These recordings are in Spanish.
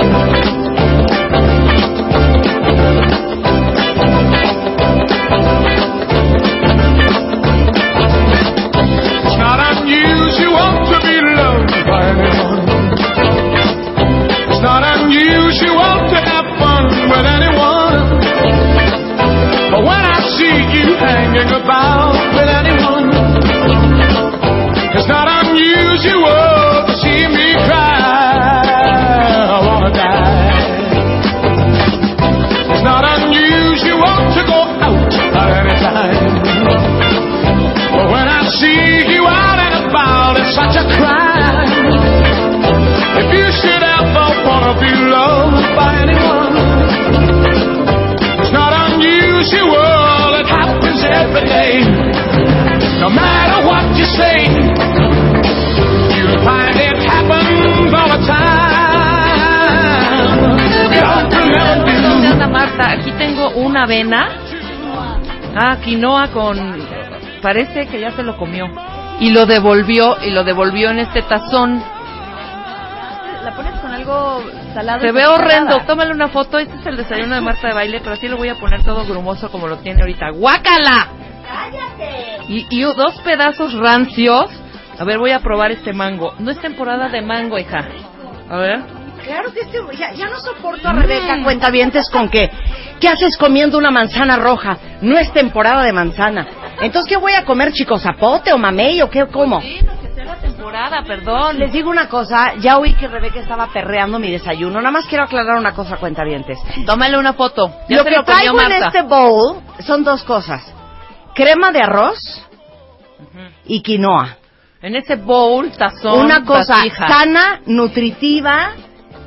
Thank you. Una avena. Ah, quinoa con... Parece que ya se lo comió. Y lo devolvió, y lo devolvió en este tazón. La pones con algo salado. Se ve horrendo. Tómale una foto. Este es el desayuno de Marta de baile, pero así lo voy a poner todo grumoso como lo tiene ahorita. ¡Guácala! ¡Cállate! Y, y dos pedazos rancios. A ver, voy a probar este mango. No es temporada de mango, hija. A ver. Claro que este, ya, ya no soporto a Rebeca Cuentavientes con que, ¿qué haces comiendo una manzana roja? No es temporada de manzana. Entonces, ¿qué voy a comer, chico? ¿Zapote o mamey o qué como? Sí, no, que sea la temporada, perdón. Les digo una cosa, ya oí que Rebeca estaba perreando mi desayuno. Nada más quiero aclarar una cosa, Cuentavientes. Tómale una foto. Ya Lo que lo traigo en Marta. este bowl son dos cosas. Crema de arroz y quinoa. En ese bowl, tazón, una cosa vasija. sana, nutritiva,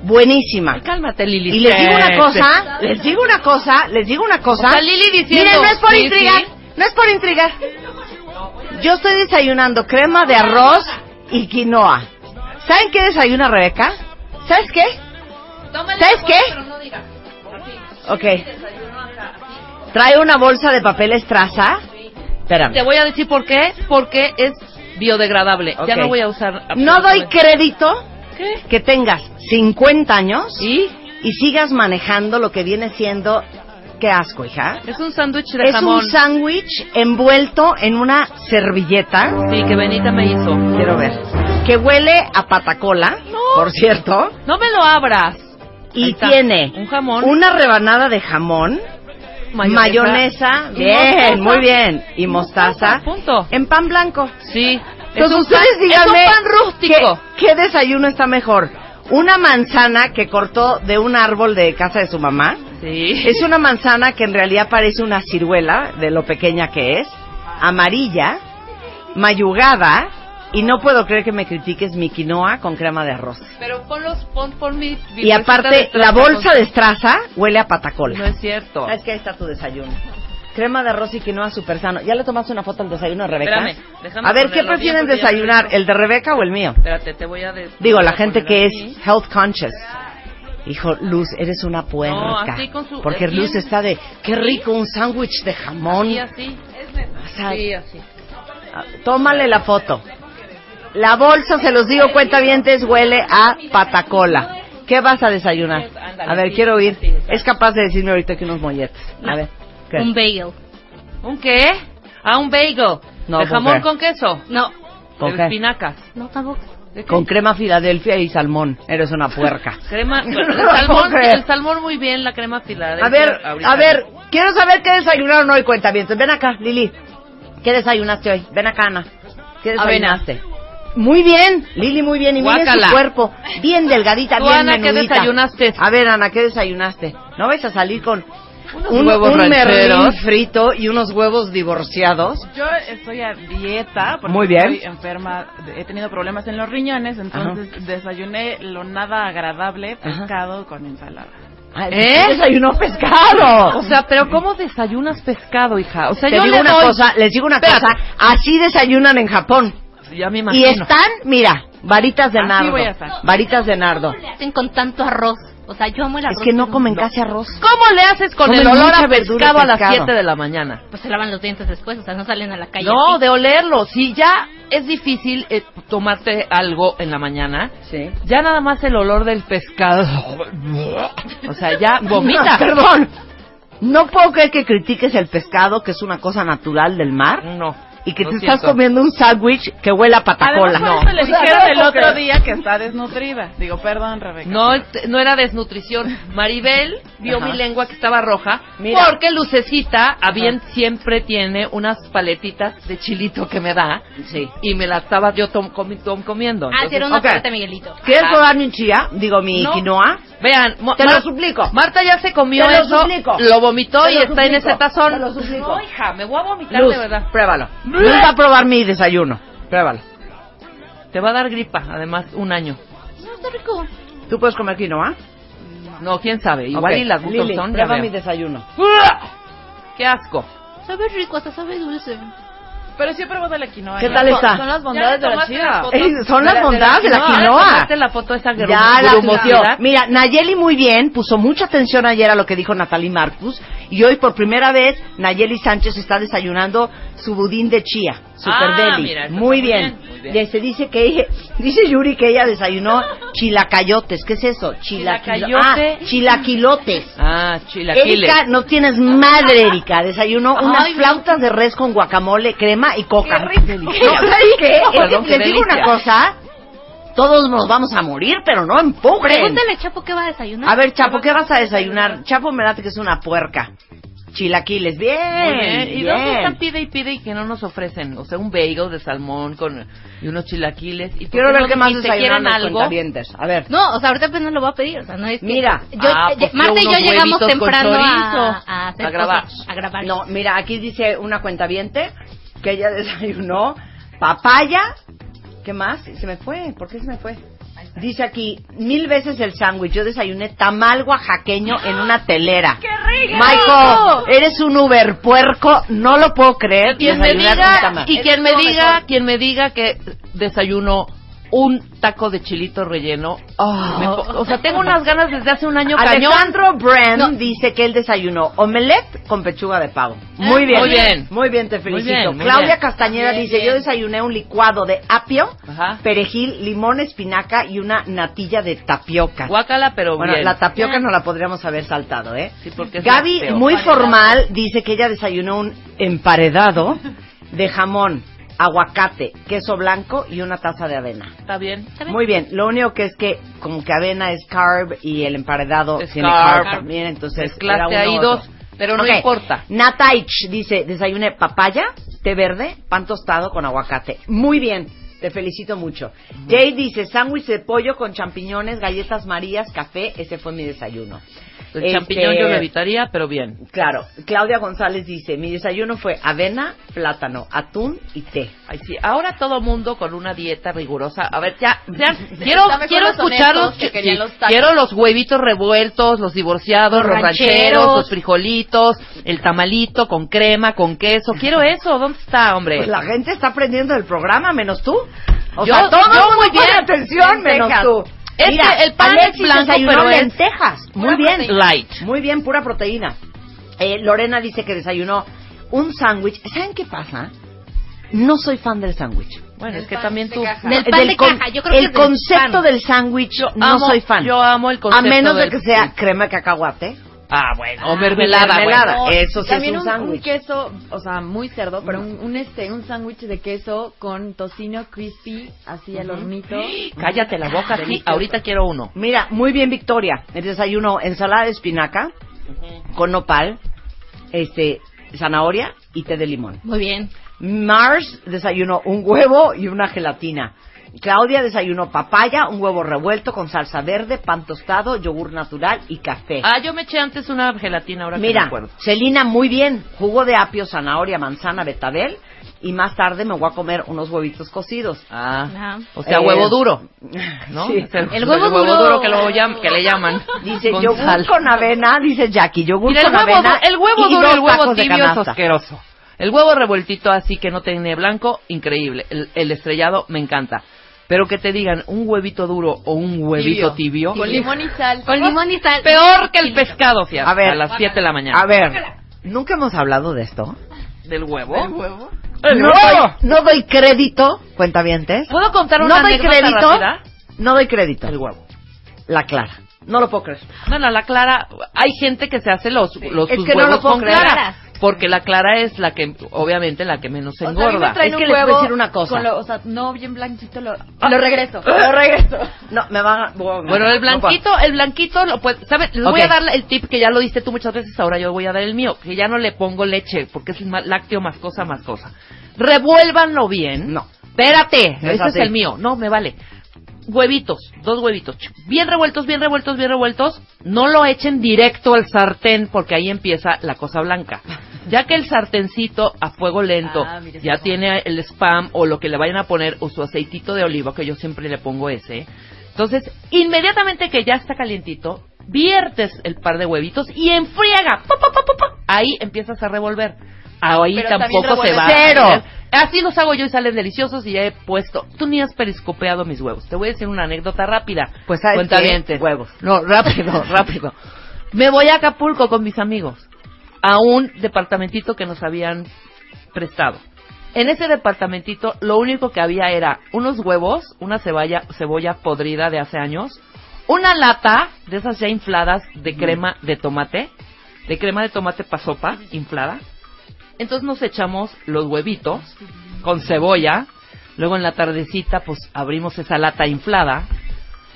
buenísima. Ay, cálmate, Lili. Y les digo una cosa, les digo una cosa, les digo una cosa. O sea, Lili diciendo, Miren, no es por sí, intrigar, sí. no es por intrigar. Yo estoy desayunando crema de arroz y quinoa. ¿Saben qué desayuna Rebeca? ¿Sabes qué? ¿Sabes qué? Ok. Trae una bolsa de papel estraza. Espérame. Te voy a decir por qué. Porque es biodegradable. Ya no voy a usar. No doy crédito ¿Qué? que tengas 50 años ¿Y? y sigas manejando lo que viene siendo... Qué asco, hija. Es un sándwich de Es jamón. un sándwich envuelto en una servilleta. Sí, que Benita me hizo. Quiero ver. Que huele a patacola, por cierto. No me lo abras. Y tiene un jamón, una rebanada de jamón, mayonesa, y bien, mostaza. muy bien, y mostaza, Punto. en pan blanco. Sí. Es Entonces ustedes pan- díganme Es un pan rústico. ¿qué, qué desayuno está mejor. Una manzana que cortó de un árbol de casa de su mamá. Sí. Es una manzana que en realidad parece una ciruela de lo pequeña que es, amarilla, mayugada, y no puedo creer que me critiques mi quinoa con crema de arroz. Pero pon los, pon, pon mi, mi Y aparte, la bolsa de estraza huele a patacola. No es cierto. ¿Sabes que Ahí está tu desayuno. Crema de arroz y quinoa súper sano. ¿Ya le tomaste una foto al desayuno de Rebeca? Espérame, déjame a ver, ¿qué prefieren desayunar? ¿El de Rebeca o el mío? Espérate, te voy a... Digo, la gente que es health conscious. Hijo, Luz, eres una puerca. así con su- Porque Luz está de, qué rico, un sándwich de jamón. Sí, así. O sea, Sí, así. ah, Tómale la foto. La bolsa, se los digo, cuenta huele a patacola. ¿Qué vas a desayunar? A ver, quiero oír. Es capaz de decirme ahorita que unos molletes. A ver. ¿Qué? Un bagel. ¿Un qué? Ah, un bagel. No, ¿De ¿con jamón qué? con queso? No, ¿Con de qué? espinacas. no tampoco. ¿De qué? Con crema Filadelfia y salmón. Eres una puerca. Crema, el salmón, el salmón muy bien, la crema Filadelfia. A ver, ahorita a ver, quiero saber qué desayunaron hoy, cuentavientos. Ven acá, Lili. ¿Qué desayunaste hoy? Ven acá, Ana. ¿Qué Avena. desayunaste? Muy bien, Lili, muy bien. Y miren su cuerpo, bien delgadita, Tú, bien Ana, ¿qué menudita. desayunaste? A ver, Ana, ¿qué desayunaste? No vais a salir con Unos un, huevos un rancheros. frito y unos huevos divorciados. Yo estoy a dieta porque Muy bien. estoy enferma, he tenido problemas en los riñones, entonces desayuné lo nada agradable, pescado con ensalada. ¿Eh? Desayunó pescado. O sea, pero ¿cómo desayunas pescado, hija? O sea, Te yo digo le una doy- cosa, les digo una Espérate. cosa, así desayunan en Japón. Ya me Y están, mira, varitas de Así nardo. voy a estar. Varitas de nardo. le hacen con tanto arroz? O sea, yo amo el arroz. Es que no comen casi arroz. ¿Cómo le haces con Comen el olor a pescado a las pescado. 7 de la mañana? Pues se lavan los dientes después, o sea, no salen a la calle. No, así. de olerlo. Si ya es difícil eh, tomarte algo en la mañana, Sí. ya nada más el olor del pescado. O sea, ya vomita. Perdón. No puedo creer que critiques el pescado, que es una cosa natural del mar, No. Y que lo te estás siento. comiendo un sándwich que huele a patacola. Además, por eso le O sea, dijeron no el otro día que está desnutrida. Digo, perdón, Rebeca. No, no era desnutrición. Maribel vio Ajá. mi lengua que estaba roja Mira. porque Lucecita, a bien siempre tiene unas paletitas de chilito que me da Sí. y me la estaba yo tom- comi- tom- comiendo. Ah, sí, era Entonces, una ok. paleta, Miguelito. ¿Quieres Ah. probar mi chía? Digo, mi No. quinoa. Vean, Te Mar- lo suplico. Marta ya se comió Te lo eso, suplico. lo vomitó Te y lo está en suplico. ese tazón. Te lo suplico. No, hija, me voy a vomitar Luz, de verdad. pruébalo. Va a probar mi desayuno. Pruébalo. Te va a dar gripa, además, un año. No, está rico. ¿Tú puedes comer quinoa? No, quién sabe. Igual y las gustos Lili, son, ya prueba mi desayuno. ¡Qué asco! Sabe rico, hasta sabe dulce. Pero sí he probado la quinoa. ¿Qué tal está? Son las ¿Ya bondades de la chía. son las De la- bondades de la ¿Ya quinoa. la foto esa Ya la subió. Mira, Nayeli muy bien, puso mucha atención ayer a lo que dijo Natalie Marcus y hoy por primera vez Nayeli Sánchez está desayunando su budín de chía, super Ah, deli. mira, eso muy bien. bien, muy bien. Y se dice que ella- dice Yuri que ella desayunó chilacayotes, ¿qué es eso? Chilaquilo- Chilacayote. Ah, chilaquilotes. Ah, chilaquiles. Erika, no tienes madre, Erika. Desayunó unas flautas de res con guacamole, crema y coca. Qué rico. No, ¿sabes qué? Perdón, qué les digo una cosa. Todos nos vamos a morir, pero no empujen. Pregúntale, Chapo, ¿qué va a desayunar? A ver, Chapo, ¿qué vas a desayunar? Chapo me late que es una puerca. Chilaquiles, bien. Muy bien. ¿Y dónde bien. están pide y pide y que no nos ofrecen? O sea, un bagel de salmón con y unos chilaquiles. ¿Y Quiero ver no qué más desayunan ¿quieren los algo? cuentavientes. A ver. No, o sea, ahorita apenas lo voy a pedir. O sea, no es que- Mira. Yo, Ah, pues Marta y yo llegamos temprano a, a hacer A grabar. cosas, a grabar. No, mira, aquí dice una cuentaviente que ella desayunó papaya. ¿Qué más? Se me fue. ¿Por qué se me fue? Dice aquí, mil veces el sándwich. Yo desayuné tamal oaxaqueño en una telera. ¡Qué rico! Michael, eres un uber puerco. No lo puedo creer. Quien me diga, con tamal. y quien me diga, quien me diga que desayuno un taco de chilito relleno. po- o sea, tengo unas ganas desde hace un año cañón. Alejandro Brand dice que él desayunó omelette con pechuga de pavo. Muy bien. Muy bien. Muy bien, te felicito. bien, muy Claudia bien. Castañeda dice, yo desayuné un licuado de apio, Ajá. perejil, limón, espinaca y una natilla de tapioca. Guácala, pero Bueno, la tapioca no la podríamos haber saltado, ¿eh? Sí, porque es Gaby, muy formal, dice que ella desayunó un emparedado de jamón, aguacate, queso blanco y una taza de avena. Está bien. Muy bien, lo único que es que como que avena es carb y el emparedado Es tiene carb. carb, también, entonces era uno ahí dos, pero no importa. Nataich dice, desayuné papaya, té verde, pan tostado con aguacate. Muy bien, te felicito mucho. Jay dice, sándwich de pollo con champiñones, galletas marías, café, ese fue mi desayuno. El Este, champiñón yo lo evitaría, pero bien. Claro, Claudia González dice, mi desayuno fue avena, plátano, atún y té. Ay, sí. Ahora todo mundo con una dieta rigurosa. A ver, ya, ya quiero, quiero escuchar los, que sí, los quiero los huevitos revueltos, los divorciados, Los los, rancheros, rancheros. los frijolitos, el tamalito con crema, con queso. Quiero eso. ¿Dónde está, hombre? Pues la gente está aprendiendo del programa, menos tú. O Yo- sea, todo yo el muy bien. atención, menos tú. Es Mira, que el pan Alexis es blanco, desayunó pero es lentejas. Muy bien. proteína. Light. Muy bien, pura proteína. Eh, Lorena dice que desayunó un sándwich. ¿Saben qué pasa? No soy fan del sándwich. Bueno, es que también tú. Del pan de con- caja, yo creo que el concepto pan. del sándwich no soy fan. yo amo el A concepto menos de del- que sea crema de cacahuate. Ah, bueno. O mermelada, mermelada. bueno. Eso sí También es un un, un queso, o sea, muy cerdo, pero un, un este, un sándwich de queso con tocino crispy, así al hornito. Cállate la boca, sí. Ahorita quiero uno. Mira, muy bien, Victoria. El desayuno, ensalada de espinaca con nopal, este, zanahoria y té de limón. Muy bien. Mars desayunó un huevo y una gelatina. Claudia desayunó papaya, un huevo revuelto con salsa verde, pan tostado, yogur natural y café. Ah, yo me eché antes una gelatina ahora que me Mira, acuerdo. Celina, muy bien. Jugo de apio, zanahoria, manzana, betabel. Y más tarde me voy a comer unos huevitos cocidos. Ah, Ajá. o sea, Eh, huevo duro, ¿no? Sí. El, El huevo duro. que, lo llam- que le llaman. Dice Con yogur sal. con avena, dice Jackie, yogur Mira, el con huevo, avena. el huevo y duro y el huevo tibio es asqueroso. El huevo revueltito así que no tiene blanco, increíble. El, el estrellado me encanta. Pero que te digan un huevito duro o un huevito tibio, Con limón y sal. Con limón y sal. peor que el pescado, fíjate, A ver. a las 7 de la mañana. A ver, nunca hemos hablado de esto. ¿Del huevo? ¿El huevo? ¡El no, huevo! doy, no doy crédito, cuentavientes. ¿Puedo contar No una doy anécdota crédito. rápida? No doy crédito. El huevo. La clara. No lo puedo creer. Bueno, la clara, hay gente que se hace los, los Es sus que no huevos lo puedo con creer. clara. Porque la clara es la que, obviamente, la que menos O sea, a mí me engorda. traen Es un que les voy a decir una cosa. con lo- o sea, no bien blanquito, lo, Ah. lo regreso. Lo regreso. No, me van a... Bueno, el blanquito, el blanquito lo puede, ¿sabes? Les voy a dar el tip que ya lo diste tú muchas veces, ahora yo voy a dar el mío, que ya no le pongo leche, porque es ma- lácteo más cosa, más cosa. Revuélvanlo bien. No. Espérate, Es ese es el mío. No, me vale. Huevitos, dos huevitos, bien revueltos, bien revueltos, bien revueltos. No lo echen directo al sartén porque ahí empieza la cosa blanca. Ya que el sartencito a fuego lento Ah, ya tiene el spam o lo que le vayan a poner o su aceitito de oliva, que yo siempre le pongo ese. Entonces, inmediatamente que ya está calientito, viertes el par de huevitos y enfriega. Ahí empiezas a revolver. Ahí Pero tampoco se va. cero. Así los hago yo y salen deliciosos y ya he puesto. Tú ni has periscopeado mis huevos. Te voy a decir una anécdota rápida. Pues. Cuentavientes. Huevos. No, rápido, rápido. Me voy a Acapulco con mis amigos a un departamentito que nos habían prestado. En ese departamentito lo único que había era unos huevos, una cebolla, cebolla podrida de hace años, una lata de esas ya infladas de crema de tomate, de crema de tomate pa' sopa inflada. Entonces nos echamos los huevitos con cebolla, luego en la tardecita pues abrimos esa lata inflada.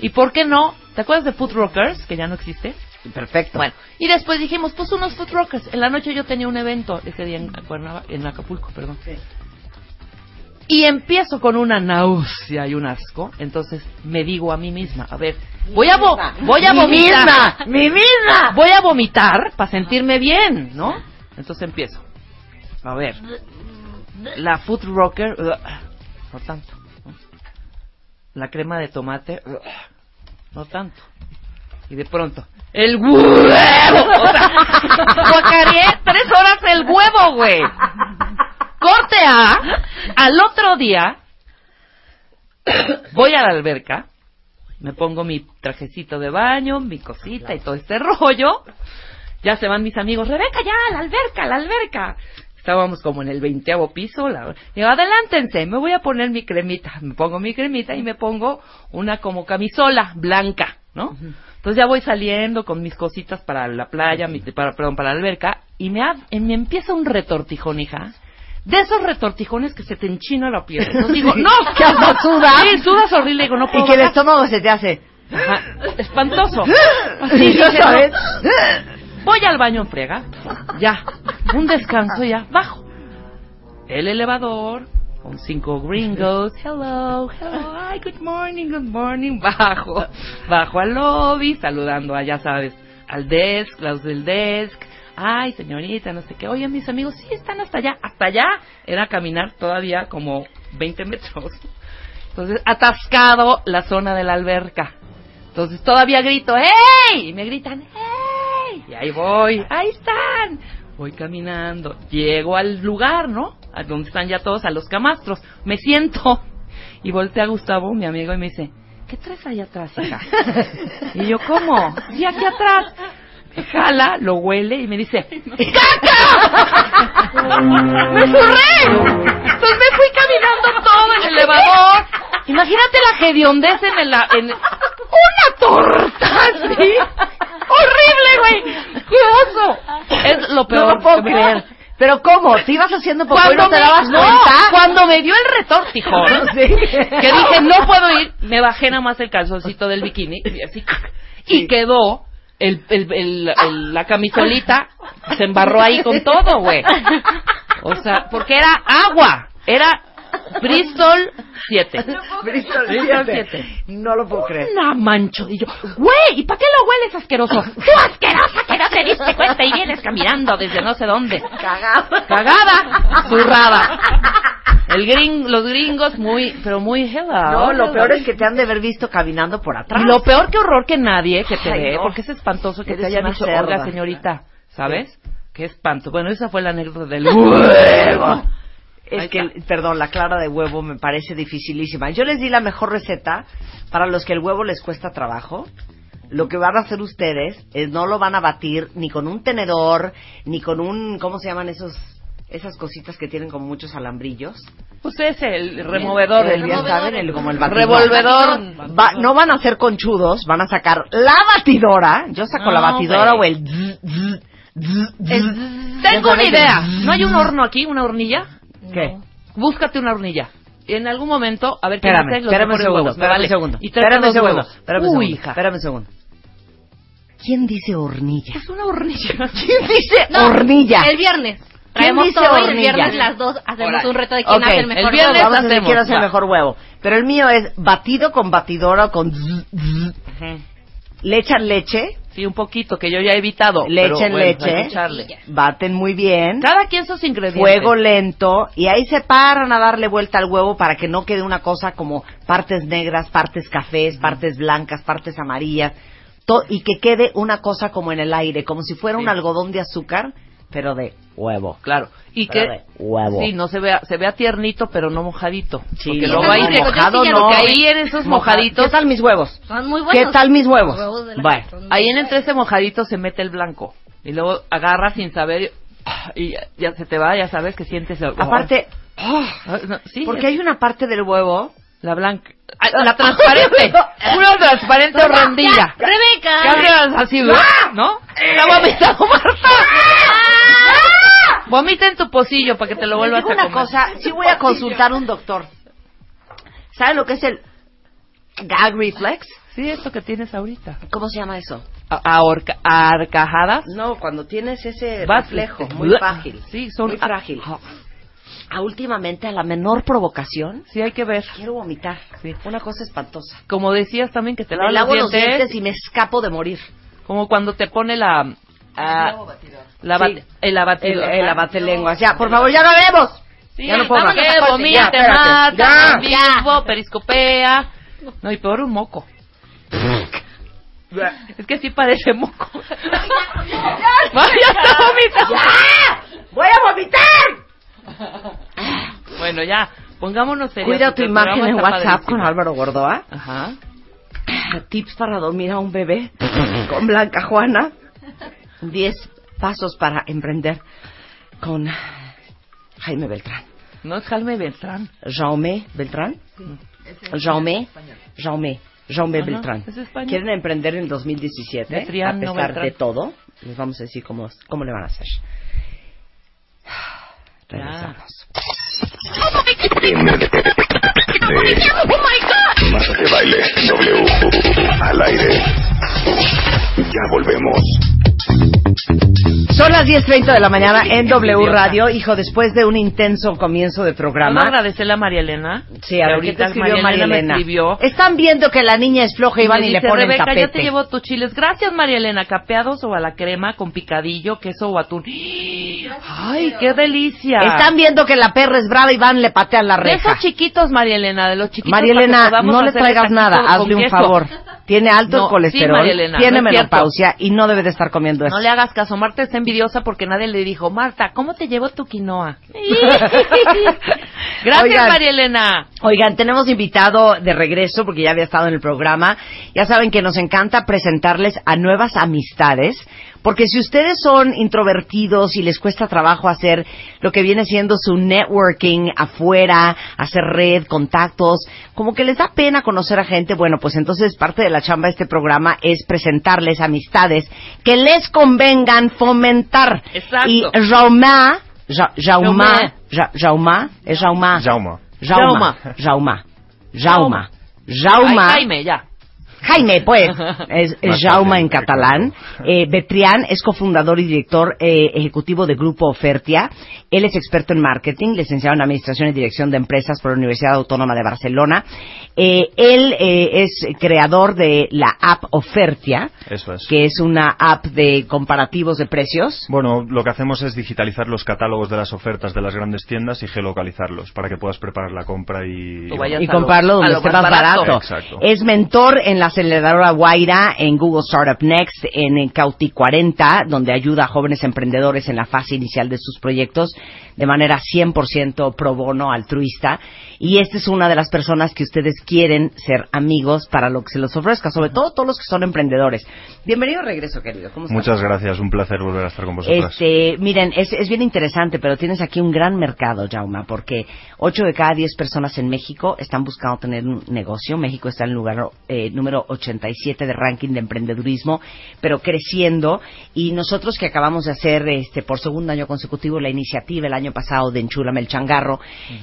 ¿Y por qué no? ¿Te acuerdas de Food Rockers, que ya no existe? Perfecto. Bueno, y después dijimos, pues unos food rockers. En la noche yo tenía un evento ese día en, Cuernava- en Acapulco, perdón. Y empiezo con una náusea y un asco. Entonces me digo a mí misma, a ver, voy a, vo- voy a ¡Mi vomitar. misma! ¡Mi misma! Voy a vomitar para sentirme bien, ¿no? Entonces empiezo. A ver, la food rocker, no tanto. La crema de tomate, no tanto. Y de pronto, el huevo. O sea, tres horas el huevo, güey. Corte A, al otro día, voy a la alberca, me pongo mi trajecito de baño, mi cosita y todo este rollo. Ya se van mis amigos, Rebeca, ya, a la alberca, a la alberca. Estábamos como en el veinteavo piso. La... Digo, adelántense, me voy a poner mi cremita. Me pongo mi cremita y me pongo una como camisola blanca, ¿no? Entonces ya voy saliendo con mis cositas para la playa, mi- para, perdón, para la alberca, y me, ha- y me empieza un retortijón, hija. De esos retortijones que se te enchina la piel. Entonces digo, no, Que hasta sudas. Sí, sudas horrible. Digo, no puedo Y que el bajar. estómago se te hace... Ajá, espantoso. Sí, ya sí, sabes. Voy al baño en friega. Ya. Un descanso ya. Bajo. El elevador. Con cinco gringos. Hello, hello. Hi, good morning, good morning. Bajo. Bajo al lobby. Saludando a, ya sabes, al desk, los del desk. Ay, señorita, no sé qué. Oye, mis amigos, sí están hasta allá. Hasta allá era caminar todavía como 20 metros. Entonces, atascado la zona de la alberca. Entonces todavía grito, ¡Hey! Y me gritan, ¡Hey! Y ahí voy, ahí están. Voy caminando, llego al lugar, ¿no? A donde están ya todos, a los camastros. Me siento y voltea a Gustavo, mi amigo, y me dice, ¿qué traes ahí atrás, hija? Y yo, ¿cómo? Sí, aquí atrás. Me jala, lo huele y me dice, ¡Caca! ¡Me zurré! Entonces me fui caminando todo en el elevador. Imagínate la hediondez en el... En, ¡Una torta! ¿sí? ¡Horrible, güey! Es lo peor. No lo puedo creer. Pero ¿cómo? ¿Te ibas haciendo y Cuando no te me, dabas no, cuenta? cuando me dio el retortijón, Sí. que dije, no puedo ir, me bajé nada más el calzoncito del bikini, y así, y quedó el, el, el- el- la camisolita, se embarró ahí con todo, güey. O sea, porque era agua, era Bristol 7. Bristol Bristol 7. siete. No lo puedo creer. Una mancho. Y yo, güey, ¿y para qué lo hueles asqueroso? Tú asquerosa que no te diste cuenta y vienes caminando desde no sé dónde. Cagado. Cagada, zurrada. El gring, los gringos muy, pero muy hello. No, lo peor es que te han de haber visto caminando por atrás. Lo peor que horror que nadie que te Ay, ve, no. porque es espantoso que te Eres haya una dicho, cerda. oiga señorita, ¿sabes? Qué espanto. Bueno, esa fue la anécdota del huevo. Es Ahí que, está. perdón, la clara de huevo me parece dificilísima. Yo les di la mejor receta para los que el huevo les cuesta trabajo. Lo que van a hacer ustedes es no lo van a batir ni con un tenedor, ni con un, ¿cómo se llaman esos, esas cositas que tienen como muchos alambrillos? Usted es el removedor, El, el ya saben, el, como el batidor. revolvedor. Va- no van a ser conchudos, van a sacar la batidora. Yo saco la batidora o el... zzz, zzz, zzz, zzz. Tengo una idea. ¿No hay un horno aquí, una hornilla? ¿Qué? Búscate una hornilla. Y en algún momento, a ver quién Espérame, hace los espérame un segundo, espérame vale. un segundo. Y Espérame un segundo, espérame un Uy, segundo, hija. espérame un segundo. ¿Quién dice hornilla? Es una hornilla. ¿Quién dice No, hornilla? El viernes. Traemos dice todo y el hornilla? viernes las dos hacemos Órale. un reto de quién Ok, hace el mejor el viernes huevo. Vamos a ver hacemos, quién hace el mejor huevo. Pero el mío es batido con batidora, con... zzz, zzz. Le echan leche, Sí, un poquito, que yo ya he evitado. pero bueno, leche, que echarle. baten muy bien, Cada quien sus ingredientes. fuego lento, y ahí se paran a darle vuelta al huevo para que no quede una cosa como partes negras, partes cafés, partes blancas, partes amarillas, to- y que quede una cosa como en el aire, como si fuera un algodón de azúcar, pero de huevo. Claro. Y Pero que de huevo. sí, no se vea, se vea tiernito, pero no mojadito. Sí, porque no, luego ahí no, mojado porque no. ahí en esos Moja- mojaditos, ¿Qué tal mis huevos? Son muy buenos. ¿Qué tal mis huevos? Huevos Bueno, ahí en entre ese mojadito se mete el blanco y luego agarras sin saber y ya, ya se te va, ya sabes que sientes el- Aparte, Ah, no, sí, porque es hay una parte del huevo la blanca, la transparente, una transparente. Que Rebeca. abres así, ¿no? Está vomitando Marta. Vomita en tu pocillo para que te lo vuelvas a una comer. cosa, sí voy a consultar un doctor. ¿Sabe lo que es el gag reflex? Sí, esto que tienes ahorita. ¿Cómo se llama eso? A, ahorca- arcajadas. No, cuando tienes ese reflejo muy frágil. Sí, son muy frágil. Ah, últimamente, a la menor provocación, Sí, hay que ver. quiero vomitar. Sí. Una cosa espantosa. Como decías también que te Me lavas lavo los dientes, dientes y me escapo de morir. como cuando te pone la ah, la bat- Sí. el El, el abatelenguas. Ya, por favor, ya lo haremos. Sí, ya no puedo más. que Ya, vomite, espérate. mata, vivo, periscopea. No, y peor un moco. es que sí parece moco. Vaya, está vomitando. ¡Voy a vomitar! Bueno, ya, pongámonos serios. Cuida tu imagen en WhatsApp padrísimo. con Álvaro Gordoa. Ajá. Tips para dormir a un bebé con Blanca Juana. 10 pasos para emprender con Jaime Beltrán. No es Jaime Beltrán. Jaume Beltrán. Jaume. Jaume. Jaume Ajá, Beltrán. español. ¿Quieren emprender en el 2017? De Triano a pesar Beltrán. de todo. Les vamos a decir cómo, cómo le van a hacer. Regresamos. Marta de Baile W al aire. Ya volvemos. Son las 10.30 de la mañana en W Radio. Hijo, después de un intenso comienzo de ¿Puedo programa. agradecerle a María Elena? Sí, a Que ver, ¿qué te ahorita escribió María Elena? escribió. Están viendo que la niña es floja y van y le ponen Rebeca, tapete. ya te llevo tus chiles. Gracias, María Elena. Capeados o a la crema con picadillo, queso o atún. ¡Ay, qué delicia! Están viendo que la perra es brava y van y le patean la de reja. esos chiquitos, María Elena, de los chiquitos. María Elena, no le traigas nada, hazle un queso. favor. Tiene alto No, colesterol, sí, María Elena, tiene no. Menopausia y no debe de estar comiendo eso. No le hagas caso. Marta está envidiosa porque nadie le dijo, Marta, ¿cómo te llevo tu quinoa? Gracias, Oigan. María Elena. Oigan, tenemos invitado de regreso porque ya había estado en el programa. Ya saben que nos encanta presentarles a nuevas amistades, porque si ustedes son introvertidos y les cuesta trabajo hacer lo que viene siendo su networking afuera, hacer red, contactos, como que les da pena conocer a gente, bueno, pues entonces parte de la chamba de este programa es presentarles amistades que les convengan fomentar. Exacto. Y Jauma, Ja- Jauma. Ja- Jauma, es Jauma. Jauma. Jauma. Jauma. Jauma. Jauma. Jaime, ya. Jaime, pues, es, es Jaume en catalán. Eh, Betrián es cofundador y director eh, ejecutivo de Grupo Ofertia. Él es experto en marketing, licenciado en Administración y Dirección de Empresas por la Universidad Autónoma de Barcelona. Eh, él eh, es creador de la app Ofertia, Eso es. que es una app de comparativos de precios. Bueno, lo que hacemos es digitalizar los catálogos de las ofertas de las grandes tiendas y geolocalizarlos para que puedas preparar la compra y, y lo- comprarlo donde esté más barato. barato. Exacto. Es mentor en la aceleradora Guaira, en Google Startup Next, en, Cauti 40, donde ayuda a jóvenes emprendedores en la fase inicial de sus proyectos de manera 100% pro bono, altruista. Y esta es una de las personas que ustedes quieren ser amigos para lo que se les ofrezca, sobre todo todos los que son emprendedores. Bienvenido de regreso, querido. Muchas gracias, un placer volver a estar con vosotras. Este, miren, es, es bien interesante, pero tienes aquí un gran mercado, Jauma, porque 8 de cada 10 personas en México están buscando tener un negocio. México está en el lugar eh, número 87 de ranking de emprendedurismo, pero creciendo. Y nosotros que acabamos de hacer este, por segundo año consecutivo la iniciativa el año pasado de Enchúlame el Changarro,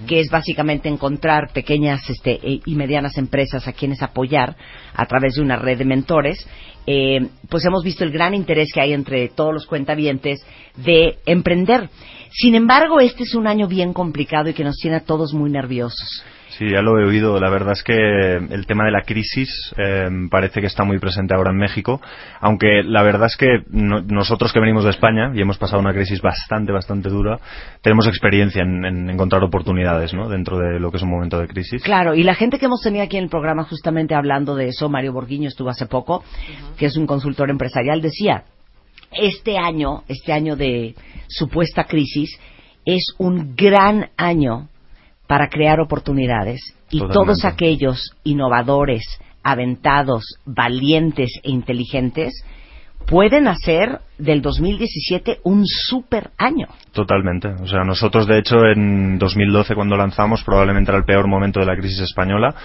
que es básicamente encontrar pequeñas este, eh, y medianas empresas a quienes apoyar a través de una red de mentores eh, pues hemos visto el gran interés que hay entre todos los cuentavientes de emprender. Sin embargo, este es un año bien complicado y que nos tiene a todos muy nerviosos. Sí, ya lo he oído. La verdad es que el tema de la crisis eh, parece que está muy presente ahora en México, aunque la verdad es que no- nosotros que venimos de España y hemos pasado una crisis bastante, bastante dura, tenemos experiencia en, en encontrar oportunidades ¿no? dentro de lo que es un momento de crisis. Claro, y la gente que hemos tenido aquí en el programa justamente hablando de eso, Mario Borguiño estuvo hace poco, que es un consultor empresarial, decía, este año, este año de supuesta crisis, es un gran año para crear oportunidades y Totalmente. todos aquellos innovadores, aventados, valientes e inteligentes pueden hacer del 2017 un super año. Totalmente. O sea, nosotros, de hecho, en 2012, cuando lanzamos, probablemente era el peor momento de la crisis española.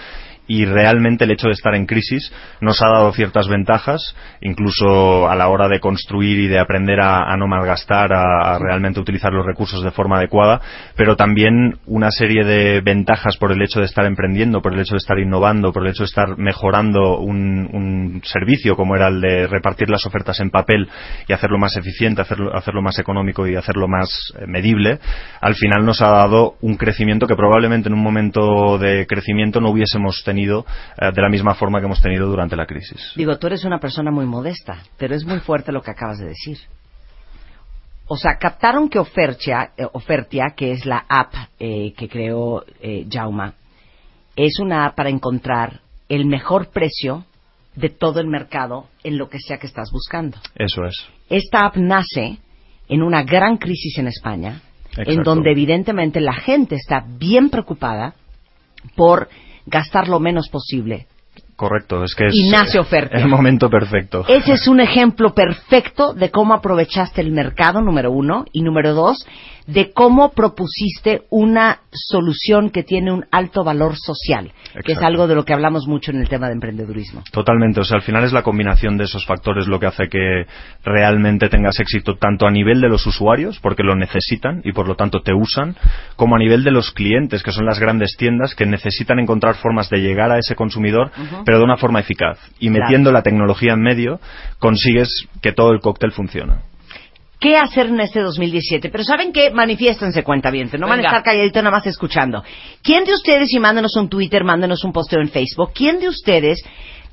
Y realmente el hecho de estar en crisis nos ha dado ciertas ventajas, incluso a la hora de construir y de aprender a, no malgastar, a, a realmente utilizar los recursos de forma adecuada, pero también una serie de ventajas por el hecho de estar emprendiendo, por el hecho de estar innovando, por el hecho de estar mejorando un, un servicio como era el de repartir las ofertas en papel y hacerlo más eficiente, hacerlo, hacerlo más económico y hacerlo más eh, medible, al final nos ha dado un crecimiento que probablemente en un momento de crecimiento no hubiésemos tenido eh, de la misma forma que hemos tenido durante la crisis. Digo, tú eres una persona muy modesta, pero es muy fuerte lo que acabas de decir. O sea, captaron que Ofertia, eh, Ofertia que es la app eh, que creó eh, Jauma, es una app para encontrar el mejor precio de todo el mercado en lo que sea que estás buscando. Eso es. Esta app nace en una gran crisis en España, en Exacto. donde evidentemente la gente está bien preocupada por gastar lo menos posible. Correcto, es que es el momento perfecto. Ese es un ejemplo perfecto de cómo aprovechaste el mercado, número uno, y número dos, de cómo propusiste una solución que tiene un alto valor social, que es algo de lo que hablamos mucho en el tema de emprendedurismo. Totalmente, o sea, al final es la combinación de esos factores lo que hace que realmente tengas éxito tanto a nivel de los usuarios, porque lo necesitan y por lo tanto te usan, como a nivel de los clientes, que son las grandes tiendas que necesitan encontrar formas de llegar a ese consumidor, pero de una forma eficaz. Y Claro. metiendo la tecnología en medio, consigues que todo el cóctel funcione. ¿Qué hacer en este 2017? Pero ¿saben qué? Manifiéstense, cuenta bien. No van a estar calladitos nada más escuchando. ¿Quién de ustedes, y mándenos un Twitter, mándenos un posteo en Facebook, quién de ustedes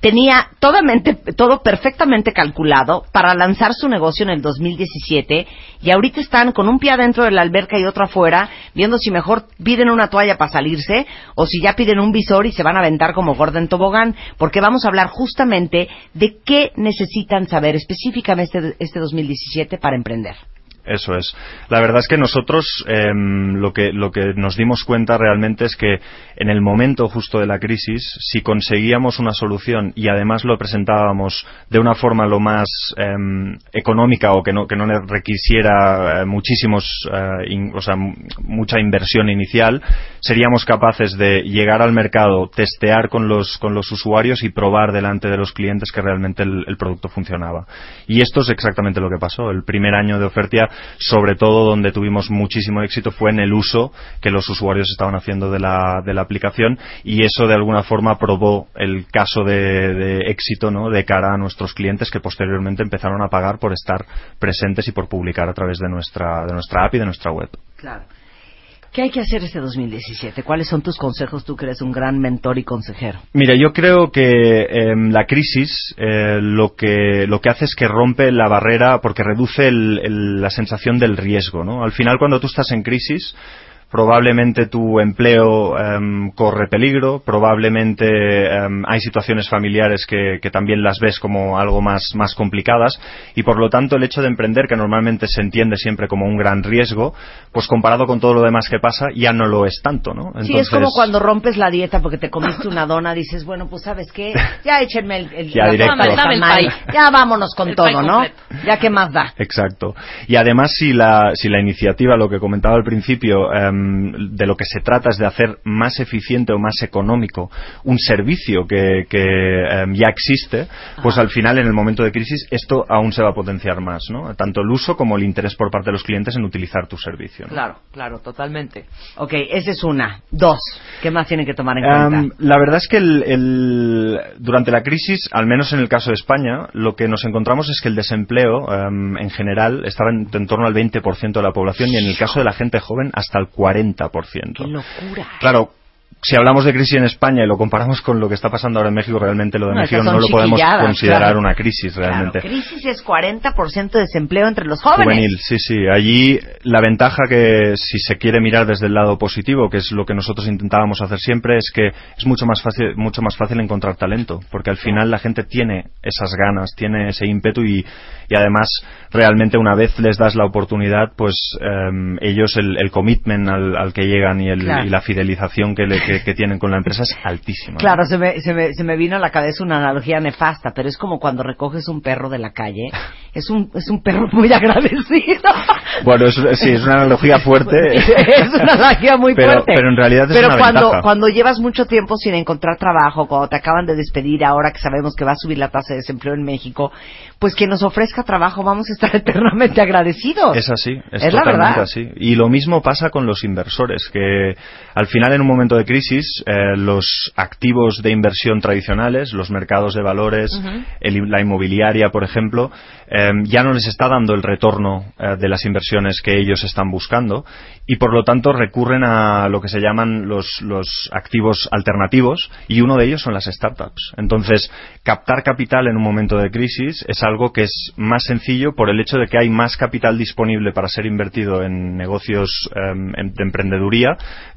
tenía todamente- todo perfectamente calculado para lanzar su negocio en el 2017 y ahorita están con un pie adentro de la alberca y otro afuera, viendo si mejor piden una toalla para salirse o si ya piden un visor y se van a aventar como gorda en tobogán? Porque vamos a hablar justamente de qué necesitan saber específicamente este, este 2017 para emprender. Eso es. La verdad es que nosotros em, lo que lo que nos dimos cuenta realmente es que en el momento justo de la crisis, si conseguíamos una solución y además lo presentábamos de una forma lo más em, económica o que no que no requisiera eh, muchísimos, eh, o sea, mucha inversión inicial, seríamos capaces de llegar al mercado, testear con los con los usuarios y probar delante de los clientes que realmente el, el producto funcionaba. Y esto es exactamente lo que pasó. El primer año de Ofertia sobre todo donde tuvimos muchísimo éxito fue en el uso que los usuarios estaban haciendo de la, de la aplicación y eso de alguna forma probó el caso de, de éxito ¿no? de cara a nuestros clientes que posteriormente empezaron a pagar por estar presentes y por publicar a través de nuestra, de nuestra app y de nuestra web. Claro. ¿Qué hay que hacer este 2017? ¿Cuáles son tus consejos? Tú que eres un gran mentor y consejero. Mira, yo creo que em, la crisis eh, lo, que, lo que hace es que rompe la barrera porque reduce el- el- la sensación del riesgo. ¿no? Al final, cuando tú estás en crisis, probablemente tu empleo em, corre peligro, probablemente em, hay situaciones familiares que, que también las ves como algo más, más complicadas y por lo tanto el hecho de emprender, que normalmente se entiende siempre como un gran riesgo, pues comparado con todo lo demás que pasa ya no lo es tanto, ¿no? Sí, es como cuando rompes la dieta porque te comiste una dona, dices, bueno, pues sabes qué, ya échenme el, el, Ya la directo. pie. ya vámonos con El todo, ¿no? Ya que más da. Exacto. Y además, si la, si la iniciativa, lo que comentaba al principio, em, de lo que se trata es de hacer más eficiente o más económico un servicio que, que, em, ya existe, pues al final, en el momento de crisis, esto aún se va a potenciar más, ¿no? Tanto el uso como el interés por parte de los clientes en utilizar tu servicio. ¿no? Claro, claro, totalmente. Ok, esa es una. Dos, ¿qué más tienen que tomar en Em, cuenta? la verdad es que el- el- durante la crisis, al menos en el caso de España, lo que nos encontramos es que el desempleo em, en general estaba en, en torno al 20% de la población y en el caso de la gente joven hasta el 40%. ¡Qué locura! Claro, si hablamos de crisis en España y lo comparamos con lo que está pasando ahora en México, realmente lo de No, México no lo podemos considerar claro. una crisis realmente. Claro, crisis es 40% de desempleo entre los jóvenes. Juvenil, sí, sí. Allí la ventaja que si se quiere mirar desde el lado positivo, que es lo que nosotros intentábamos hacer siempre, es que es mucho más fácil, mucho más fácil encontrar talento, porque al final la gente tiene esas ganas, tiene ese ímpetu y, y además realmente una vez les das la oportunidad, pues em, ellos el, el commitment al, al que llegan y, el- Claro. y la fidelización que, le- que- que tienen con la empresa es altísima. Claro, se me, se, me, se me vino a la cabeza una analogía nefasta, pero es como cuando recoges un perro de la calle. Es un, es un perro muy agradecido. Bueno, es, sí, es una analogía fuerte. es una analogía muy pero, fuerte. Pero en realidad es Pero una cuando, ventaja. cuando llevas mucho tiempo sin encontrar trabajo, cuando te acaban de despedir, ahora que sabemos que va a subir la tasa de desempleo en México, pues quien nos ofrezca trabajo vamos a estar eternamente agradecidos. Es así, es, Es la totalmente verdad. así. Y lo mismo pasa con los inversores, que al final en un momento de crisis eh, los activos de inversión tradicionales, los mercados de valores, el- la inmobiliaria, por ejemplo, eh, ya no les está dando el retorno eh, de las inversiones que ellos están buscando y por lo tanto recurren a lo que se llaman los, los activos alternativos y uno de ellos son las startups. Entonces, captar capital en un momento de crisis es algo que es más sencillo por el hecho de que hay más capital disponible para ser invertido en negocios em, em, de emprendeduría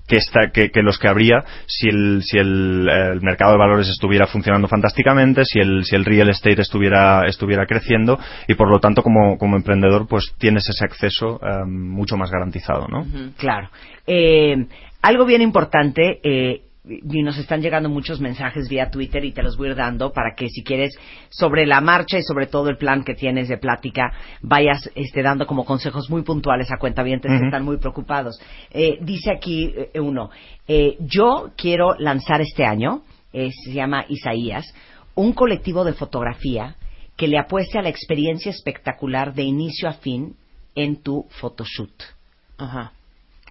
que, esta- que, que los que habría si el, si el, eh, el mercado de valores estuviera funcionando fantásticamente, si el, si el real estate estuviera, estuviera creciendo y por lo tanto como, como emprendedor pues tienes ese acceso em, mucho más garantizado, ¿no? Claro. Eh, algo bien importante, eh, y nos están llegando muchos mensajes vía Twitter y te los voy a ir dando para que si quieres sobre la marcha y sobre todo el plan que tienes de plática vayas este, dando como consejos muy puntuales a cuentavientes que Ujú. están muy preocupados. Eh, dice aquí eh, uno, eh, yo quiero lanzar este año, eh, se llama Isaías, un colectivo de fotografía que le apueste a la experiencia espectacular de inicio a fin en tu photoshoot. Ajá.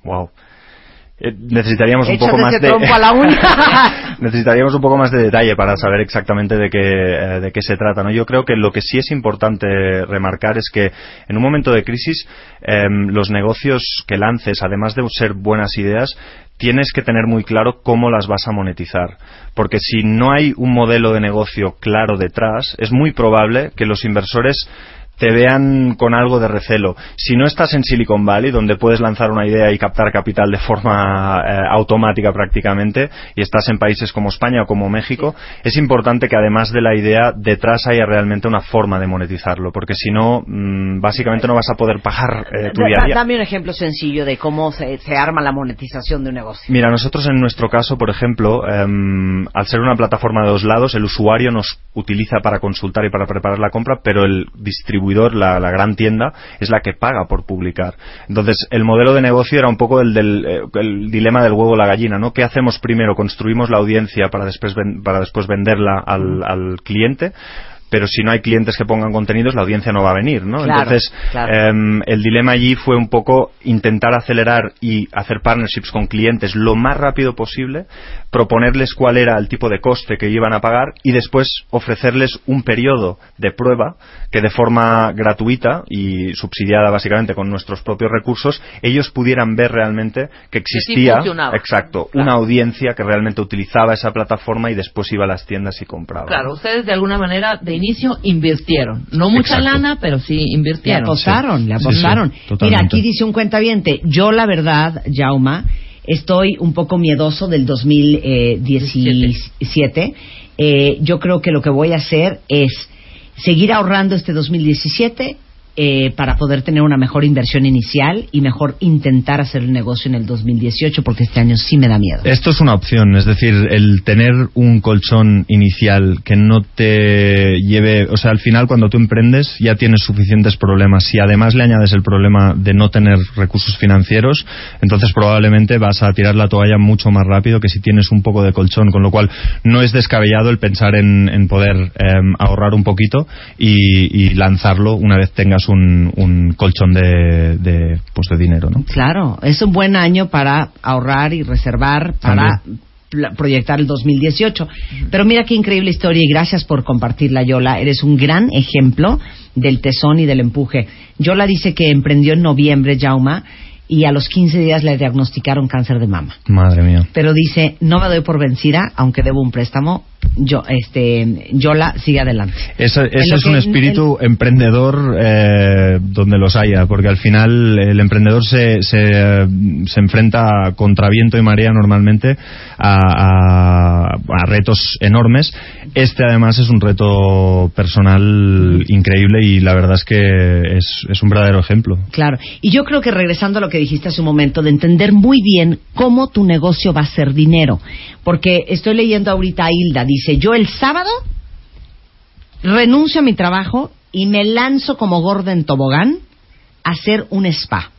Wow. Eh, necesitaríamos un poco más de trompo a la uña. necesitaríamos un poco más de detalle para saber exactamente de qué eh, de qué se trata no yo creo que lo que sí es importante remarcar es que en un momento de crisis em, los negocios que lances además de ser buenas ideas tienes que tener muy claro cómo las vas a monetizar porque si no hay un modelo de negocio claro detrás es muy probable que los inversores te vean con algo de recelo. Si no estás en Silicon Valley, donde puedes lanzar una idea y captar capital de forma eh, automática prácticamente, y estás en países como España o como México, es importante que además de la idea, detrás haya realmente una forma de monetizarlo, porque si no, mm, básicamente no vas a poder pagar eh, tu día a Da- día. Dame un ejemplo sencillo de cómo se, se arma la monetización de un negocio. Mira, nosotros en nuestro caso, por ejemplo, em, al ser una plataforma de dos lados, el usuario nos utiliza para consultar y para preparar la compra, pero el distribuidor, la, la gran tienda, es la que paga por publicar. Entonces, el modelo de negocio era un poco el del eh, dilema del huevo o la gallina, ¿no? ¿Qué hacemos primero? ¿Construimos la audiencia para después, para después venderla al cliente? Pero si no hay clientes que pongan contenidos, la audiencia no va a venir, ¿no? Claro, Entonces, claro. em, el dilema allí fue un poco intentar acelerar y hacer partnerships con clientes lo más rápido posible, proponerles cuál era el tipo de coste que iban a pagar y después ofrecerles un periodo de prueba que de forma gratuita y subsidiada básicamente con nuestros propios recursos, ellos pudieran ver realmente que existía, exacto, una audiencia que realmente utilizaba esa plataforma y después iba a las tiendas y compraba. Claro, ustedes de alguna manera de inicio invirtieron. No mucha Exacto. lana, pero sí Le invirtieron. apostaron, le Sí, sí, apostaron. Mira, aquí dice un cuentaviente, yo la verdad, Jauma, estoy un poco miedoso del 2017. Eh, yo creo que lo que voy a hacer es seguir ahorrando este 2017 eh, para poder tener una mejor inversión inicial y mejor intentar hacer el negocio en el 2018 porque este año sí me da miedo. Esto es una opción, es decir, el tener un colchón inicial que no te lleve, o sea, al final cuando tú emprendes ya tienes suficientes problemas. Si además le añades el problema de no tener recursos financieros, entonces probablemente vas a tirar la toalla mucho más rápido que si tienes un poco de colchón, con lo cual no es descabellado el pensar en, en poder em, ahorrar un poquito y, y lanzarlo una vez tengas un, un colchón de, de, pues de dinero, ¿no? Claro, es un buen año para ahorrar y reservar para proyectar el 2018. Pero mira qué increíble historia y gracias por compartirla, Yola. Eres un gran ejemplo del tesón y del empuje. Yola dice que emprendió en noviembre, Jauma, y a los 15 días le diagnosticaron cáncer de mama. Madre mía. Pero dice, no me doy por vencida, aunque debo un préstamo. Yo, este, Yola, sigue adelante. Lo es un espíritu emprendedor eh, donde los haya, porque al final el emprendedor se, se, se enfrenta contra viento y marea normalmente a, a- a retos enormes. Este además es un reto personal increíble y la verdad es que es, es un verdadero ejemplo. Claro. Y yo creo que regresando a lo que dijiste hace un momento, de entender muy bien cómo tu negocio va a ser dinero. Porque estoy leyendo ahorita a Hilda, dice, yo el sábado renuncio a mi trabajo y me lanzo como gorda en tobogán a hacer un spa.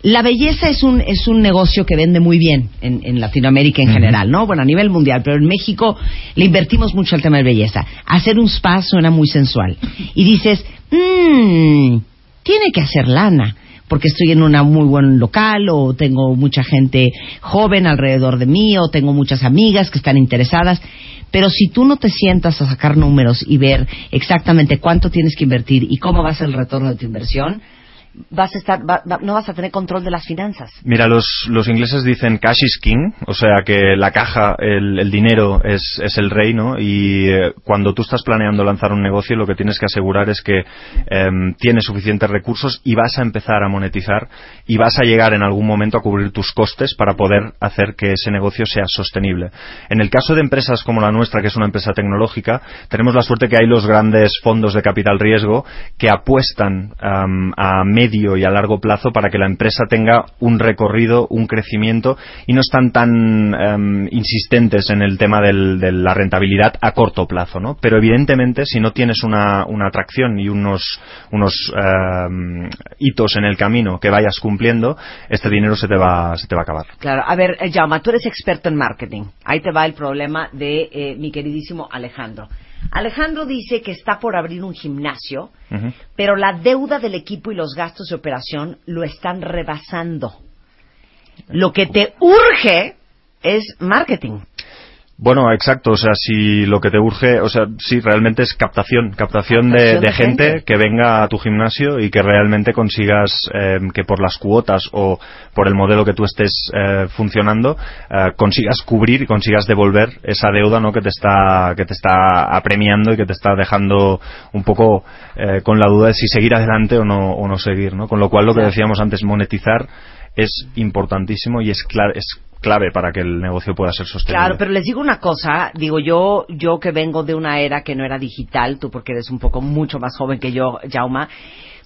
La belleza es un, es un negocio que vende muy bien en, en Latinoamérica en general, ¿no? Bueno, a nivel mundial, pero en México le invertimos mucho al tema de belleza. Hacer un spa suena muy sensual. Y dices, mmm, tiene que hacer lana, porque estoy en un muy buen local, o tengo mucha gente joven alrededor de mí, o tengo muchas amigas que están interesadas. Pero si tú no te sientas a sacar números y ver exactamente cuánto tienes que invertir y cómo va a ser el retorno de tu inversión, Vas a estar, va- va- no vas a tener control de las finanzas. Mira, los, los ingleses dicen cash is king, o sea que la caja, el, el dinero es, es el rey, ¿no? Y eh, cuando tú estás planeando lanzar un negocio, lo que tienes que asegurar es que em, tienes suficientes recursos y vas a empezar a monetizar y vas a llegar en algún momento a cubrir tus costes para poder hacer que ese negocio sea sostenible. En el caso de empresas como la nuestra, que es una empresa tecnológica, tenemos la suerte que hay los grandes fondos de capital riesgo que apuestan a medio y a largo plazo para que la empresa tenga un recorrido, un crecimiento y no están tan em, insistentes en el tema del- de la rentabilidad a corto plazo, ¿no? Pero evidentemente si no tienes una, una atracción y unos, unos em, hitos en el camino que vayas cumpliendo, este dinero se te va, se te va a acabar. Claro, a ver, eh, Jaume, tú eres experto en marketing. Ahí te va el problema de eh, mi queridísimo Alejandro. Alejandro dice que está por abrir un gimnasio, pero la deuda del equipo y los gastos de operación lo están rebasando. Lo que te urge es marketing. Bueno, exacto. O sea, si lo que te urge, o sea, sí, realmente es captación, captación, de, Captación de de gente, gente. que venga a tu gimnasio y que realmente consigas eh, que por las cuotas o por el modelo que tú estés eh, funcionando eh, consigas cubrir y consigas devolver esa deuda, ¿no? Que te está que te está apremiando y que te está dejando un poco eh, con la duda de si seguir adelante o no o no seguir, ¿no? Con lo cual lo que decíamos antes, monetizar es importantísimo y es cla- es clave para que el negocio pueda ser sostenible. Claro, pero les digo una cosa, digo yo, yo que vengo de una era que no era digital, tú porque eres un poco mucho más joven que yo, Jauma,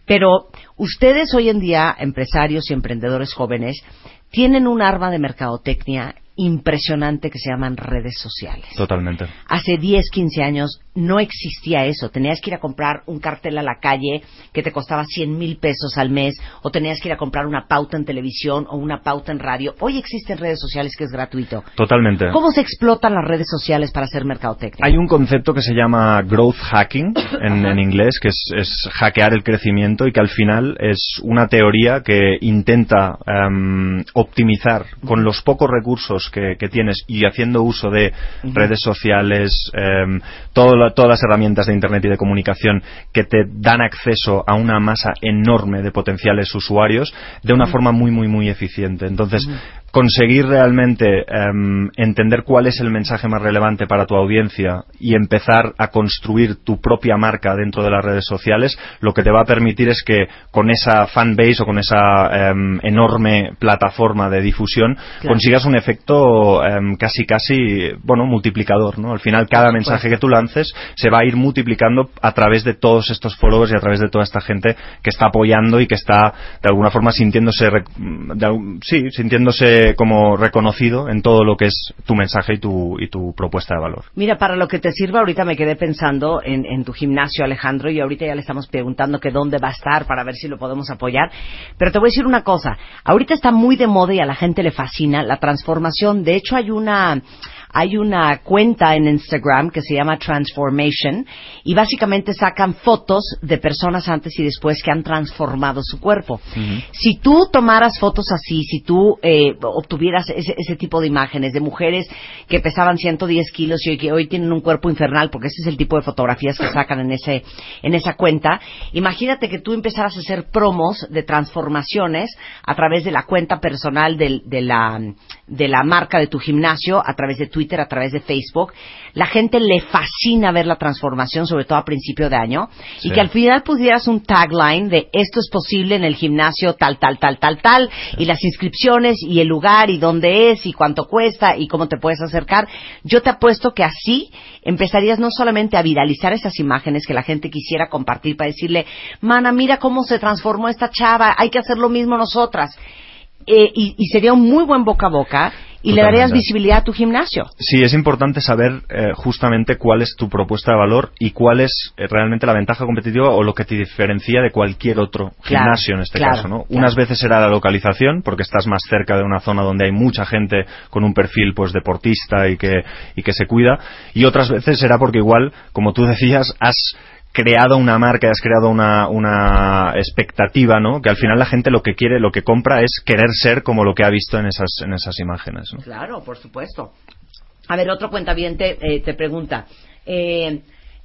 pero ustedes hoy en día, empresarios y emprendedores jóvenes, tienen un arma de mercadotecnia impresionante que se llaman redes sociales. Totalmente. Hace 10, 15 años no existía eso. Tenías que ir a comprar un cartel a la calle que te costaba 100 mil pesos al mes, o tenías que ir a comprar una pauta en televisión o una pauta en radio. Hoy existen redes sociales que es gratuito. Totalmente. ¿Cómo se explotan las redes sociales para hacer mercadotecnia? Hay un concepto que se llama growth hacking en, en inglés, que es, es hackear el crecimiento y que al final es una teoría que intenta em, optimizar con los pocos recursos que, que tienes y haciendo uso de redes sociales, todo la- todas las herramientas de Internet y de comunicación que te dan acceso a una masa enorme de potenciales usuarios de una forma muy, muy, muy eficiente. Entonces, conseguir realmente em, entender cuál es el mensaje más relevante para tu audiencia y empezar a construir tu propia marca dentro de las redes sociales, lo que te va a permitir es que con esa fanbase o con esa em, enorme plataforma de difusión consigas un efecto em, casi casi bueno multiplicador, ¿no? Al final cada mensaje que tú lances se va a ir multiplicando a través de todos estos followers y a través de toda esta gente que está apoyando y que está de alguna forma sintiéndose de sí, sintiéndose como reconocido en todo lo que es tu mensaje y tu y tu propuesta de valor. Mira, para lo que te sirva, ahorita me quedé pensando en, en tu gimnasio, Alejandro, y ahorita ya le estamos preguntando que dónde va a estar para ver si lo podemos apoyar. Pero te voy a decir una cosa, ahorita está muy de moda y a la gente le fascina la transformación. De hecho, hay una hay una cuenta en Instagram que se llama Transformation y básicamente sacan fotos de personas antes y después que han transformado su cuerpo. Si tú tomaras fotos así, si tú eh, obtuvieras ese, ese tipo de imágenes de mujeres que pesaban 110 kilos y hoy, que hoy tienen un cuerpo infernal, porque ese es el tipo de fotografías que sacan en ese en esa cuenta, imagínate que tú empezaras a hacer promos de transformaciones a través de la cuenta personal del- de la de la marca de tu gimnasio, a través de Twitter, a través de Facebook. La gente le fascina ver la transformación, sobre todo a principio de año, y que al final pusieras un tagline de esto es posible en el gimnasio tal, tal, tal, tal, tal, y las inscripciones, y el lugar, y dónde es, y cuánto cuesta, y cómo te puedes acercar. Yo te apuesto que así empezarías no solamente a viralizar esas imágenes que la gente quisiera compartir para decirle, mana, mira cómo se transformó esta chava, hay que hacer lo mismo nosotras. Eh, y, y sería un muy buen boca a boca y le darías visibilidad a tu gimnasio. Sí, es importante saber eh, justamente cuál es tu propuesta de valor y cuál es eh, realmente la ventaja competitiva o lo que te diferencia de cualquier otro Claro, gimnasio en este claro, caso, ¿no? claro. Unas veces será la localización porque estás más cerca de una zona donde hay mucha gente con un perfil pues deportista y que y que se cuida y otras veces será porque igual, como tú decías, has creado una marca, has creado una, una expectativa, ¿no? Que al final la gente lo que quiere, lo que compra es querer ser como lo que ha visto en esas, en esas imágenes. Claro, por supuesto. A ver, otro cuentaviente eh, te pregunta, eh,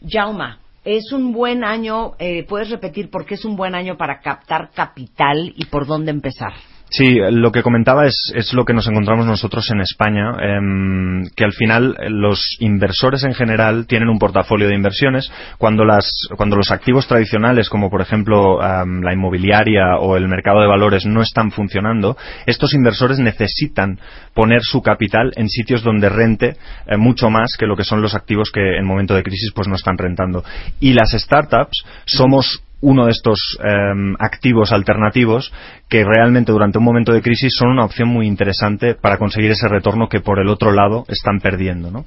Jauma, ¿es un buen año, eh, puedes repetir por qué es un buen año para captar capital y por dónde empezar? Sí, lo que comentaba es, es lo que nos encontramos nosotros en España, em, que al final eh, los inversores en general tienen un portafolio de inversiones cuando, las, cuando los activos tradicionales, como por ejemplo la inmobiliaria o el mercado de valores, no están funcionando, estos inversores necesitan poner su capital en sitios donde rente eh, mucho más que lo que son los activos que en momento de crisis pues no están rentando. Y las startups somos uno de estos em, activos alternativos que realmente durante un momento de crisis son una opción muy interesante para conseguir ese retorno que por el otro lado están perdiendo. ¿no?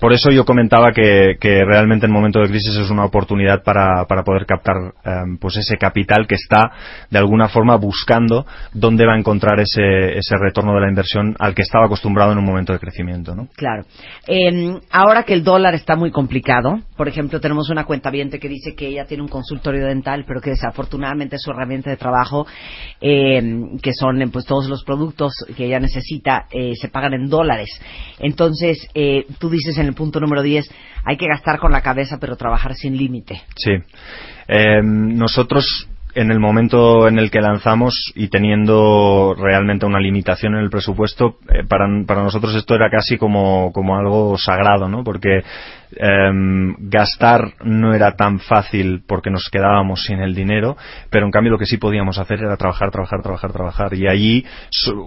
Por eso yo comentaba que, realmente en momento de crisis es una oportunidad para, para poder captar em, pues ese capital que está de alguna forma buscando dónde va a encontrar ese, ese retorno de la inversión al que estaba acostumbrado en un momento de crecimiento. ¿no? Claro. Eh, ahora que el dólar está muy complicado, por ejemplo, tenemos una cuenta que dice que ella tiene un consultorio dental, pero que desafortunadamente su herramienta de trabajo, eh, que son eh, pues todos los productos que ella necesita, eh, se pagan en dólares. Entonces, eh, tú dices en el punto número 10, hay que gastar con la cabeza, pero trabajar sin límite. Sí. Eh, nosotros en el momento en el que lanzamos y teniendo realmente una limitación en el presupuesto, eh, para, para nosotros esto era casi como, como algo sagrado, ¿no? Porque em, gastar no era tan fácil porque nos quedábamos sin el dinero, pero en cambio lo que sí podíamos hacer era trabajar, trabajar, trabajar, trabajar. Y allí,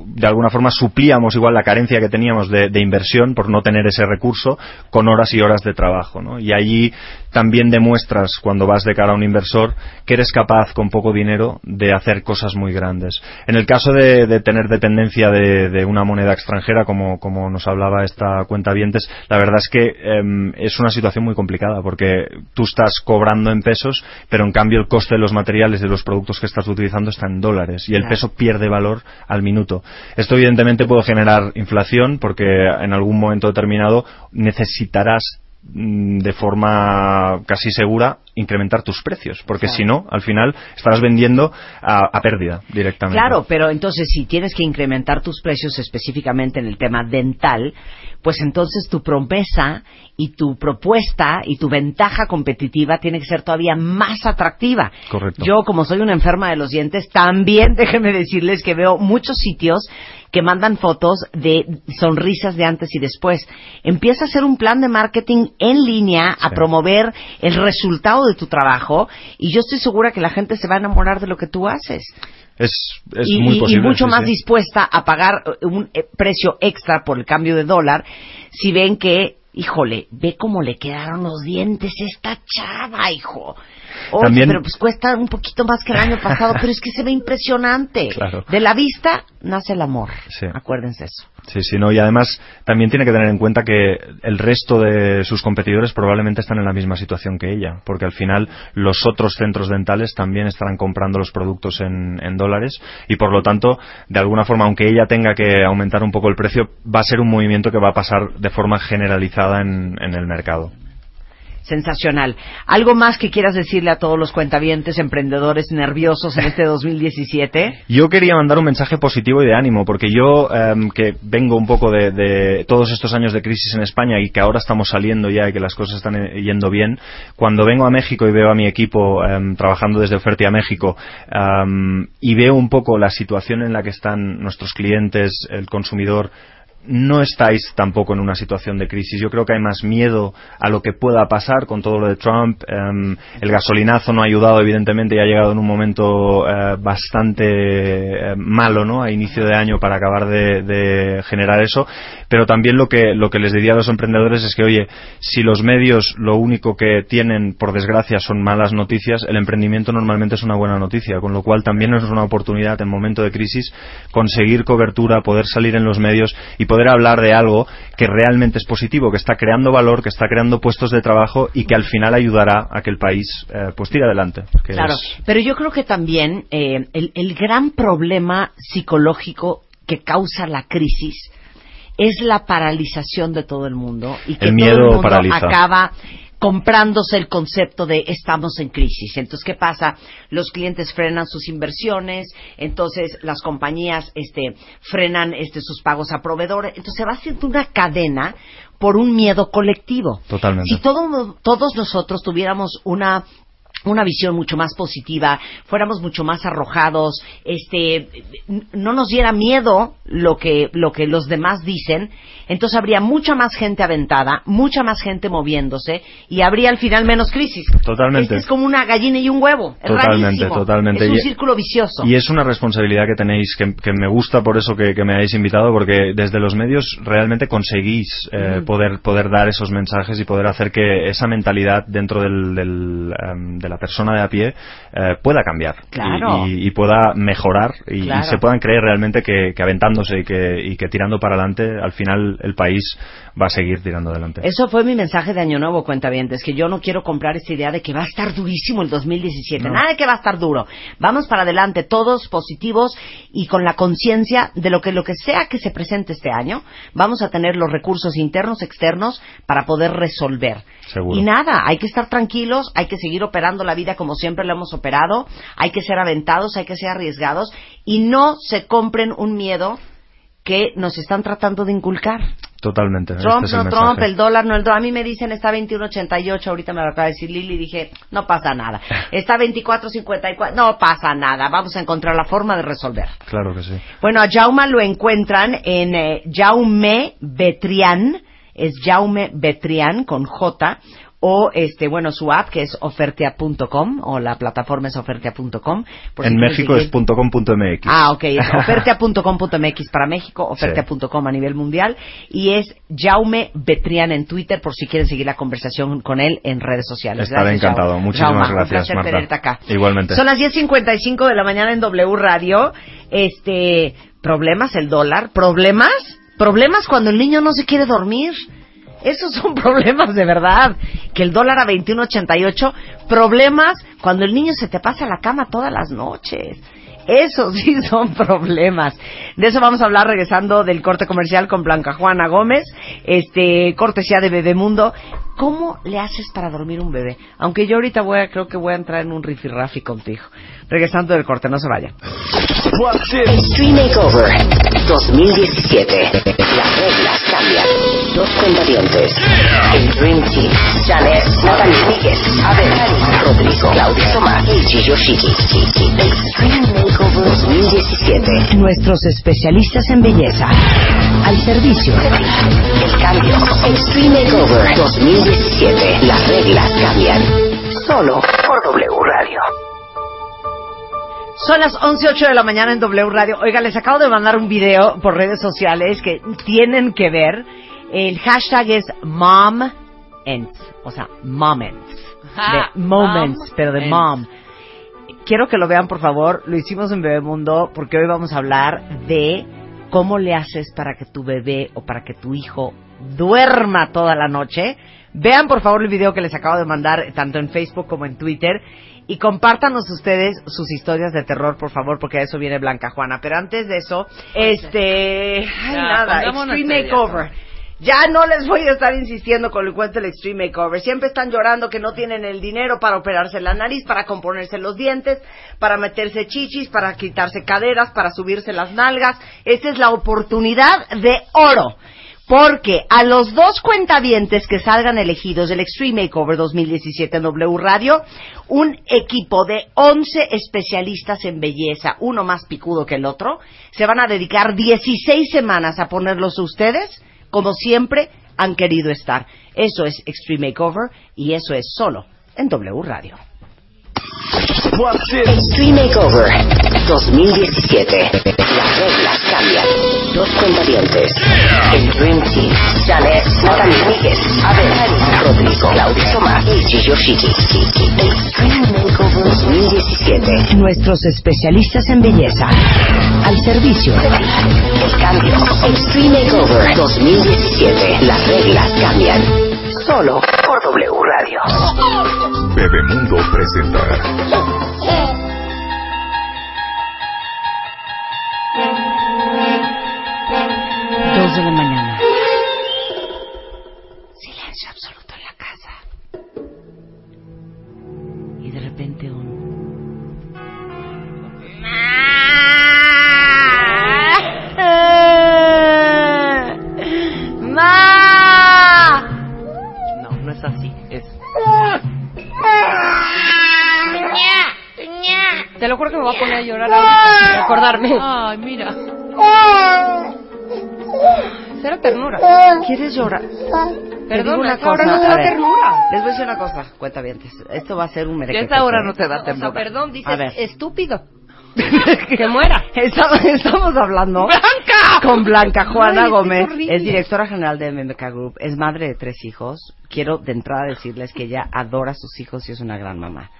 de alguna forma, suplíamos igual la carencia que teníamos de, inversión por no tener ese recurso con horas y horas de trabajo. ¿no? Y allí también demuestras, cuando vas de cara a un inversor, que eres capaz con poco dinero de hacer cosas muy grandes. En el caso de, tener dependencia de, una moneda extranjera, como, como nos hablaba esta cuenta vientes, la verdad es que em, es una situación muy complicada porque tú estás cobrando en pesos, pero en cambio el coste de los materiales de los productos que estás utilizando está en dólares y el Claro. peso pierde valor al minuto. Esto evidentemente puede generar inflación porque en algún momento determinado necesitarás mm, de forma casi segura incrementar tus precios porque Claro. si no al final estarás vendiendo a, a pérdida directamente Claro, pero entonces si tienes que incrementar tus precios específicamente en el tema dental, pues entonces tu promesa y tu propuesta y tu ventaja competitiva tiene que ser todavía más atractiva. Correcto. Yo, como soy una enferma de los dientes, también déjenme decirles que veo muchos sitios que mandan fotos de sonrisas de antes y después. Empieza a hacer un plan de marketing en línea a promover el resultado de tu trabajo y yo estoy segura que la gente se va a enamorar de lo que tú haces es, es y, muy y- mucho sí, más sí. dispuesta a pagar eh, un eh, precio extra por el cambio de dólar si ven que, híjole, ve cómo le quedaron los dientes a esta chava, hijo. Oye, También- pero pues cuesta un poquito más que el año pasado, pero es que se ve impresionante. Claro. De la vista nace el amor. Sí. Acuérdense eso. Sí, sí, no, y además también tiene que tener en cuenta que el resto de sus competidores probablemente están en la misma situación que ella, porque al final los otros centros dentales también estarán comprando los productos en, en dólares y por lo tanto, de alguna forma, aunque ella tenga que aumentar un poco el precio, va a ser un movimiento que va a pasar de forma generalizada en, en el mercado. Sensacional. ¿Algo más que quieras decirle a todos los cuentavientes, emprendedores nerviosos en este 2017? Yo quería mandar un mensaje positivo y de ánimo, porque yo, em, que vengo un poco de, de todos estos años de crisis en España y que ahora estamos saliendo ya y que las cosas están eh, yendo bien, cuando vengo a México y veo a mi equipo em, trabajando desde Ofertia México em, y veo un poco la situación en la que están nuestros clientes, el consumidor, no estáis tampoco en una situación de crisis. Yo creo que hay más miedo a lo que pueda pasar con todo lo de Trump. Em, el gasolinazo no ha ayudado, evidentemente, y ha llegado en un momento eh, bastante eh, malo, ¿no? A inicio de año para acabar de, de generar eso. Pero también lo que, lo que les diría a los emprendedores es que, oye, si los medios lo único que tienen, por desgracia, son malas noticias, el emprendimiento normalmente es una buena noticia. Con lo cual también es una oportunidad en momento de crisis conseguir cobertura, poder salir en los medios y poder hablar de algo que realmente es positivo, que está creando valor, que está creando puestos de trabajo y que al final ayudará a que el país eh, pues tire adelante. Claro, es- pero yo creo que también eh, el, el gran problema psicológico que causa la crisis es la paralización de todo el mundo y que El todo miedo el mundo paraliza. acaba comprándose el concepto de estamos en crisis. Entonces, ¿qué pasa? Los clientes frenan sus inversiones, entonces las compañías este, frenan este, sus pagos a proveedores. Entonces, se va haciendo una cadena por un miedo colectivo. Totalmente. Si todo- todos nosotros tuviéramos una una visión mucho más positiva, fuéramos mucho más arrojados, este, no nos diera miedo lo que, lo que los demás dicen, entonces habría mucha más gente aventada, mucha más gente moviéndose y habría al final menos crisis. Totalmente. Este es como una gallina y un huevo. Es Totalmente, rarísimo. totalmente. Es un Y- círculo vicioso. Y es una responsabilidad que tenéis, que, que me gusta por eso que, que me hayáis invitado, porque desde los medios realmente conseguís eh, poder, poder dar esos mensajes y poder hacer que esa mentalidad dentro del, del, em, de la persona de a pie eh, pueda cambiar y- Claro. y, y pueda mejorar y, se puedan creer realmente que, que aventándose y que, y que tirando para adelante, al final el país va a seguir tirando adelante. Eso fue mi mensaje de Año Nuevo, cuenta bien. Es que yo no quiero comprar esa idea de que va a estar durísimo el 2017. No. Nada de que va a estar duro. Vamos para adelante, todos positivos y con la conciencia de lo que lo que sea que se presente este año, vamos a tener los recursos internos, externos para poder resolver. Seguro. Y nada, hay que estar tranquilos, hay que seguir operando la vida como siempre lo hemos operado, hay que ser aventados, hay que ser arriesgados y no se compren un miedo que nos están tratando de inculcar. Totalmente. Trump, este es el no. Trump, el dólar, no el dólar. A mí me dicen está 21.88, ahorita me lo acaba de decir Lili, dije, no pasa nada. Está 24.54, no pasa nada, vamos a encontrar la forma de resolver. Claro que sí. Bueno, a Jauma lo encuentran en eh, Jaume Betrián es Jaume Betrián con J o este bueno su app que es ofertea.com o la plataforma es si En México es punto .com punto .mx. Ah, ok. es Ofertea.com.mx para México, ofertea.com a nivel mundial. Y es Jaume Betrián en Twitter por si quieren seguir la conversación con él en redes sociales. Estaré Gracias, encantado. Jaume. Muchísimas Jaume, un gracias, placer Marta. tenerte acá. Igualmente. Son las 10.55 de la mañana en W Radio. Este, problemas, el dólar. ¿Problemas? Problemas cuando el niño no se quiere dormir. Esos son problemas de verdad. Que el dólar a 21.88. Problemas cuando el niño se te pasa la cama todas las noches. Esos sí son problemas. De eso vamos a hablar regresando del corte comercial con Blanca Juana Gómez, este cortesía de Bebemundo. ¿Cómo le haces para dormir un bebé? Aunque yo ahorita voy a, creo que voy a entrar en un rifirrafi contigo. Regresando del corte, no se vaya. Extreme Makeover 2017. Las reglas cambian. Dos cuentavientes. El Dream Team. Janet, Natalie Míguez, Abel, Rodrigo, Claudia Tomás y Yoshiki. Extreme Makeover 2017. Nuestros especialistas en belleza. Al servicio. El cambio. Extreme Makeover 2017. Las reglas cambian. Solo por W Radio. Son las 11.08 de la mañana en W Radio. Oiga, les acabo de mandar un video por redes sociales que tienen que ver. El hashtag es moments, o sea, moments. De moments, mom pero de ends. mom. Quiero que lo vean, por favor. Lo hicimos en Bebemundo porque hoy vamos a hablar de cómo le haces para que tu bebé o para que tu hijo duerma toda la noche. Vean, por favor, el video que les acabo de mandar tanto en Facebook como en Twitter y compártanos ustedes sus historias de terror, por favor, porque a eso viene Blanca Juana. Pero antes de eso, este, ay, Ya, nada, Extreme Makeover. Ya no les voy a estar insistiendo con el cuento del Extreme Makeover. Siempre están llorando que no tienen el dinero para operarse la nariz, para componerse los dientes, para meterse chichis, para quitarse caderas, para subirse las nalgas. Esta es la oportunidad de oro. Porque a los dos cuentavientes que salgan elegidos del Extreme Makeover 2017 en W Radio, un equipo de 11 especialistas en belleza, uno más picudo que el otro, se van a dedicar 16 semanas a ponerlos a ustedes como siempre han querido estar. Eso es Extreme Makeover y eso es solo en W Radio. Extreme Makeover 2017. Las reglas cambian. Dos cuentavientes. El Dream Team. Janet, Natalie Míguez, Abel, Rodrigo, Claudia Tomás y Gigi Yoshiki. Extreme Makeover 2017. Nuestros especialistas en belleza. Al servicio. El cambio. Extreme Makeover 2017. Las reglas cambian. Solo por W Radio. Bebemundo presenta Dos de la mañana. Voy a poner a llorar ahorita sin recordarme. Ay, mira. Cero ternura. ¿Quieres llorar? Perdona, una que ahora cosa. no te da ternura. Les voy a decir una cosa, cuenta bien. Esto va a ser un Que a merequetengue. esa hora no te da O sea, ternura. perdón, dices, estúpido. que muera. Estamos, estamos hablando ¡Blanca! con Blanca Juana Ay, Gómez, es directora general de MMK Group, es madre de tres hijos. Quiero de entrada decirles que ella adora a sus hijos y es una gran mamá.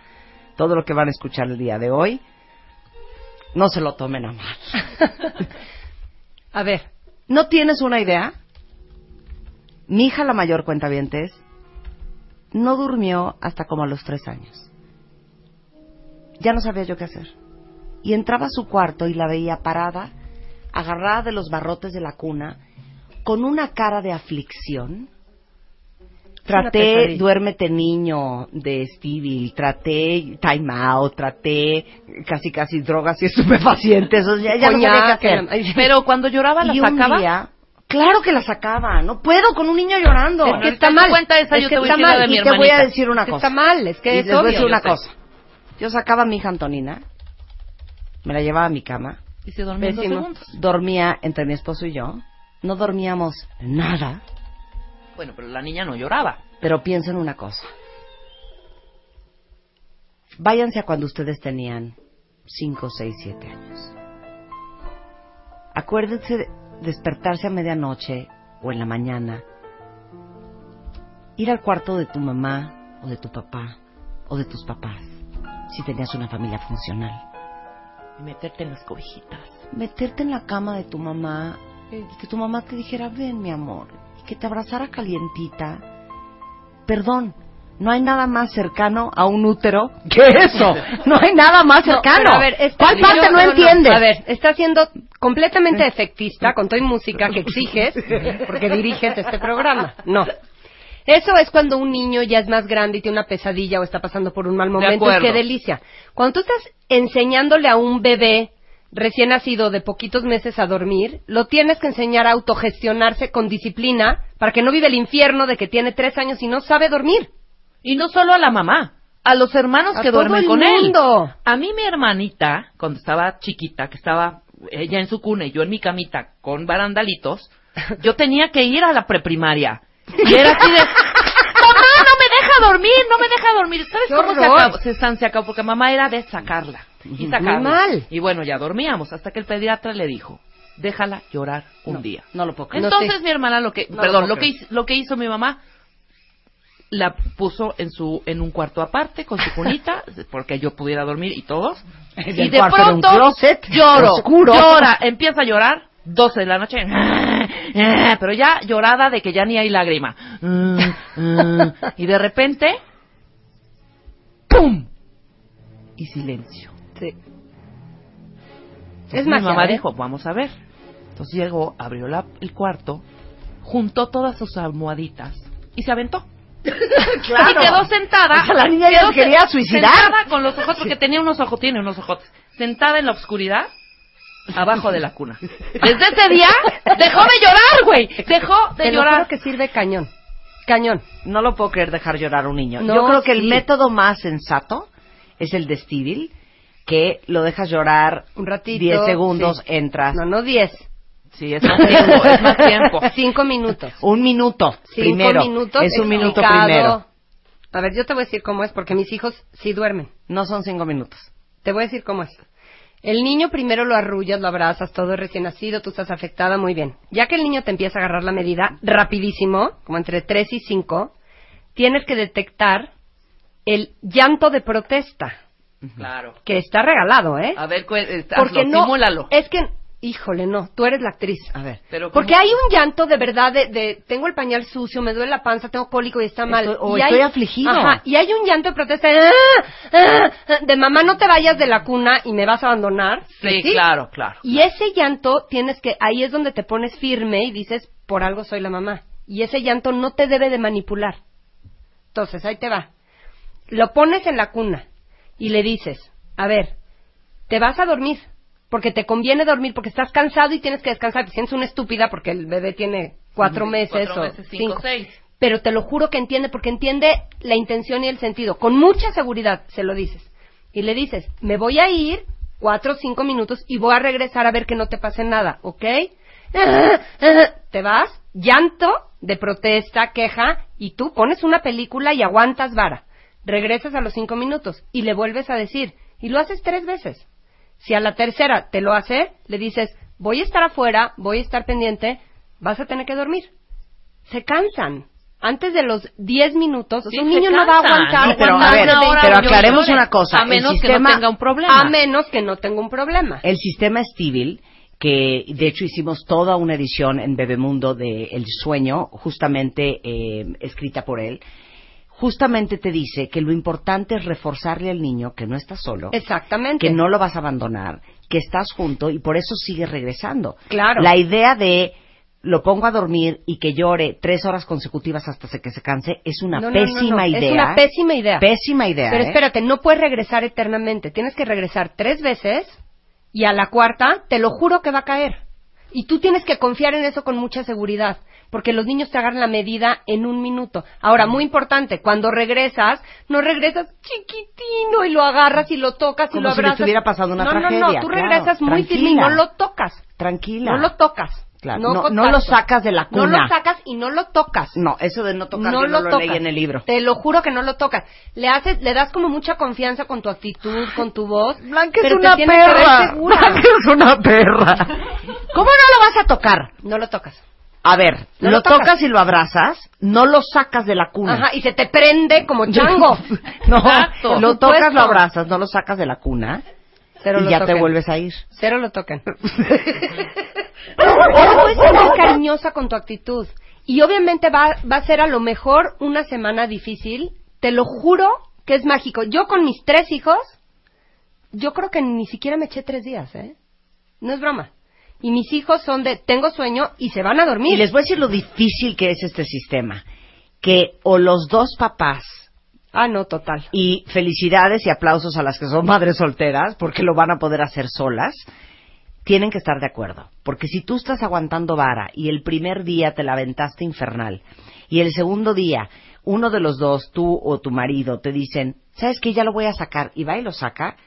Todo lo que van a escuchar el día de hoy, no se lo tomen a mal. A ver, ¿No tienes una idea? Mi hija, la mayor cuenta no durmió hasta como a los tres años. Ya no sabía yo qué hacer. Y entraba a su cuarto y la veía parada, agarrada de los barrotes de la cuna, con una cara de aflicción. Traté. Duérmete Niño de Stevie, traté Time Out, traté casi casi drogas y estupefacientes. o sea, ya no sabía Coñac, qué hacer. pero cuando lloraba la Y un sacaba. día, claro que la sacaba. No puedo con un niño llorando. Es que está mal. Cuenta esa, Es yo que te voy a está mal. de mi y te voy a decir una Que cosa. está mal, es que Y es les voy a obvio, decir una sé. cosa. Yo sacaba a mi hija Antonina, me la llevaba a mi cama, Y se dormía en dos Pésimo. segundos. dormía entre mi esposo y yo, no dormíamos nada, Bueno, pero la niña no lloraba. Pero pienso en una cosa. Váyanse a cuando ustedes tenían 5, 6, 7 años. Acuérdense de despertarse a medianoche o en la mañana, ir al cuarto de tu mamá o de tu papá o de tus papás, si tenías una familia funcional. Y meterte en las cobijitas. Meterte en la cama de tu mamá y que tu mamá te dijera, ven mi amor, que te abrazara calientita. Perdón, no hay nada más cercano a un útero que eso. No hay nada más No, cercano. pero a ver, esta- ¿Cuál parte yo- no, entiendes? A ver, está siendo completamente efectista con toda música que exiges porque diriges este programa. No. Eso es cuando un niño ya es más grande y tiene una pesadilla o está pasando por un mal momento. y acuerdo. ¡Qué delicia! Cuando tú estás enseñándole a un bebé recién nacido de poquitos meses a dormir, lo tienes que enseñar a autogestionarse con disciplina para que no vive el infierno de que tiene tres años y no sabe dormir. Y no solo a la mamá, a los hermanos A que duermen con mundo. él. A mí mi hermanita, cuando estaba chiquita, que estaba ella en su cuna y yo en mi camita con barandalitos, yo tenía que ir a la preprimaria. Y era así de, mamá, no me deja dormir, no me deja dormir. ¿Sabes ¡Qué cómo se acabó? Se, se acabó, porque mamá era de sacarla. Y sacarla. Muy mal. Y bueno, ya dormíamos, hasta que el pediatra le dijo, déjala llorar un No, día. No lo puedo creer. Entonces mi hermana lo que, No perdón, lo que hizo, lo que hizo mi mamá la puso en su en un cuarto aparte con su cunita porque yo pudiera dormir y todos y de pronto closet lloro oscuro. llora empieza a llorar 12 de la noche pero ya llorada de que ya ni hay lágrima y de repente pum y silencio Entonces Es mi magia, mamá ¿eh? dijo, vamos a ver. Entonces llegó, abrió la- el cuarto, juntó todas sus almohaditas y se aventó. Claro. Y quedó sentada. O sea, la niña ya se quería suicidar. Sentada con los ojos, porque tenía unos ojos, tiene unos ojos. Sentada en la oscuridad, abajo de la cuna. Desde ese día, dejó de llorar, güey. Dejó de Te lo llorar. juro que sirve cañón. Cañón. No lo puedo creer dejar llorar a un niño. No, Yo creo que el método más sensato es el de Stevil, que lo dejas llorar Un ratito. 10 segundos, sí. entras. No, no 10. Sí, es más tiempo, es más tiempo. Cinco minutos. Un minuto Cinco primero. minutos. es un minuto primero. A ver, yo te voy a decir cómo es, porque mis hijos sí duermen. No son cinco minutos. Te voy a decir cómo es. El niño primero lo arrullas, lo abrazas, todo es recién nacido, tú estás afectada, muy bien. Ya que el niño te empieza a agarrar la medida rapidísimo, como entre 3 y 5, tienes que detectar el llanto de protesta, Claro. que está regalado, ¿eh? A ver, eh, Porque hazlo, no, simúlalo. es que, híjole, no, tú eres la actriz. A ver. Pero Porque hay un llanto de verdad de, de, tengo el pañal sucio, me duele la panza, tengo cólico y está mal. Estoy- o Y estoy hay- afligido. Ajá, y hay un llanto de protesta de, "Ah, ah, ah", de mamá no te vayas de la cuna y me vas a abandonar. Sí, claro, claro. Y ese llanto tienes que, ahí es donde te pones firme y dices, por algo soy la mamá. Y ese llanto no te debe de manipular. Entonces, ahí te va. Lo pones en la cuna y le dices, a ver, te vas a dormir, porque te conviene dormir, porque estás cansado y tienes que descansar. Te sientes una estúpida porque el bebé tiene cuatro meses Cuatro o meses, cinco, seis. Pero te lo juro que entiende, porque entiende la intención y el sentido. Con mucha seguridad se lo dices. Y le dices, me voy a ir cuatro o cinco minutos y voy a regresar a ver que no te pase nada, ¿ok? Te vas, llanto de protesta, queja, y tú pones una película y aguantas vara. Regresas a los cinco minutos y le vuelves a decir, y lo haces tres veces. Si a la tercera te lo hace, le dices, voy a estar afuera, voy a estar pendiente, vas a tener que dormir. Se cansan. Antes de los 10 minutos, o sea, Sí, un niño no va a aguantar. Pero más a ver, de 20 pero minutos. aclaremos una cosa. A el menos que sistema- no tenga un problema. A menos que no tenga un problema. El sistema que de hecho hicimos toda una edición en Bebemundo de El Sueño, justamente eh, escrita por él, justamente te dice que lo importante es reforzarle al niño que no está solo, Exactamente. que no lo vas a abandonar, que estás junto y por eso sigues regresando. Claro. La idea de lo pongo a dormir y que llore tres horas consecutivas hasta que se canse es una No, no, no, pésima no. idea. Es una pésima idea. Pésima idea. Pero ¿eh? espérate, no puedes regresar eternamente. Tienes que regresar tres veces y a la cuarta, te lo juro que va a caer. Y tú tienes que confiar en eso con mucha seguridad, porque los niños te agarran la medida en un minuto. Ahora, muy importante, cuando regresas, no regresas chiquitino y lo agarras y lo tocas y Como lo si le abrazas. estuviera pasando una no, No, tragedia, no, tú claro. regresas muy firme y no lo tocas. Tranquila. No lo tocas. Claro, No no, no lo sacas de la No cuna. lo sacas y no lo tocas. No, eso de no tocar no yo lo no leí en el libro. Te lo juro que no lo tocas. Le haces, le das como mucha confianza con tu actitud, con tu voz. Blanca es una te tienes que ver perra. segura. Blanca es una perra. ¿Cómo no lo vas a tocar? No lo tocas. A ver, No lo, lo tocas. tocas y lo abrazas, no lo sacas de la cuna. Ajá, y se te prende como chango. No, Exacto. lo tocas, supuesto. lo abrazas, no lo sacas de la cuna Cero y lo ya te vuelves a ir. Cero lo tocan. Puedes ser muy cariñosa con tu actitud. Y obviamente va, va a ser a lo mejor una semana difícil. Te lo juro que es mágico. Yo con mis tres hijos, yo creo que ni siquiera me eché tres días, ¿eh? No es broma. Y mis hijos son de tengo sueño y se van a dormir. Y les voy a decir lo difícil que es este sistema. Que o los dos papás Ah, no, total. Y felicidades y aplausos a las que son madres solteras, porque lo van a poder hacer solas. Tienen que estar de acuerdo. Porque si tú estás aguantando vara y el primer día te la aventaste infernal, y el segundo día uno de los dos, tú o tu marido, te dicen, ¿sabes qué? Ya lo voy a sacar, y va y lo saca,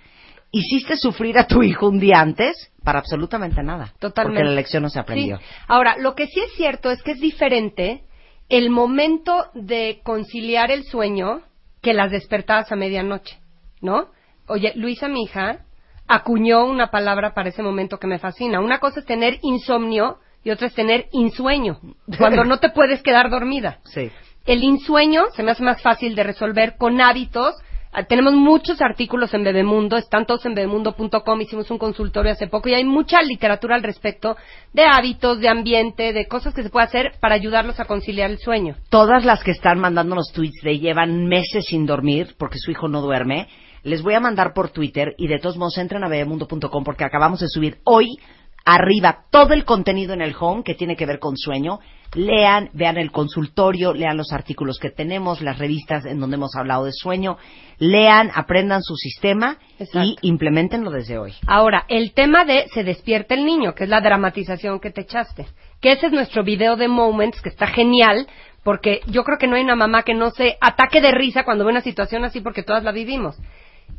hiciste sufrir a tu hijo un día antes para absolutamente nada. Totalmente. Porque la lección no se aprendió. Sí. Ahora, lo que sí es cierto es que es diferente el momento de conciliar el sueño que las despertadas a medianoche, ¿no? Oye, Luisa, mi hija, acuñó una palabra para ese momento que me fascina. Una cosa es tener insomnio y otra es tener insueño, cuando no te puedes quedar dormida. Sí. El insueño se me hace más fácil de resolver con hábitos. Ah, Tenemos muchos artículos en Bebemundo, están todos en bebemundo.com, hicimos un consultorio hace poco y hay mucha literatura al respecto de hábitos, de ambiente, de cosas que se puede hacer para ayudarlos a conciliar el sueño. todas las que están mandándonos tweets de llevan meses sin dormir porque su hijo no duerme, les voy a mandar por Twitter y de todos modos entren a bebemundo.com porque acabamos de subir hoy arriba todo el contenido en el home que tiene que ver con sueño. Lean, vean el consultorio, lean los artículos que tenemos, las revistas en donde hemos hablado de sueño, lean, aprendan su sistema y implementenlo desde hoy. Ahora, el tema de se despierta el niño, que es la dramatización que te echaste. Que ese es nuestro video de Moments, que está genial, porque yo creo que no hay una mamá que no se ataque de risa cuando ve una situación así, porque todas la vivimos.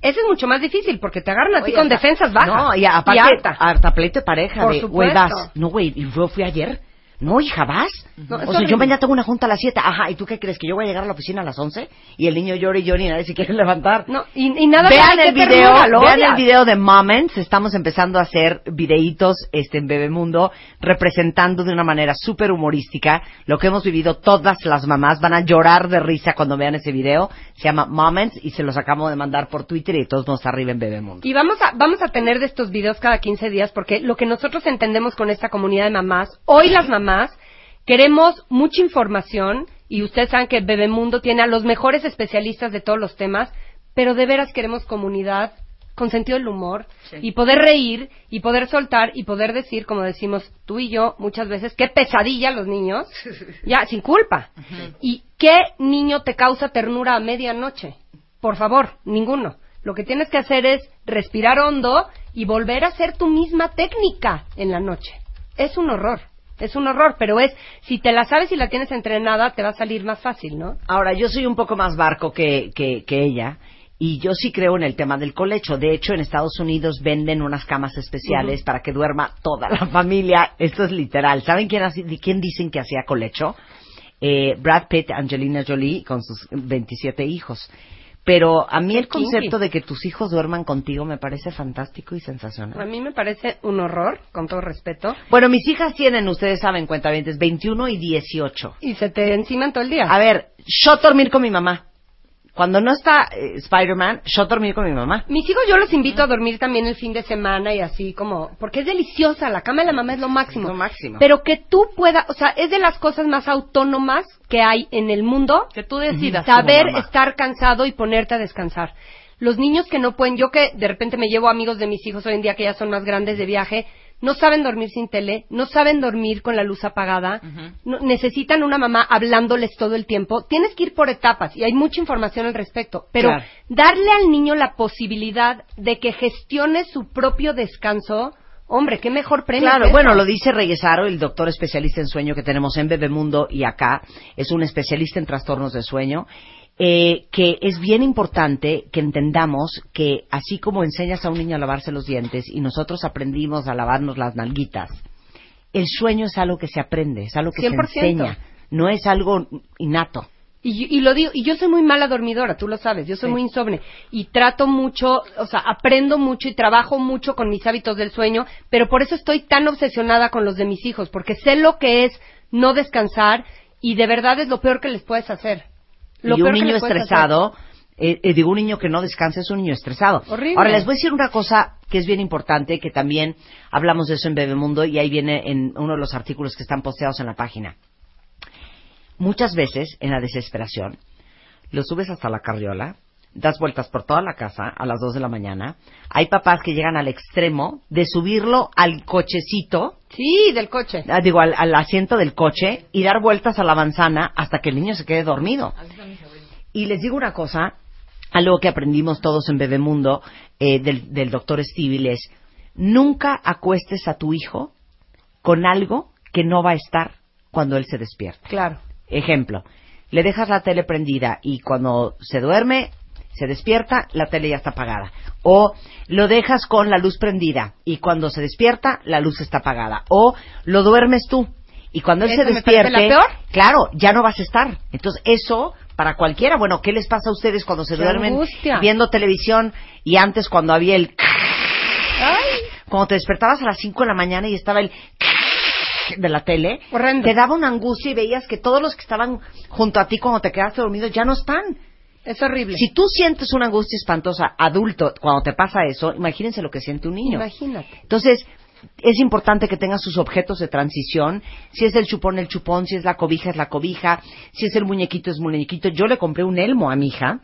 Ese es mucho más difícil, porque te agarran así Oye, con defensas bajas. No, y aparte, harta. pleito de pareja. Por de, güey, vas. No, güey, ¿y yo fui ayer? No, hija, ¿vas? No, o sea, horrible. yo mañana tengo una junta a las 7. Ajá, ¿y tú qué crees? ¿Que yo voy a llegar a la oficina a las 11? Y el niño llora y llora y nadie se quiere levantar. No, y, y nada vean el video, vean el video de Moments. Estamos empezando a hacer videitos este, en Bebemundo representando de una manera súper humorística lo que hemos vivido todas las mamás. Van a llorar de risa cuando vean ese video. Se llama Moments y se los acabo de mandar por Twitter y todos nos arriba en Bebemundo. Y vamos a, vamos a tener de estos videos cada 15 días porque lo que nosotros entendemos con esta comunidad de mamás, hoy las mamás queremos mucha información y ustedes saben que Bebemundo tiene a los mejores especialistas de todos los temas, pero de veras queremos comunidad con sentido del humor y poder reír y poder soltar y poder decir, como decimos tú y yo muchas veces, qué pesadilla los niños, ya, sin culpa. ¿Y qué niño te causa ternura a medianoche? Por favor, ninguno. Lo que tienes que hacer es respirar hondo y volver a hacer tu misma técnica en la noche. Es un horror, es un horror, pero es, si te la sabes y la tienes entrenada, te va a salir más fácil, ¿no? Ahora, yo soy un poco más barco que, que, que ella y yo sí creo en el tema del colecho. De hecho, en Estados Unidos venden unas camas especiales para que duerma toda la familia. Esto es literal. ¿Saben quién, hace- quién dicen que hacía colecho? Eh, Brad Pitt, Angelina Jolie con sus 27 hijos. Pero a mí el concepto de que tus hijos duerman contigo me parece fantástico y sensacional. A mí me parece un horror, con todo respeto. Bueno, mis hijas tienen, ustedes saben, cuentavientes, 21 y 18. Y se te enciman todo el día. A ver, yo dormir con mi mamá. Cuando no está eh, Spider-Man, yo dormir con mi mamá. Mis hijos yo los invito a dormir también el fin de semana y así como, porque es deliciosa, la cama de la mamá es lo máximo. Lo máximo. Pero que tú puedas, o sea, es de las cosas más autónomas que hay en el mundo. Que tú decidas. Saber como mamá. estar cansado y ponerte a descansar. Los niños que no pueden, yo que de repente me llevo amigos de mis hijos hoy en día que ya son más grandes de viaje, no saben dormir sin tele, no saben dormir con la luz apagada, no- necesitan una mamá hablándoles todo el tiempo. Tienes que ir por etapas y hay mucha información al respecto, pero Claro. darle al niño la posibilidad de que gestione su propio descanso, hombre, qué mejor premio. Claro, bueno, lo dice Reyesaro, el doctor especialista en sueño que tenemos en Bebemundo y acá, es un especialista en trastornos de sueño, eh, que es bien importante que entendamos que así como enseñas a un niño a lavarse los dientes y nosotros aprendimos a lavarnos las nalguitas, el sueño es algo que se aprende, es algo que 100%. se enseña, no es algo innato. Y, y lo digo, y yo soy muy mala dormidora, tú lo sabes, yo soy Sí. muy insomne y trato mucho, o sea, aprendo mucho y trabajo mucho con mis hábitos del sueño, pero por eso estoy tan obsesionada con los de mis hijos, porque sé lo que es no descansar y de verdad es lo peor que les puedes hacer. Lo y un niño estresado, eh, eh, digo, un niño que no descansa es un niño estresado. Horrible. Ahora, les voy a decir una cosa que es bien importante, que también hablamos de eso en Bebemundo y ahí viene en uno de los artículos que están posteados en la página. Muchas veces, en la desesperación, lo subes hasta la carriola, das vueltas por toda la casa a las 2 de la mañana. Hay papás que llegan al extremo de subirlo al cochecito. Sí, del coche. ah, digo, al, al asiento del coche y dar vueltas a la manzana hasta que el niño se quede dormido. Y les digo una cosa, algo que aprendimos todos en Bebemundo eh, del, del doctor Stivil es, nunca acuestes a tu hijo con algo que no va a estar cuando él se despierta. Claro. Ejemplo, le dejas la tele prendida y cuando se duerme, se despierta, la tele ya está apagada. O lo dejas con la luz prendida y cuando se despierta, la luz está apagada. O lo duermes tú y cuando él ¿Esa se despierte, claro, ya no vas a estar. Entonces, eso para cualquiera, bueno, ¿qué les pasa a ustedes cuando se ¡Qué duermen angustia! viendo televisión y antes cuando había el cuando te despertabas a las 5 de la mañana y estaba el de la tele, te daba una angustia y veías que todos los que estaban junto a ti cuando te quedaste dormido ya no están. Es horrible. Si tú sientes una angustia espantosa adulto cuando te pasa eso, imagínense lo que siente un niño. Imagínate. Entonces, es importante que tengas sus objetos de transición. Si es el chupón, el chupón. Si es la cobija, es la cobija. Si es el muñequito, es muñequito. Yo le compré un elmo a mi hija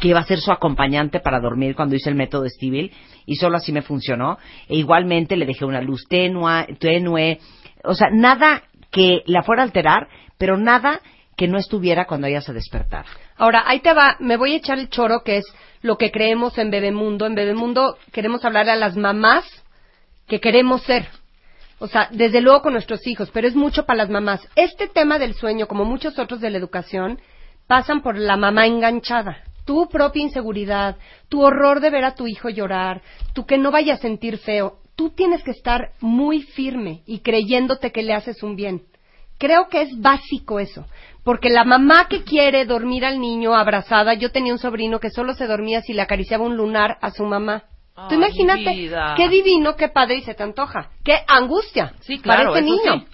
que iba a ser su acompañante para dormir cuando hice el método Stivil y solo así me funcionó. E igualmente le dejé una luz tenua, tenue, o sea, nada que la fuera a alterar, pero nada que no estuviera cuando ella se despertara. Ahora, ahí te va, me voy a echar el choro, que es lo que creemos en Bebemundo. En Bebemundo queremos hablar a las mamás que queremos ser. O sea, desde luego con nuestros hijos, pero es mucho para las mamás. Este tema del sueño, como muchos otros de la educación, pasan por la mamá enganchada. Tu propia inseguridad, tu horror de ver a tu hijo llorar, tu que no vaya a sentir feo. Tú tienes que estar muy firme y creyéndote que le haces un bien. Creo que es básico eso, porque la mamá que quiere dormir al niño abrazada, yo tenía un sobrino que solo se dormía si le acariciaba un lunar a su mamá. Tú Ay, imagínate, vida. qué divino, qué padre y se te antoja. Qué angustia Sí, claro, para ese eso niño. sí.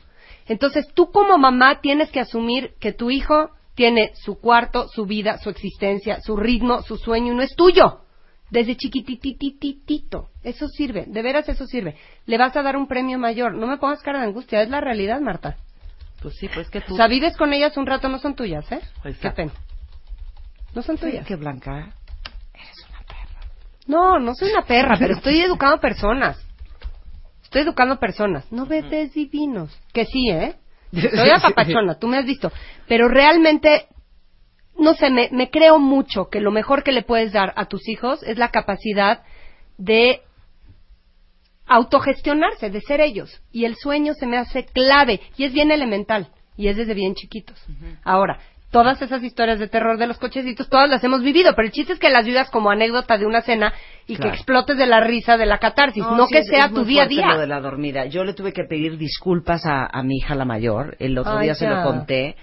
Entonces tú como mamá tienes que asumir que tu hijo tiene su cuarto, su vida, su existencia, su ritmo, su sueño y no es tuyo. Desde chiquititititito. Eso sirve, de veras eso sirve. Le vas a dar un premio mayor. No me pongas cara de angustia, es la realidad, Marta. Pues sí, pues que tú... O sea, vives con ellas un rato, no son tuyas, ¿eh? Qué pena. No son tuyas. que Blanca? No, no soy una perra, pero estoy educando personas. Estoy educando personas. No bebés divinos. Que sí, ¿eh? Soy apapachona, tú me has visto. Pero realmente, no sé, me, me creo mucho que lo mejor que le puedes dar a tus hijos es la capacidad de autogestionarse, de ser ellos. Y el sueño se me hace clave y es bien elemental y es desde bien chiquitos. Ahora, todas esas historias de terror de los cochecitos, todas las hemos vivido, pero el chiste es que las vivas como anécdota de una cena y Claro. que explotes de la risa, de la catarsis, no, sí, que sea es tu día a día. Lo de la dormida. Yo le tuve que pedir disculpas a, a mi hija la mayor. El otro Ay, día se lo conté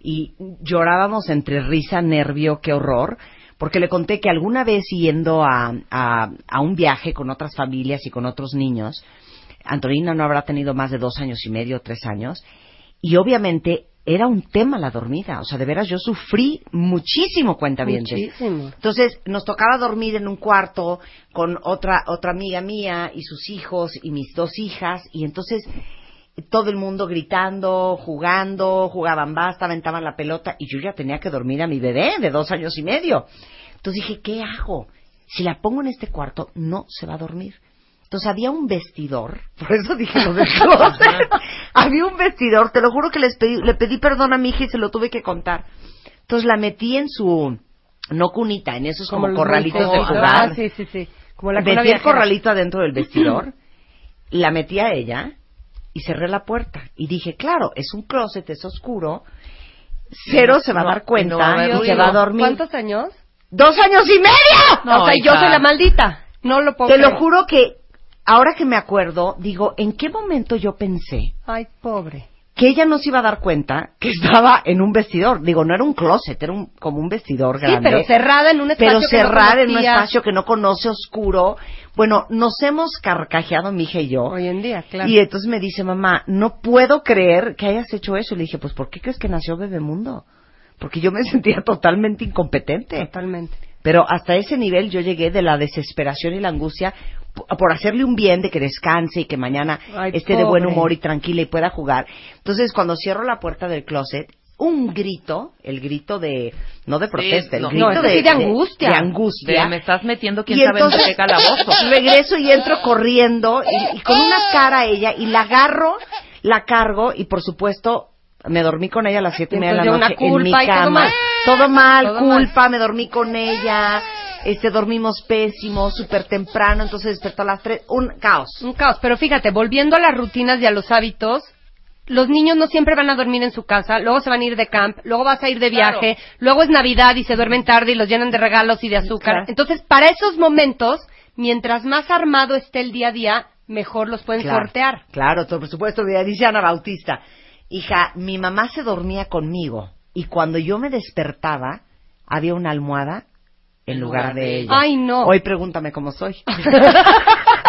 y llorábamos entre risa, nervio, qué horror. Porque le conté que alguna vez yendo a, a, a un viaje con otras familias y con otros niños, Antonina no habrá tenido más de dos años y medio, tres años, y obviamente era un tema la dormida. O sea, de veras yo sufrí muchísimo cuenta Muchísimo. entonces nos tocaba dormir en un cuarto con otra otra amiga mía y sus hijos y mis dos hijas y entonces todo el mundo gritando, jugando, jugaban basta, aventaban la pelota y yo ya tenía que dormir a mi bebé de dos años y medio. Entonces dije, ¿qué hago? Si la pongo en este cuarto, no se va a dormir. Entonces había un vestidor, por eso dije lo del closet. había un vestidor, te lo juro que les pedí, le pedí perdón a mi hija y se lo tuve que contar. Entonces la metí en su, no cunita, en esos como, corralitos de jugar. Ah, sí, sí, sí. Como la metí el corralito adentro del vestidor, la metí a ella y cerré la puerta. Y dije, claro, es un closet, es oscuro, cero No, se va a dar cuenta no y se va a dormir. ¿Cuántos años? ¡Dos años y medio! No, o sea, yo hija. soy la maldita. No lo puedo Te lo creer. juro que ahora que me acuerdo, digo, ¿en qué momento yo pensé Ay, pobre. Que ella no se iba a dar cuenta que estaba en un vestidor? Digo, no era un closet, era un, como un vestidor Sí, grande. pero cerrada en un espacio pero que no cerrada en un espacio que no conoce, oscuro. Bueno, nos hemos carcajeado mi hija y yo. Hoy en día, claro. Y entonces me dice, mamá, no puedo creer que hayas hecho eso. Y le dije, pues, ¿por qué crees que nació Bebemundo? Porque yo me sentía totalmente incompetente. Totalmente. Pero hasta ese nivel yo llegué de la desesperación y la angustia por hacerle un bien de que descanse y que mañana Ay, esté de buen humor y tranquila y pueda jugar. Entonces, cuando cierro la puerta del closet, un grito, el grito de, no de protesta, no. el grito No, de, ese sí de angustia. de angustia. De, me estás metiendo quién Y sabe en entonces qué calabozo. regreso y entro corriendo y, y con una cara a ella y la agarro, la cargo y por supuesto me dormí con ella a las siete y media de la noche una en mi culpa y todo cama. Todo mal, Todo culpa, me dormí con ella, este dormimos pésimo, súper temprano, entonces despertó a las tres, un caos. Un caos. Pero fíjate, volviendo a las rutinas y a los hábitos, los niños no siempre van a dormir en su casa, luego se van a ir de camp, luego vas a ir de Claro. viaje, luego es Navidad y se duermen tarde y los llenan de regalos y de azúcar. Claro. Entonces, para esos momentos, mientras más armado esté el día a día, mejor los pueden Claro, sortear. Claro, por supuesto, dice Ana Bautista. Hija, mi mamá se dormía conmigo y cuando yo me despertaba, había una almohada en lugar de ella. Ay, no. Hoy pregúntame cómo soy.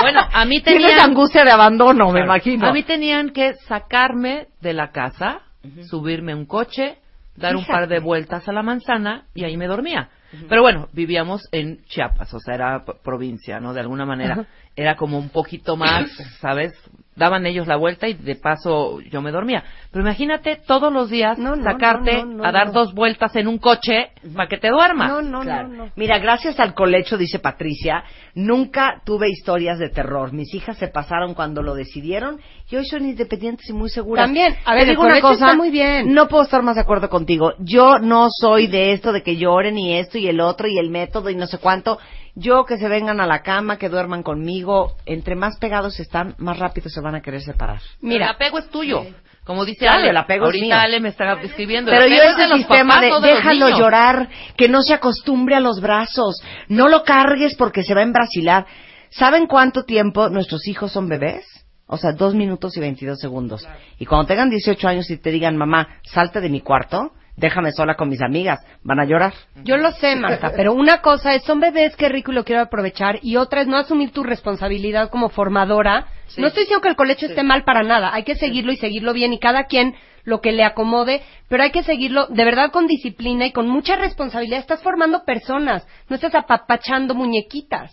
Bueno, a mí Tienes tenían... angustia de abandono, me imagino. A mí tenían que sacarme de la casa, subirme a un coche, dar un par de vueltas a la manzana y ahí me dormía. Pero bueno, vivíamos en Chiapas, o sea, era provincia, ¿no? De alguna manera. Era como un poquito más, ¿sabes? Daban ellos la vuelta y de paso yo me dormía. Pero imagínate todos los días No, no, sacarte no, no, no, a dar no. dos vueltas en un coche para que te duermas. No, no, Claro. no, no. Mira, gracias al colecho, dice Patricia, nunca tuve historias de terror. Mis hijas se pasaron cuando lo decidieron y hoy son independientes y muy seguras. También, a Te ver, el digo una cosa, está muy bien. no puedo estar más de acuerdo contigo. Yo no soy de esto de que lloren y esto y el otro y el método y no sé cuánto. Yo que se vengan a la cama, que duerman conmigo, entre más pegados están, más rápido se van a querer separar. Mira, el apego es tuyo. Como dice Claro, Ale, el apego es ahorita mío. Ale me está escribiendo. Pero yo es ese de los sistema de déjalo niños. llorar, que no se acostumbre a los brazos, no lo cargues porque se va a embrasilar. ¿Saben cuánto tiempo nuestros hijos son bebés? O sea, dos minutos y veintidós segundos. Y cuando tengan 18 años y te digan, mamá, salte de mi cuarto, déjame sola con mis amigas, van a llorar. Yo lo sé, Marta, pero una cosa es, son bebés, qué rico y lo quiero aprovechar, y otra es no asumir tu responsabilidad como formadora. Sí. No estoy diciendo que el colecho esté mal para nada, hay que seguirlo y seguirlo bien, y cada quien lo que le acomode, pero hay que seguirlo de verdad con disciplina y con mucha responsabilidad. Estás formando personas, no estás apapachando muñequitas.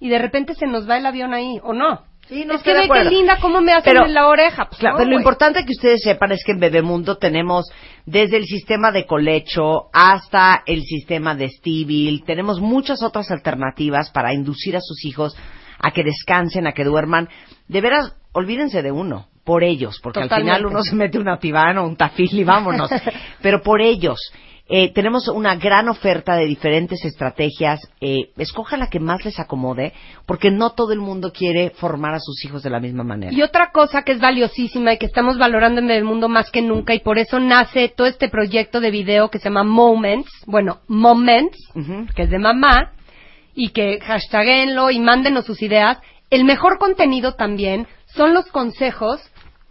Y de repente se nos va el avión ahí, ¿o no? Sí, no es que ve qué acuerdo. linda cómo me hacen Pero- en la oreja. Pues Claro, no, pero lo importante que ustedes sepan es que en Bebemundo tenemos desde el sistema de colecho hasta el sistema de Stivil, tenemos muchas otras alternativas para inducir a sus hijos a que descansen, a que duerman. De veras, olvídense de uno, por ellos, porque al final uno se mete una tibana o un tafil y vámonos. pero por ellos. Eh, tenemos una gran oferta de diferentes estrategias. Eh, escoja la que más les acomode, porque no todo el mundo quiere formar a sus hijos de la misma manera. Y otra cosa que es valiosísima y que estamos valorando en el mundo más que nunca y por eso nace todo este proyecto de video que se llama Moments, bueno, Moments, que es de mamá, y que hashtaguenlo y mándenos sus ideas. El mejor contenido también son los consejos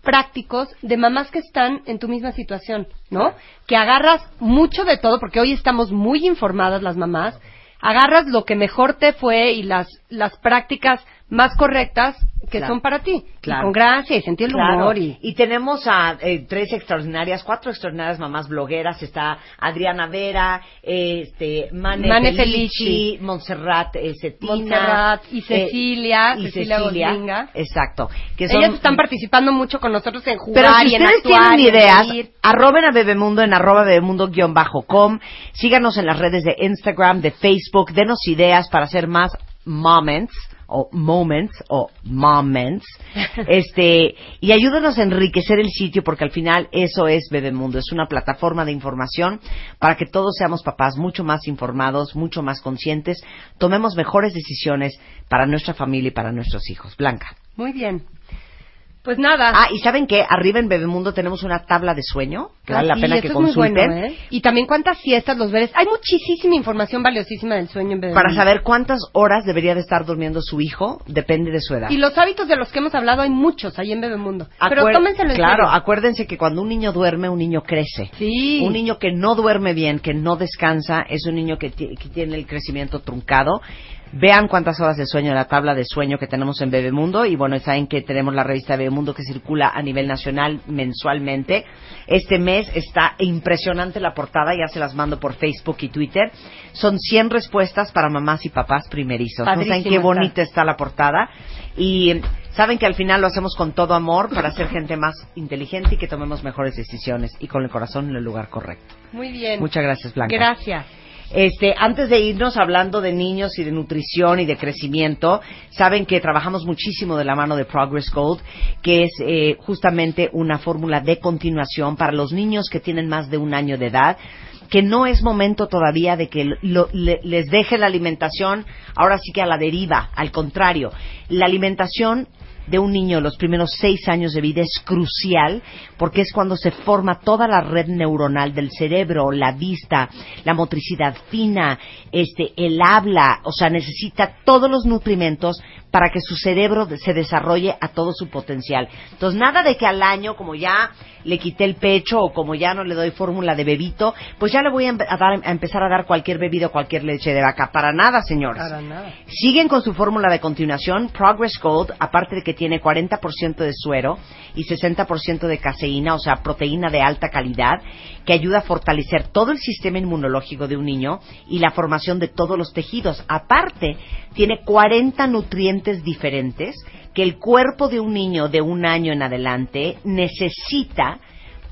prácticos de mamás que están en tu misma situación, ¿no? Que agarras mucho de todo, porque hoy estamos muy informadas las mamás, agarras lo que mejor te fue y las, las prácticas más correctas que Claro. son para ti. Claro. Y con gracia y del Claro. humor y... tenemos a eh, tres extraordinarias, cuatro extraordinarias mamás blogueras. Está Adriana Vera, este, Mane, Mane Felici, Felici, Montserrat eh, Cetina. Montserrat y eh, Cecilia, y Cecilia Cecilia. Exacto. Que son- Ellas están participando mucho con nosotros en jugar Pero si y en ustedes actuar tienen y en ideas, arroben a Bebemundo en arroba bebemundo-com. Síganos en las redes de Instagram, de Facebook. Denos ideas para hacer más moments o moments o moments. este, y ayúdenos a enriquecer el sitio porque al final eso es Bebemundo. Es una plataforma de información para que todos seamos papás mucho más informados, mucho más conscientes. Tomemos mejores decisiones para nuestra familia y para nuestros hijos. Blanca. Muy bien. Pues nada. Ah, y ¿saben qué? Arriba en Bebemundo tenemos una tabla de sueño que vale la Ah, sí, pena que consulten bueno, ¿eh? Y también cuántas siestas los bebés. Hay muchísima información valiosísima del sueño en bebé. para saber cuántas horas debería de estar durmiendo su hijo, depende de su edad. Y los hábitos de los que hemos hablado hay muchos ahí en Bebemundo. Pero Acuer- tómenselo en Claro, serio. acuérdense que cuando un niño duerme, un niño crece. Sí. Un niño que no duerme bien, que no descansa, es un niño que, que tiene el crecimiento truncado. Vean cuántas horas de sueño en la tabla de sueño que tenemos en Bebemundo. Y bueno, saben que tenemos la revista Bebemundo que circula a nivel nacional mensualmente. Este mes está impresionante la portada, ya se las mando por Facebook y Twitter. Son 100 respuestas para mamás y papás primerizos. ¿No saben qué está. bonita está la portada? Y saben que al final lo hacemos con todo amor para ser gente más inteligente y que tomemos mejores decisiones y con el corazón en el lugar correcto. Muy bien. Muchas gracias, Blanca. Gracias. Este, antes de irnos hablando de niños y de nutrición y de crecimiento, saben que trabajamos muchísimo de la mano de Progress Gold, que es eh, justamente una fórmula de continuación para los niños que tienen más de un año de edad que no es momento todavía de que lo- le- les deje la alimentación ahora sí que a la deriva, al contrario, la alimentación de un niño los primeros seis años de vida es crucial porque es cuando se forma toda la red neuronal del cerebro, la vista, la motricidad fina, este, el habla, o sea, necesita todos los nutrimentos para que su cerebro se desarrolle a todo su potencial. Entonces, nada de que al año, como ya le quité el pecho o como ya no le doy fórmula de bebito, pues ya le voy a, dar- a empezar a dar cualquier bebido, cualquier leche de vaca. Para nada, señores. Para nada. Siguen con su fórmula de continuación, Progress Gold, aparte de que tiene 40% de suero y 60% de caseína, o sea, proteína de alta calidad, que ayuda a fortalecer todo el sistema inmunológico de un niño y la formación de todos los tejidos. Aparte, tiene 40 nutrientes diferentes que el cuerpo de un niño de un año en adelante necesita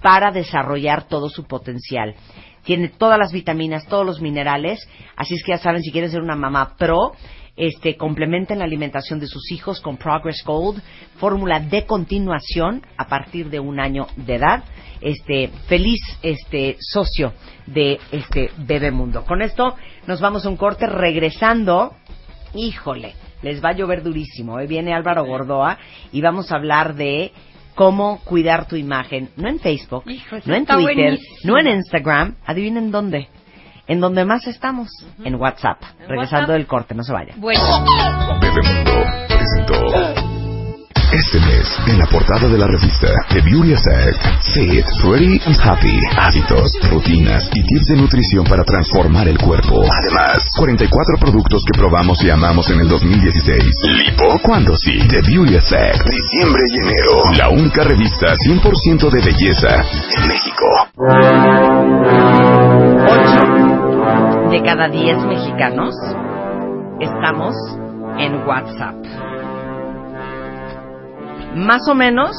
para desarrollar todo su potencial. Tiene todas las vitaminas, todos los minerales, así es que ya saben, si quieren ser una mamá pro, este, complementen la alimentación de sus hijos con Progress Gold, fórmula de continuación a partir de un año de edad. Este, feliz este socio de este Bebemundo. Con esto nos vamos a un corte regresando. Híjole, les va a llover durísimo. Hoy viene Álvaro Gordoa y vamos a hablar de cómo cuidar tu imagen, no en Facebook, Hijo, no en Twitter, buenísimo. no en Instagram, adivinen dónde. En donde más estamos, en WhatsApp. Regresando del corte, no se vayan. Bueno. Bebemundo presentó. Este mes, en la portada de la revista The Beauty Effect, Fit, Pretty and Happy, hábitos, rutinas y tips de nutrición para transformar el cuerpo. Además, 44 productos que probamos y amamos en el 2016. Lipo, cuando sí. The Beauty Effect, diciembre y enero. La única revista 100% de belleza en México. Ocho de cada 10 mexicanos estamos en WhatsApp. Más o menos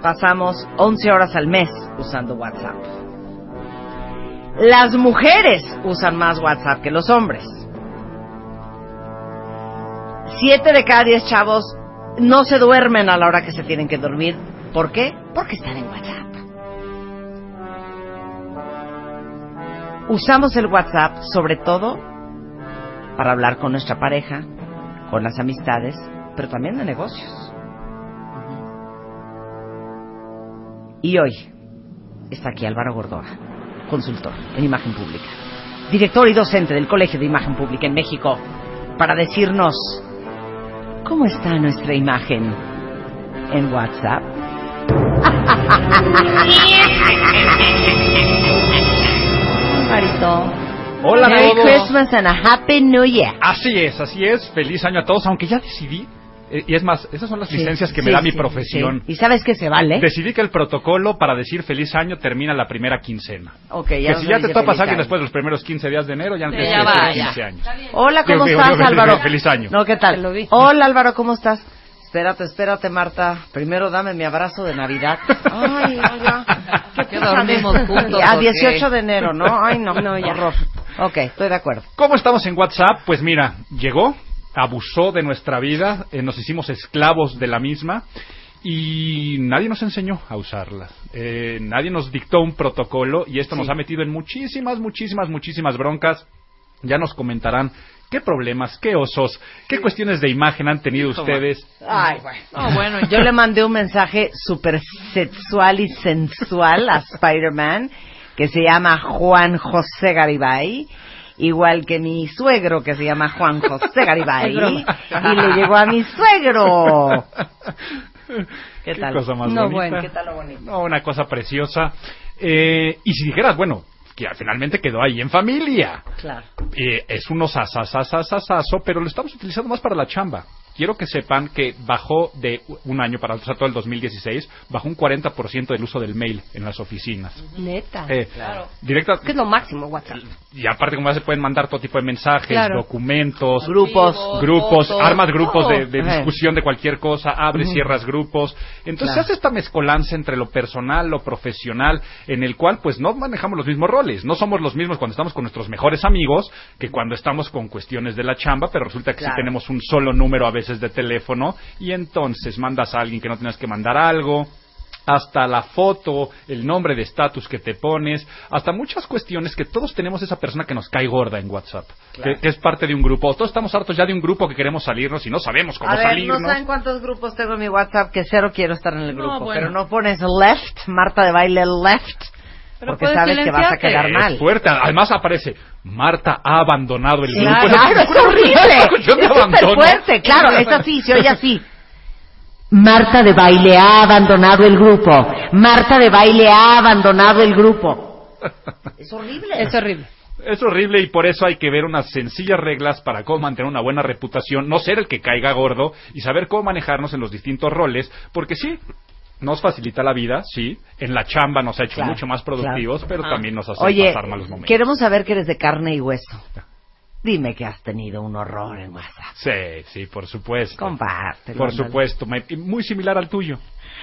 pasamos 11 horas al mes usando WhatsApp. Las mujeres usan más WhatsApp que los hombres. Siete de cada 10 chavos no se duermen a la hora que se tienen que dormir. ¿Por qué? Porque están en WhatsApp. Usamos el WhatsApp sobre todo para hablar con nuestra pareja, con las amistades, pero también de negocios. Y hoy está aquí Álvaro Gordoa, consultor en imagen pública, director y docente del Colegio de Imagen Pública en México, para decirnos cómo está nuestra imagen en WhatsApp. Marito. Hola a Merry todos. Christmas and a Happy New Year. Así es, así es. Feliz año a todos, aunque ya decidí. Eh, y es más, esas son las Sí, licencias que me sí, da mi profesión. sí. Y sabes que se vale. Decidí que el protocolo para decir feliz año termina la primera quincena. Ok, que ya si no ya te topas alguien año. después de los primeros 15 días de enero, ya no te ya va, 15 ya. años. Hola, ¿cómo Digo, estás, digo, Álvaro? Feliz año. No, ¿qué tal? Hola, Álvaro, ¿cómo estás? Espérate, espérate, Marta. Primero dame mi abrazo de Navidad. Ay, ya. ¿Qué Que dormimos juntos, A ¿o 18 qué? de enero, ¿no? Ay, no, no, ya. Horror. Ok, estoy de acuerdo. ¿Cómo estamos en WhatsApp? Pues mira, llegó, abusó de nuestra vida, eh, nos hicimos esclavos de la misma y nadie nos enseñó a usarla. Eh, nadie nos dictó un protocolo y esto nos ha metido en muchísimas, muchísimas, muchísimas broncas. Ya nos comentarán ¿Qué problemas, qué osos, qué cuestiones de imagen han tenido ustedes? Ay, bueno. No, bueno, Yo le mandé un mensaje súper sexual y sensual a Spider-Man que se llama Juan José Garibay, igual que mi suegro que se llama Juan José broma. y le llegó a mi suegro. ¿Qué tal? cosa más No, bonita? bueno. ¿Qué tal lo bonito? No, una cosa preciosa. Eh, y si dijeras, bueno, que finalmente quedó ahí en familia. Claro. Eh, es un osasasasasasaso, pero lo estamos utilizando más para la chamba. Quiero que sepan que bajó de un año para sea, todo el 2016, bajó un 40% del uso del mail en las oficinas. Neta. Eh, directa, Que es lo máximo, WhatsApp. y aparte como ya se pueden mandar todo tipo de mensajes, Claro. documentos, Grupos. grupos, fotos, armas grupos de, discusión de cualquier cosa, abres, cierras grupos. Entonces Claro. se hace esta mezcolanza entre lo personal, lo profesional, en el cual pues no manejamos los mismos roles, no somos los mismos cuando estamos con nuestros mejores amigos que cuando estamos con cuestiones de la chamba, pero resulta que Claro. sí tenemos un solo número a veces de teléfono y entonces mandas a alguien que no tienes que mandar algo hasta la foto, el nombre de estatus que te pones, hasta muchas cuestiones que todos tenemos esa persona que nos cae gorda en WhatsApp, que, que es parte de un grupo. Todos estamos hartos ya de un grupo que queremos salirnos y no sabemos cómo A ver, salirnos. no saben cuántos grupos tengo en mi WhatsApp que cero quiero estar en el No, grupo, bueno. pero no pones left, Marta de baile left, Pero porque sabes que vas a quedar Es mal. fuerte. Además aparece, Marta ha abandonado el Claro, grupo. claro, es horrible. Yo te Es súper fuerte, claro, es así, se oye así. Marta de baile ha abandonado el grupo. Marta de baile ha abandonado el grupo. Es horrible. Es horrible. Es horrible y por eso hay que ver unas sencillas reglas para cómo mantener una buena reputación, no ser el que caiga gordo y saber cómo manejarnos en los distintos roles, porque sí, nos facilita la vida, sí, en la chamba nos ha hecho Claro, mucho más productivos, pero Ajá. también nos hace Oye, pasar malos momentos. queremos saber que eres de carne y hueso. Dime que has tenido un horror en WhatsApp. Sí, sí, por supuesto. Compártelo. Por supuesto, muy similar al tuyo.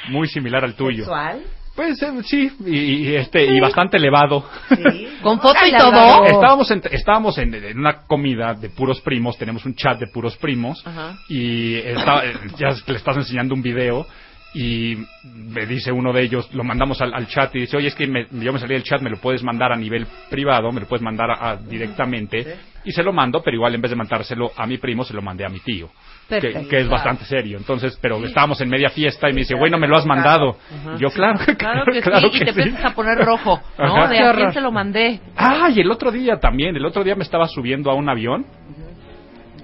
Muy similar al tuyo. ¿Sexual? Pues eh, sí, y, y, este y bastante elevado. Sí. Con foto y todo. Estábamos en, estábamos en, en una comida de puros primos, tenemos un chat de puros primos Ajá. y está- ya le estás enseñando un video y me dice uno de ellos, lo mandamos al, al chat y dice, oye, es que me- yo me salí del chat, me lo puedes mandar a nivel privado, me lo puedes mandar a- a- directamente y se lo mando, pero igual en vez de mandárselo a mi primo, se lo mandé a mi tío. Que, Perfecto. que es bastante serio. Entonces, pero estábamos en media fiesta y me dice, güey, no me lo has mandado. Y yo, claro, Claro que claro sí, y te empiezas a poner rojo, ¿no? Ajá. De a quién se lo mandé. Ah, y el otro día también, el otro día me estaba subiendo a un avión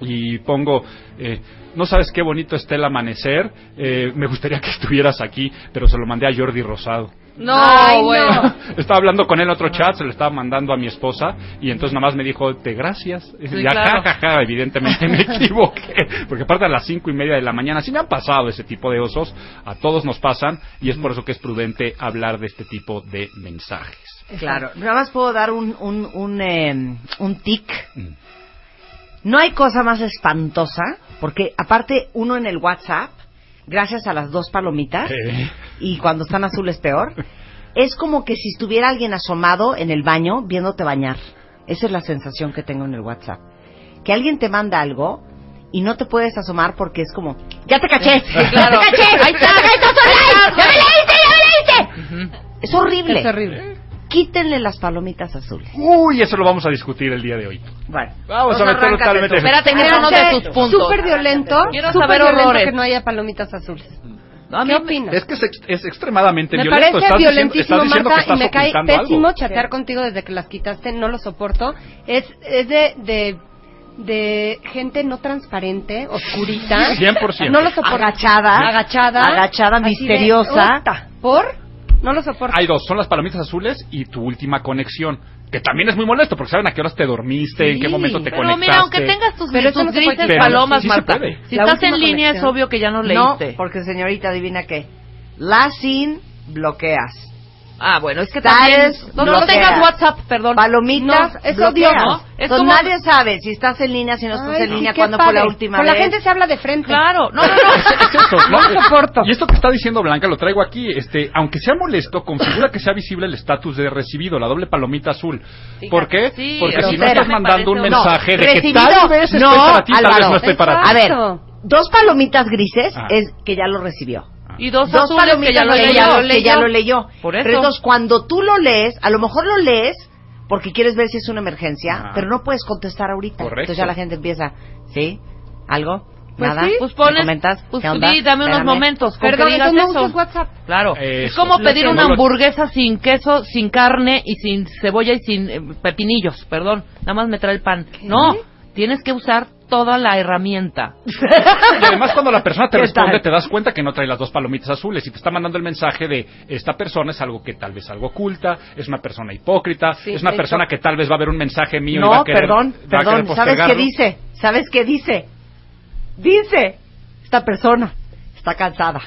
y pongo, eh, no sabes qué bonito está el amanecer, eh, me gustaría que estuvieras aquí, pero se lo mandé a Jordi Rosado. No, Ay, no. bueno. estaba hablando con él en otro chat, se lo estaba mandando a mi esposa y entonces nada más me dijo, te gracias. Y Sí, claro. ja, ja, ja, evidentemente me equivoqué, porque aparte a las cinco y media de la mañana, sí me han pasado ese tipo de osos, a todos nos pasan y es por eso que es prudente hablar de este tipo de mensajes. Claro, nada más puedo dar un, un, un, eh, un tic. Mm. No hay cosa más espantosa, porque aparte uno en el WhatsApp, gracias a las dos palomitas, Eh. y cuando están azules peor, es como que si estuviera alguien asomado en el baño viéndote bañar. Esa es la sensación que tengo en el WhatsApp. Que alguien te manda algo y no te puedes asomar porque es como, ya te caché, claro. ya te caché, Ahí está. ya te caché, ya me leíste, ya me leíste. Es horrible. Es horrible. Quítenle las palomitas azules. Uy, eso lo vamos a discutir el día de hoy. Bueno, Vamos a Pues meterlo arráncate totalmente. Espérate, que Me es uno de tus puntos. Súper violento. Quiero saber horrores. que no haya palomitas azules. No, a ¿Qué opinas? Es que es, es extremadamente Me violento. parece estás violentísimo, diciendo Marta, y me cae pésimo algo. chatear contigo desde que las quitaste, no lo soporto. Es, es de, de, de gente no transparente, oscurita. 100%. No lo soporto. Agachada. Agachada. Agachada, de, misteriosa. "Ota". ¿Por? No lo soporto. Hay dos, son las palomitas azules y tu última conexión. Que también es muy molesto porque saben a qué horas te dormiste, en qué momento te Pero conectaste. mira, aunque tengas tus, Pero tus no grises palomas, Sí Marta, si La estás en línea es obvio que ya no No, leíste. porque señorita, adivina qué. La sin bloqueas. Ah, bueno, es que también... No, no tengas WhatsApp, perdón. Palomitas, No, es bloqueas. odioso. Es Entonces como- nadie sabe si estás en línea, si no estás Ay, en línea, cuándo fue la última Con vez. la gente se habla de frente. Claro, no, no, no. Es eso, No lo soporto. Y esto que está diciendo Blanca lo traigo aquí. Este, aunque sea molesto, configura que sea visible el estatus de recibido, la doble palomita azul. ¿Por qué? Sí, Porque si no estás mandando un Me No, mensaje de que recibido, tal vez no, estoy para ti, tal vez Álvaro. no estoy para ti. A ver, dos palomitas grises Ah. es que ya lo recibió. Y dos, Dos azules que ya lo leyó. ya lo, que ya lo leyó. Por eso. Pero entonces, cuando tú lo lees, a lo mejor lo lees porque quieres ver si es una emergencia, Ajá. pero no puedes contestar ahorita. Correcto. Entonces ya la gente empieza, ¿sí? ¿Algo? Pues ¿Nada? sí, pues ¿Me pones, comentas? pues sí, dame unos momentos. Perdón, que digas no eso. WhatsApp. Claro. Es Eso. como pedir una hamburguesa sin queso, sin carne y sin cebolla y sin eh, pepinillos, perdón. Nada más me trae el pan. No, tienes que usar toda la herramienta. Y además cuando la persona te ¿Qué responde tal? te das cuenta que no trae las dos palomitas azules y te está mandando el mensaje de esta persona es algo que tal vez algo oculta, es una persona hipócrita, es una persona hecho- que tal vez va a ver un mensaje mío y va a No, querer, perdón, va a perdón. querer ¿Sabes qué dice? ¿Sabes qué dice? Dice, esta persona está cansada.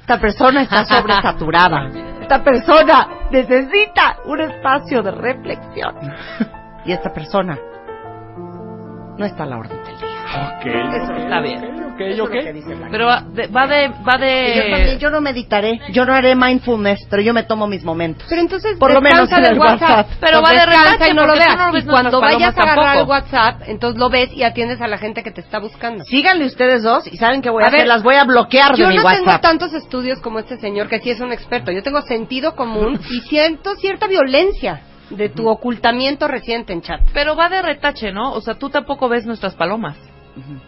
Esta persona está sobresaturada. Esta persona necesita un espacio de reflexión. Y esta persona no está a la orden del día. Ok. Está bien. Ok, Eso es ok. lo que dice la Pero va de, va de, va Y yo también, de... yo no meditaré, yo no haré mindfulness, pero yo me tomo mis momentos. Pero entonces Por lo menos en el WhatsApp. WhatsApp. Pero va de descansa y no lo veas. no ves y cuando vayas a agarrar el. WhatsApp, entonces lo ves y atiendes a la gente que te está buscando. Síganle ustedes dos y saben que voy a, A ver, hacer, las voy a bloquear de Yo mi no tengo WhatsApp. tantos estudios como este señor que sí es un experto. Yo tengo sentido común y siento cierta violencia de tu ocultamiento reciente en chat. Pero va de retache, ¿no? O sea, tú tampoco ves nuestras palomas.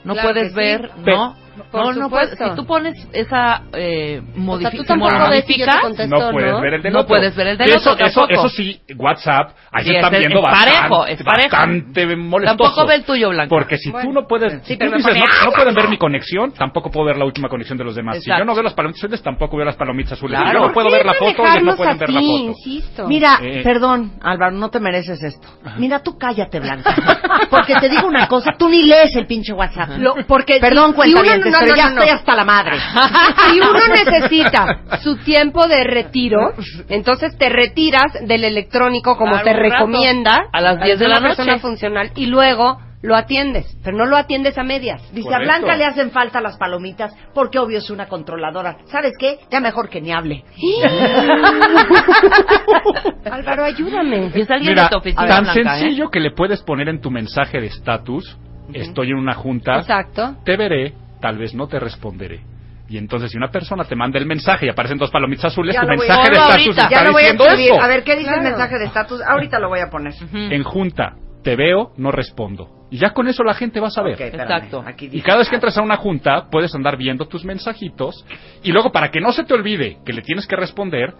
No Claro puedes que sí. ver, Pe- ¿no? Por no, no puedes. Si tú pones esa eh, O sea, si contesto, No puedes ¿no? ver el del No otro. puedes ver el del Sí, eso, otro eso, eso sí, WhatsApp, ahí Sí, se están es- viendo es bastante, parejo, es parejo. bastante molestoso. Tampoco ve el tuyo, Blanca. Porque si tú no puedes, si pero tú dices, pone, no, no "Ay, pueden ver no". mi conexión, tampoco puedo ver la última conexión de los demás. Si Exacto. yo no veo las palomitas azules, tampoco veo las palomitas azules. Si Claro. yo no puedo ver la ¿Por qué foto, ellos no pueden ver la foto. Insisto. Mira, Eh. perdón, Álvaro, no te mereces esto. Mira, tú cállate, Blanca. Porque te digo una cosa, tú ni lees el pinche WhatsApp. Lo- porque Perdón, si- si uno- cuentavientes, no, pero no, ya no, no. estoy hasta la madre. Si uno necesita su tiempo de retiro, entonces te retiras del electrónico como Claro, te recomienda A las 10 de la noche. persona funcional y luego lo atiendes, pero no lo atiendes a medias. Dice, a. Blanca le hacen falta las palomitas porque obvio es una controladora. ¿Sabes qué? Ya mejor que ni hable. Álvaro, ayúdame. Es alguien Mira, de tu oficina, tan Blanca, ¿eh? sencillo que le puedes poner en tu mensaje de estatus, estoy en una junta, Exacto. te veré, tal vez no te responderé. Y entonces si una persona te manda el mensaje y aparecen dos palomitas azules, Ya tu a- mensaje de estatus está Ya lo voy a diciendo escribir. esto. A ver, ¿qué dice el mensaje de estatus? Ahorita lo voy a poner. En junta, te veo, no respondo. Y ya con eso la gente va a saber. Exacto. Aquí Y cada vez que entras a una junta, puedes andar viendo tus mensajitos. Y luego, para que no se te olvide que le tienes que responder,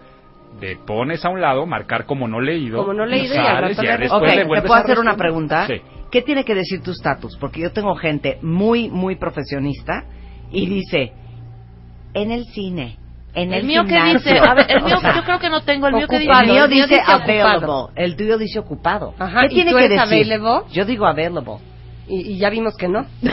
le pones a un lado, marcar como no leído. Como no leído y al sales, rato ya le después Ok, le ¿te puedo a hacer una pregunta? Sí. ¿Qué tiene que decir tu estatus? Porque yo tengo gente muy, muy profesionista y dice, en el cine, en el, El mío que dice, a ver, el mío, O sea, yo creo que no tengo, el mío que dice. el mío dice available, ocupado. el tuyo dice ocupado. Ajá, ¿Qué ¿y tiene que decir? available? Yo digo available. Y, y ya vimos que no. ¿Qué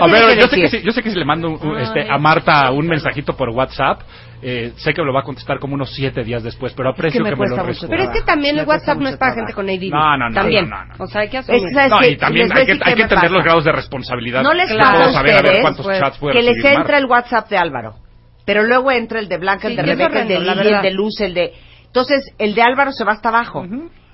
A ver, que yo sé que, si, yo sé que si le mando un- este, a Marta un mensajito por WhatsApp, eh, sé que me lo va a contestar como unos siete días después, pero aprecio me que, me lo responda. Pero es que también Me el WhatsApp no es para trabajo. gente con ADD. No, no, no, También. no, no, no. O sea, hay que asumir. Es que, ¿sabes No, y también hay que, hay entender los grados de responsabilidad. No les pasa a todos saber a ver cuántos pues, chats puede que les entra Marta. el WhatsApp de Álvaro, pero luego entra el de Blanca, el Sí, de Rebeca, el de Lili, el de Luz, el de... Entonces, el de Álvaro se va hasta abajo.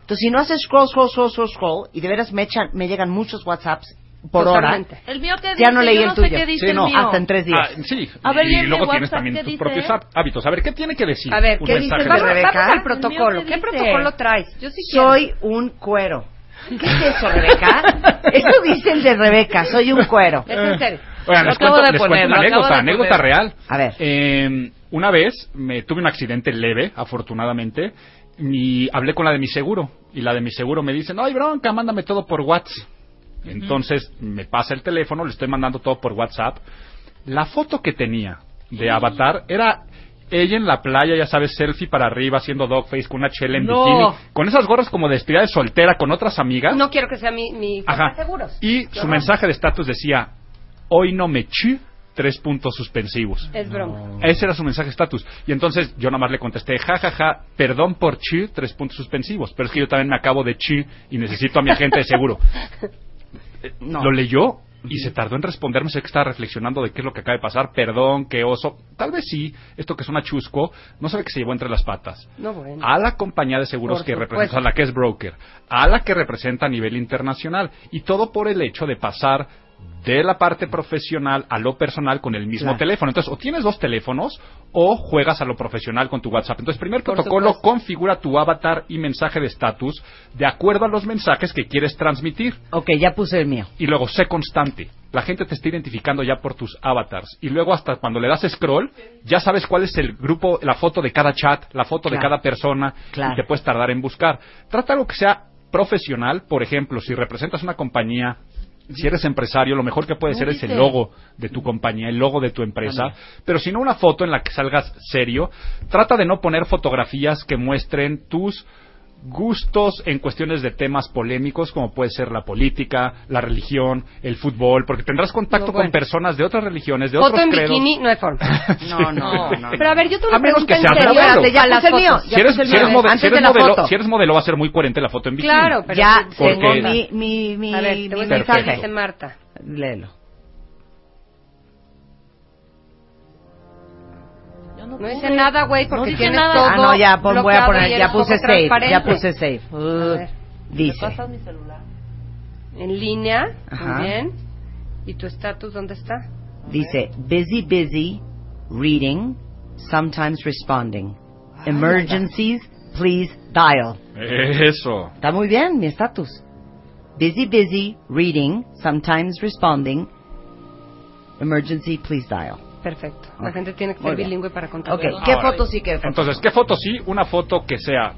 Entonces, si no haces scroll, scroll, scroll, scroll, scroll, y de veras me, echan, me llegan muchos WhatsApps por Totalmente. El mío que dice, Ya no leí yo el no tuyo. sé qué dice Sí, el no, mío. hasta en tres días. Ah, sí, A ver, y ¿y el luego WhatsApp tienes también tus dice? propios há- hábitos. A ver, ¿qué tiene que decir? A ver, un ¿qué mensaje dices? de Vamos, Rebeca? vamos al El protocolo. ¿qué ¿Qué protocolo traes? Yo sí quiero. Soy un cuero. ¿Qué es eso, Rebeca? Eso dice el de Rebeca, soy un cuero. Es en serio. Oigan, Lo les acabo cuento, de les poner, cuento una anécdota, anécdota real. A ver. Eh, una vez me tuve un accidente leve, afortunadamente, y hablé con la de mi seguro. Y la de mi seguro me dice, no hay bronca, mándame todo por WhatsApp. Entonces me pasa el teléfono, le estoy mandando todo por WhatsApp. La foto que tenía de Avatar era ella en la playa, ya sabes, selfie para arriba, haciendo dogface con una chela en No. bikini, con esas gorras como de despedida de soltera con otras amigas. No quiero que sea mi, mi Ajá. seguros. Y Qué su horror. mensaje de estatus decía, hoy no me chi, tres puntos suspensivos. Es broma. Ese era su mensaje estatus. Y entonces yo nada más le contesté, ja, ja, ja, perdón por chi, tres puntos suspensivos. Pero es que yo también me acabo de chi y necesito a mi agente de seguro. Eh, Lo leyó y se tardó en responderme. Sé que estaba reflexionando de qué es lo que acaba de pasar. Perdón, qué oso. Tal vez sí, esto que suena chusco, no sabe que se llevó entre las patas. No, bueno. A la compañía de seguros Por que supuesto. representa, a la que es broker, a la que representa a nivel internacional. Y todo por el hecho de pasar de la parte profesional a lo personal con el mismo Claro. teléfono. Entonces, o tienes dos teléfonos o juegas a lo profesional con tu WhatsApp. Entonces, primer Por protocolo, supuesto. configura tu avatar y mensaje de estatus de acuerdo a los mensajes que quieres transmitir. Ok, ya puse el mío. Y luego, sé constante. La gente te está identificando ya por tus avatars. Y luego, hasta cuando le das scroll, ya sabes cuál es el grupo, la foto de cada chat, la foto de cada persona. Claro. Y te puedes tardar en buscar. Trata algo que sea profesional. Por ejemplo, si representas una compañía, si eres empresario, lo mejor que puede ser es el logo de tu compañía, el logo de tu empresa. Pero si no una foto en la que salgas serio, trata de no poner fotografías que muestren tus gustos en cuestiones de temas polémicos como puede ser la política, la religión, el fútbol, porque tendrás contacto No, bueno. con personas de otras religiones, de Foto otros en credos. bikini no hay forma. No, no, no. Pero a ver, yo tengo A una menos pregunta que en serio. ya A las mío. Si eres, si si modelo, foto. si eres modelo va a ser muy coherente la foto en bikini. Claro, pero Ya Porque- tengo mi, mi, mi, A ver, te voy a mi mensaje. Marta. Léelo. No dice nada, güey, porque dice tienes nada. todo Ah, no, ya, pon- voy a poner, y ya puse save, ya transparente. puse save. A Uh, ver, dice, mi celular? en línea, Ajá. muy bien. ¿Y tu estatus dónde está? dice, busy, busy, reading, sometimes responding. Emergencies, please dial. Eso. Está muy bien, mi estatus. Busy, busy, reading, sometimes responding. Emergency, please dial. Perfecto. La gente tiene que ser bilingüe para contar. Ok, ¿qué Ahora, foto sí, foto? Entonces, ¿qué foto sí? Una foto que sea.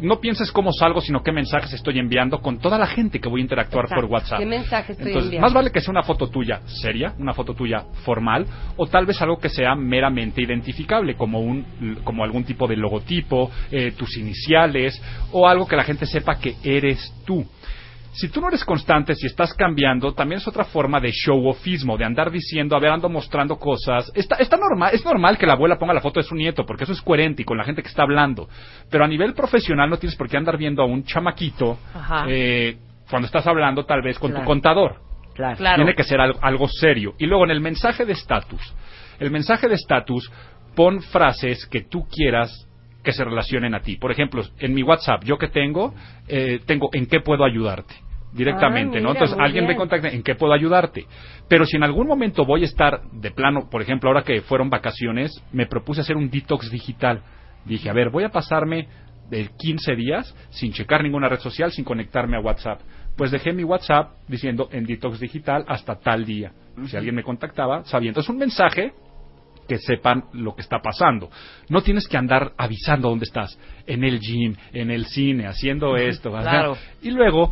No pienses cómo salgo, sino qué mensajes estoy enviando con toda la gente que voy a interactuar por WhatsApp. ¿Qué mensaje estoy Entonces, enviando? más vale que sea una foto tuya seria, una foto tuya formal, o tal vez algo que sea meramente identificable, como un, como algún tipo de logotipo, eh, tus iniciales, o algo que la gente sepa que eres tú. Si tú no eres constante, si estás cambiando, también es otra forma de show-offismo, de andar diciendo, a ver, ando mostrando cosas. Está, está normal, es normal que la abuela ponga la foto de su nieto, porque eso es coherente y con la gente que está hablando. Pero a nivel profesional no tienes por qué andar viendo a un chamaquito eh, cuando estás hablando tal vez con Claro. tu contador. Claro. Claro. Tiene que ser algo, algo serio. Y luego en el mensaje de estatus. El mensaje de estatus, pon frases que tú quieras que se relacionen a ti. Por ejemplo, en mi WhatsApp, yo que tengo, eh, tengo en qué puedo ayudarte directamente, Ah, ¿no? Entonces alguien me contacta en qué puedo ayudarte. Pero si en algún momento voy a estar de plano, por ejemplo, ahora que fueron vacaciones, me propuse hacer un detox digital. Dije, a ver, voy a pasarme de 15 días sin checar ninguna red social, sin conectarme a WhatsApp. Pues dejé mi WhatsApp diciendo en detox digital hasta tal día. Si alguien me contactaba, sabía. Entonces un mensaje que sepan lo que está pasando. No tienes que andar avisando dónde estás, en el gym, en el cine, haciendo esto. Claro. Y luego,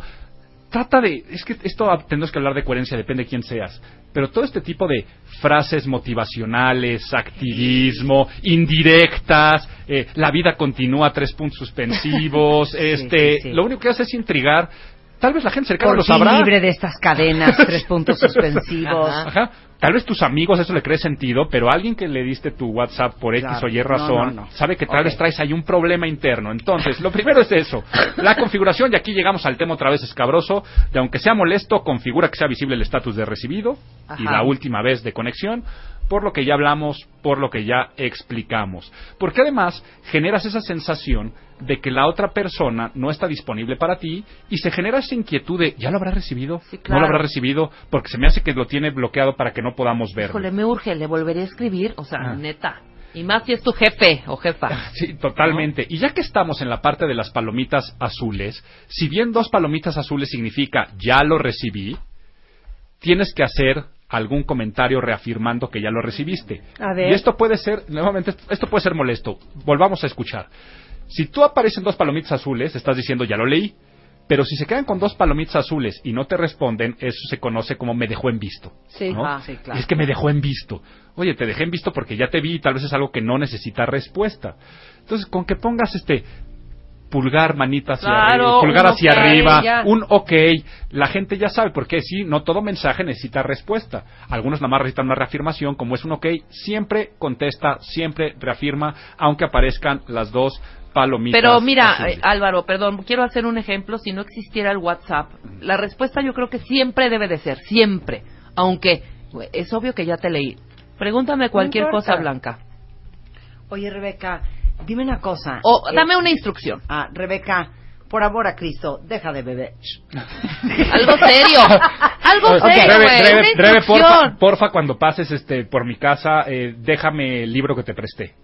trata de, es que esto tenemos que hablar de coherencia, depende de quién seas, pero todo este tipo de frases motivacionales, activismo, indirectas, eh, la vida continúa, tres puntos suspensivos, este, sí, sí. lo único que hace es intrigar. Tal vez la gente cercana Por lo sabrá. libre de estas cadenas, tres puntos suspensivos. Ajá. Tal vez tus amigos eso le cree sentido, pero alguien que le diste tu WhatsApp por X Claro. o Y razón No, no, no. sabe que tal vez traes ahí un problema interno. Entonces, lo primero es eso, la configuración, y aquí llegamos al tema otra vez escabroso, de aunque sea molesto, configura que sea visible el estatus de recibido y la última vez de conexión, por lo que ya hablamos, por lo que ya explicamos. Porque además generas esa sensación de que la otra persona no está disponible para ti y se genera esa inquietud de, ¿ya lo habrá recibido? ¿No claro. lo habrá recibido? Porque se me hace que lo tiene bloqueado para que no podamos verlo. Híjole, me urge, le volveré a escribir, o sea, Ah. neta. Y más si es tu jefe o jefa. Sí, totalmente. Y ya que estamos en la parte de las palomitas azules, si bien dos palomitas azules significa ya lo recibí, tienes que hacer algún comentario reafirmando que ya lo recibiste. A ver. Y esto puede ser, nuevamente, esto puede ser molesto. Volvamos a escuchar. Si tú aparecen dos palomitas azules, estás diciendo ya lo leí. Pero si se quedan con dos palomitas azules y no te responden, eso se conoce como me dejó en visto. Sí. ¿no? Ah, sí, claro. Y es que me dejó en visto. Oye, te dejé en visto porque ya te vi y tal vez es algo que no necesita respuesta. Entonces, con que pongas este pulgar, manita hacia Claro, arriba, pulgar un hacia ok, arriba, ya. un ok, la gente ya sabe, porque sí, no todo mensaje necesita respuesta. Algunos nada más necesitan una reafirmación, como es un ok, siempre contesta, siempre reafirma, aunque aparezcan las dos palomitas. Pero mira, azules. eh, Álvaro, perdón, quiero hacer un ejemplo. Si no existiera el WhatsApp, la respuesta yo creo que siempre debe de ser, siempre. Aunque es obvio que ya te leí. Pregúntame cualquier cosa, Blanca. Oye, Rebeca, dime una cosa. O Eh, dame una instrucción. Ah, Rebeca, por amor a Cristo, deja de beber. Algo serio. Algo serio, Rebe. Rebe, Rebe, porfa, porfa, cuando pases este por mi casa, eh, déjame el libro que te presté.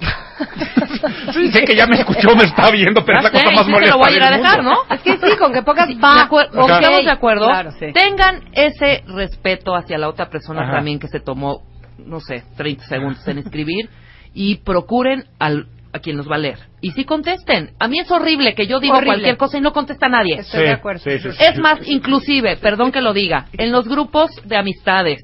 Sí, sé que ya me escuchó, me está viendo, pero es la sé, cosa más sí molesta lo voy a ir a dejar. ¿no? Es que sí, con que pongas Sí, va. ¿Estamos de acuerdo? Claro, sí. Tengan ese respeto hacia la otra persona Ajá. también que se tomó, no sé, 30 segundos en escribir y procuren al, a quien los va a leer. Y sí contesten. A mí es horrible que yo Horrible. cualquier cosa y no contesta nadie. Estoy de acuerdo. sí, sí, sí. Es más, inclusive, perdón que lo diga, en los grupos de amistades,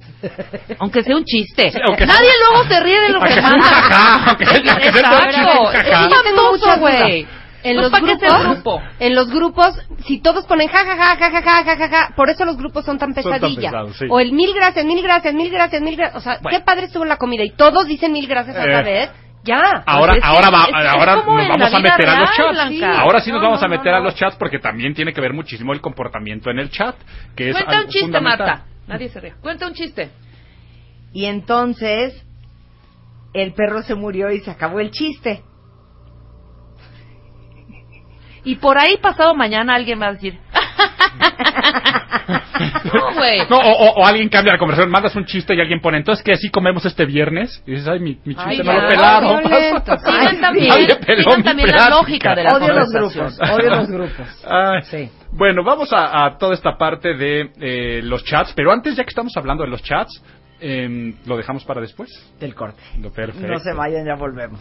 aunque sea un chiste, aunque- nadie luego se ríe de lo que manda. es muchas espantoso, dudas. güey. En Pues, los ¿para qué grupos, es el grupo? en los grupos, si todos ponen ja ja ja ja ja ja ja ja, ja, por eso los grupos son tan Son tan pesadilla. pesados, sí. O el mil gracias, mil gracias, mil gracias, mil gracias. O sea, Bueno. qué padre estuvo la comida y todos dicen mil gracias a Eh. la vez. Ya. Ahora, Pues es ahora, va- es- es ahora nos vamos a meter a los real, chats. Blanca. Ahora sí nos No, vamos a no, meter no, a los no. chats porque también tiene que ver muchísimo el comportamiento en el chat. Que es Cuenta algo un chiste. Marta. Nadie se ríe. Cuenta un chiste. Y entonces el perro se murió y se acabó el chiste. Y por ahí pasado mañana alguien va a decir, no, güey. No, o, o- o alguien cambia la conversación, mandas un chiste y alguien pone, entonces que así comemos este viernes. Y dices, ay, mi, mi chiste Ay, no ya, lo pelaron. Sigan también, Nadie peló sigan mi también la lógica de la Odio los grupos, odio los grupos. Ay, Sí. Bueno, vamos a, a toda esta parte de eh, los chats, pero antes, ya que estamos hablando de los chats, em, lo dejamos para después. Del corte. Lo perfecto. No se vayan, ya volvemos.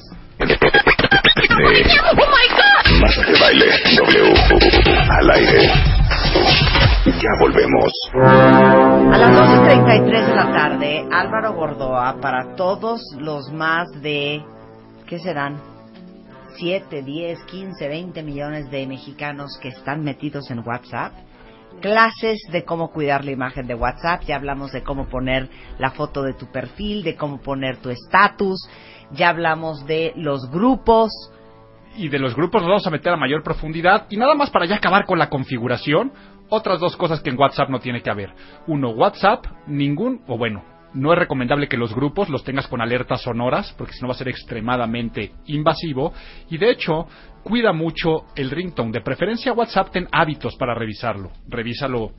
Marta de Baile W al aire. Ya volvemos. A las 12.33 de la tarde, Álvaro Gordoa, para todos los más de, ¿qué serán? 7, 10, 15, 20 millones de mexicanos que están metidos en WhatsApp. Clases de cómo cuidar la imagen de WhatsApp. Ya hablamos de cómo poner la foto de tu perfil, de cómo poner tu estatus. Ya hablamos de los grupos. y de los grupos nos vamos a meter a mayor profundidad y nada más para ya acabar con la configuración, otras dos cosas que en WhatsApp no tiene que haber. Uno, WhatsApp, ningún, o bueno, no es recomendable que los grupos los tengas con alertas sonoras, porque si no va a ser extremadamente invasivo. Y de hecho, cuida mucho el ringtone. De preferencia WhatsApp ten hábitos para revisarlo. Revísalo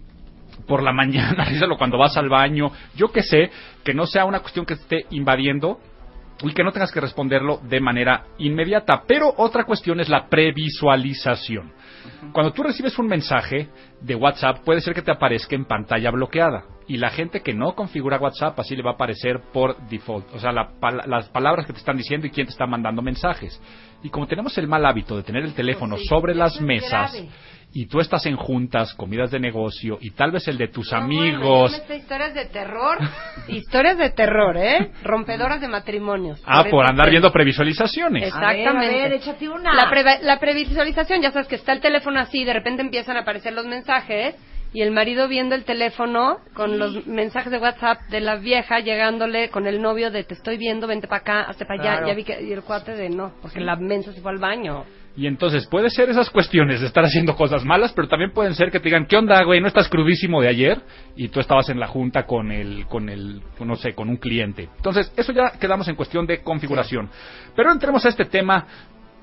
por la mañana, revísalo cuando vas al baño. Yo que sé, que no sea una cuestión que esté invadiendo y que no tengas que responderlo de manera inmediata. Pero otra cuestión es la previsualización. Cuando tú recibes un mensaje de WhatsApp, puede ser que te aparezca en pantalla bloqueada. Y la gente que no configura WhatsApp, así le va a aparecer por default. O sea, la las palabras que te están diciendo y quién te está mandando mensajes. Y como tenemos el mal hábito de tener el teléfono sobre las mesas, y tú estás en juntas, comidas de negocio, y tal vez el de tus amigos. Bueno, historias de terror. historias de terror, ¿eh? Rompedoras de matrimonios. Ah, por andar viendo previsualizaciones. Exactamente. A ver, a ver, échate una. La, preva- la previsualización, ya sabes que está el teléfono así, de repente empiezan a aparecer los mensajes y el marido viendo el teléfono con los mensajes de WhatsApp de la vieja llegándole con el novio de te estoy viendo, vente para acá, hazte para allá, ya vi que y el cuate de no, porque la mensa se fue al baño. Y entonces puede ser esas cuestiones de estar haciendo cosas malas, pero también pueden ser que te digan, ¿qué onda, güey? ¿No estás crudísimo de ayer? Y tú estabas en la junta con el, con el, no sé, con un cliente. Entonces, eso ya quedamos en cuestión de configuración. Pero entremos a este tema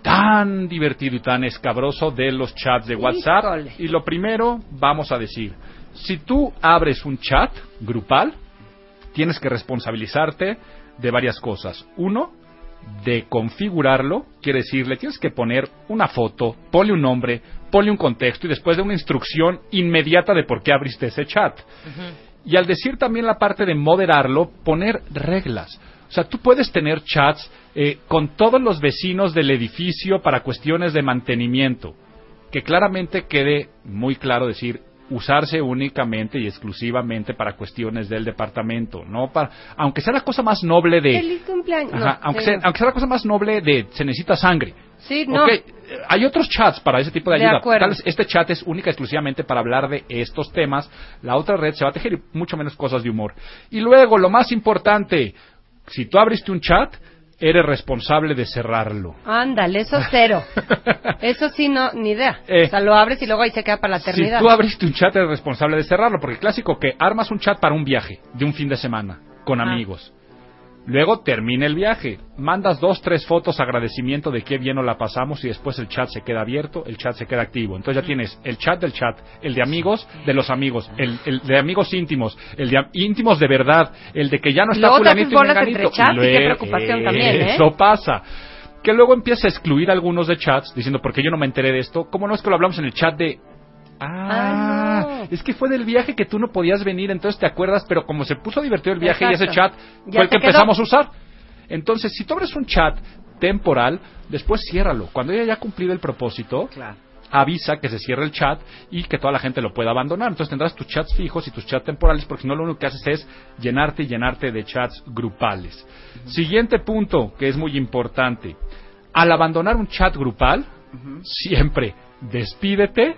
tan divertido y tan escabroso de los chats de WhatsApp. Híjole. Y lo primero, vamos a decir, si tú abres un chat grupal, tienes que responsabilizarte de varias cosas. Uno, de configurarlo, quiere decir, le tienes que poner una foto, ponle un nombre, ponle un contexto y después de una instrucción inmediata de por qué abriste ese chat. Y al decir también la parte de moderarlo, poner reglas. O sea, tú puedes tener chats eh, con todos los vecinos del edificio para cuestiones de mantenimiento. Que claramente quede muy claro decir usarse únicamente y exclusivamente para cuestiones del departamento, no para, aunque sea la cosa más noble de, Feliz cumpleaños. Ajá, No, aunque, sea, aunque sea la cosa más noble de se necesita sangre. Sí, no. Ok, eh, hay otros chats para ese tipo de De ayuda. acuerdo. Tal este chat es única y exclusivamente para hablar de estos temas. La otra red se va a tejer y mucho menos cosas de humor. Y luego, lo más importante, si tú abriste un chat, eres responsable de cerrarlo. Ándale, eso cero. Eso sí, no, ni idea. Eh. o sea, lo abres y luego ahí se queda para la Si eternidad. tú abriste un chat, eres responsable de cerrarlo. Porque clásico que armas un chat para un viaje de un fin de semana con Ah. amigos. Luego termina el viaje, mandas dos, tres fotos, agradecimiento de qué bien nos la pasamos y después el chat se queda abierto, el chat se queda activo. Entonces ya tienes el chat del chat, el de amigos de los amigos, el, el de amigos íntimos, el de íntimos de verdad, el de que ya no está Luego fulanito y menganito. y qué también, ¿eh? Eso pasa. Que luego empieza a excluir algunos de chats diciendo, porque yo no me enteré de esto? ¿Cómo no es que lo hablamos en el chat de Ah, es que fue del viaje que tú no podías venir, entonces te acuerdas, pero como se puso divertido el viaje y ese chat fue el que quedó. empezamos a usar. Entonces, si tú abres un chat temporal, después ciérralo. Cuando ella ya ha cumplido el propósito, avisa que se cierra el chat y que toda la gente lo pueda abandonar. Entonces tendrás tus chats fijos y tus chats temporales, porque si no lo único que haces es llenarte y llenarte de chats grupales. Siguiente punto, que es muy importante. Al abandonar un chat grupal, siempre despídete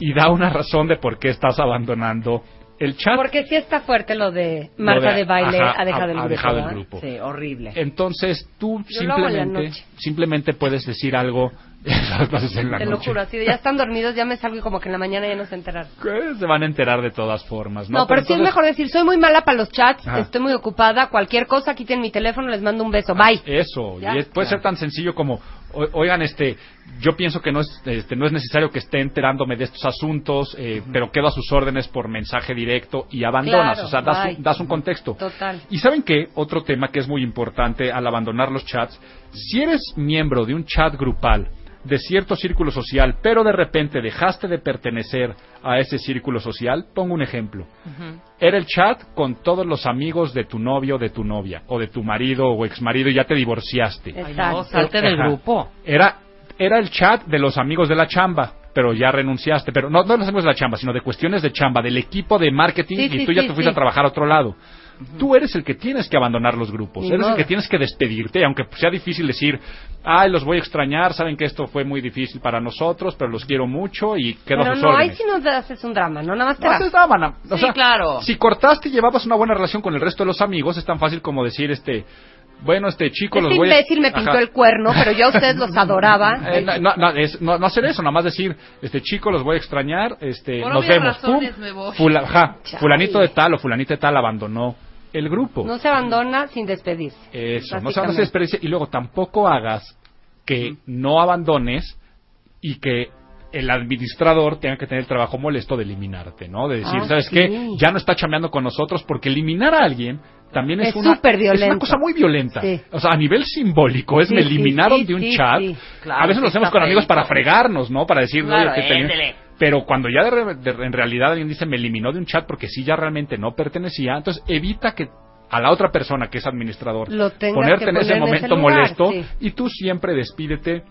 y da una razón de por qué estás abandonando el chat. Porque sí está fuerte lo de Marta Lo de, baile ajá, ha dejado el ha grupo. dejado el grupo. Sí, horrible. Entonces tú Yo simplemente, simplemente puedes decir algo. Lo haces en la Te lo noche. juro, así de ya están dormidos, ya me salgo y como que en la mañana ya no se enteraron. Se van a enterar de todas formas, ¿no? No, pero, sí es mejor decir, soy muy mala para los chats, Ajá. estoy muy ocupada, cualquier cosa, quiten mi teléfono, les mando un beso, bye. Eso, Ya. y es- puede ser tan sencillo como, o- oigan, este, yo pienso que no es, este, no es necesario que esté enterándome de estos asuntos, eh, pero quedo a sus órdenes por mensaje directo y abandonas, Claro, o sea, das, un, das un contexto. Total. Y saben qué, otro tema que es muy importante al abandonar los chats, si eres miembro de un chat grupal de cierto círculo social, pero de repente dejaste de pertenecer a ese círculo social, pongo un ejemplo. Era el chat con todos los amigos de tu novio, de tu novia, o de tu marido o exmarido y ya te divorciaste. No, salte del grupo. Era, era el chat de los amigos de la chamba, pero ya renunciaste. Pero no, no de los amigos de la chamba, sino de cuestiones de chamba, del equipo de marketing Sí, y sí, tú ya sí, te fuiste sí. a trabajar a otro lado. Tú eres el que tienes que abandonar los grupos, eres el que tienes que despedirte, aunque sea difícil decir, ay, los voy a extrañar, saben que esto fue muy difícil para nosotros, pero los quiero mucho y quedo Pero a sus no, ahí sí no haces un drama, ¿no? Nada más te No haces mana. O Sí, sea, claro. Si cortaste y llevabas una buena relación con el resto de los amigos, es tan fácil como decir, este, bueno, este chico Este los voy a... imbécil me pintó Ajá. el cuerno, pero yo a ustedes los adoraba. Eh, no, no, no, es- no- no hacer eso, nada más decir, este chico los voy a extrañar, este, Por nos vemos. razones Pum, me voy. fula- ajá, Chale. fulanito de tal o fulanita de tal abandonó el grupo. No se abandona sin despedirse. Eso, no se hace experiencia y luego tampoco hagas que no abandones y que el administrador tenga que tener el trabajo molesto de eliminarte, ¿no? De decir, Ah, ¿sabes sí. qué? Ya no está chameando con nosotros porque eliminar a alguien también es, Es una, es una cosa muy violenta. Sí. O sea, a nivel simbólico, es Sí, me eliminaron sí, de un sí, chat. sí. Claro, a veces lo hacemos con amigos para fregarnos, ¿no? Para decir, Claro, oye, que. Pero cuando ya de en realidad alguien dice me eliminó de un chat porque sí ya realmente no pertenecía, entonces evita que a la otra persona que es administrador Lo ponerte que en ese momento lugar, molesto sí. y tú siempre despídete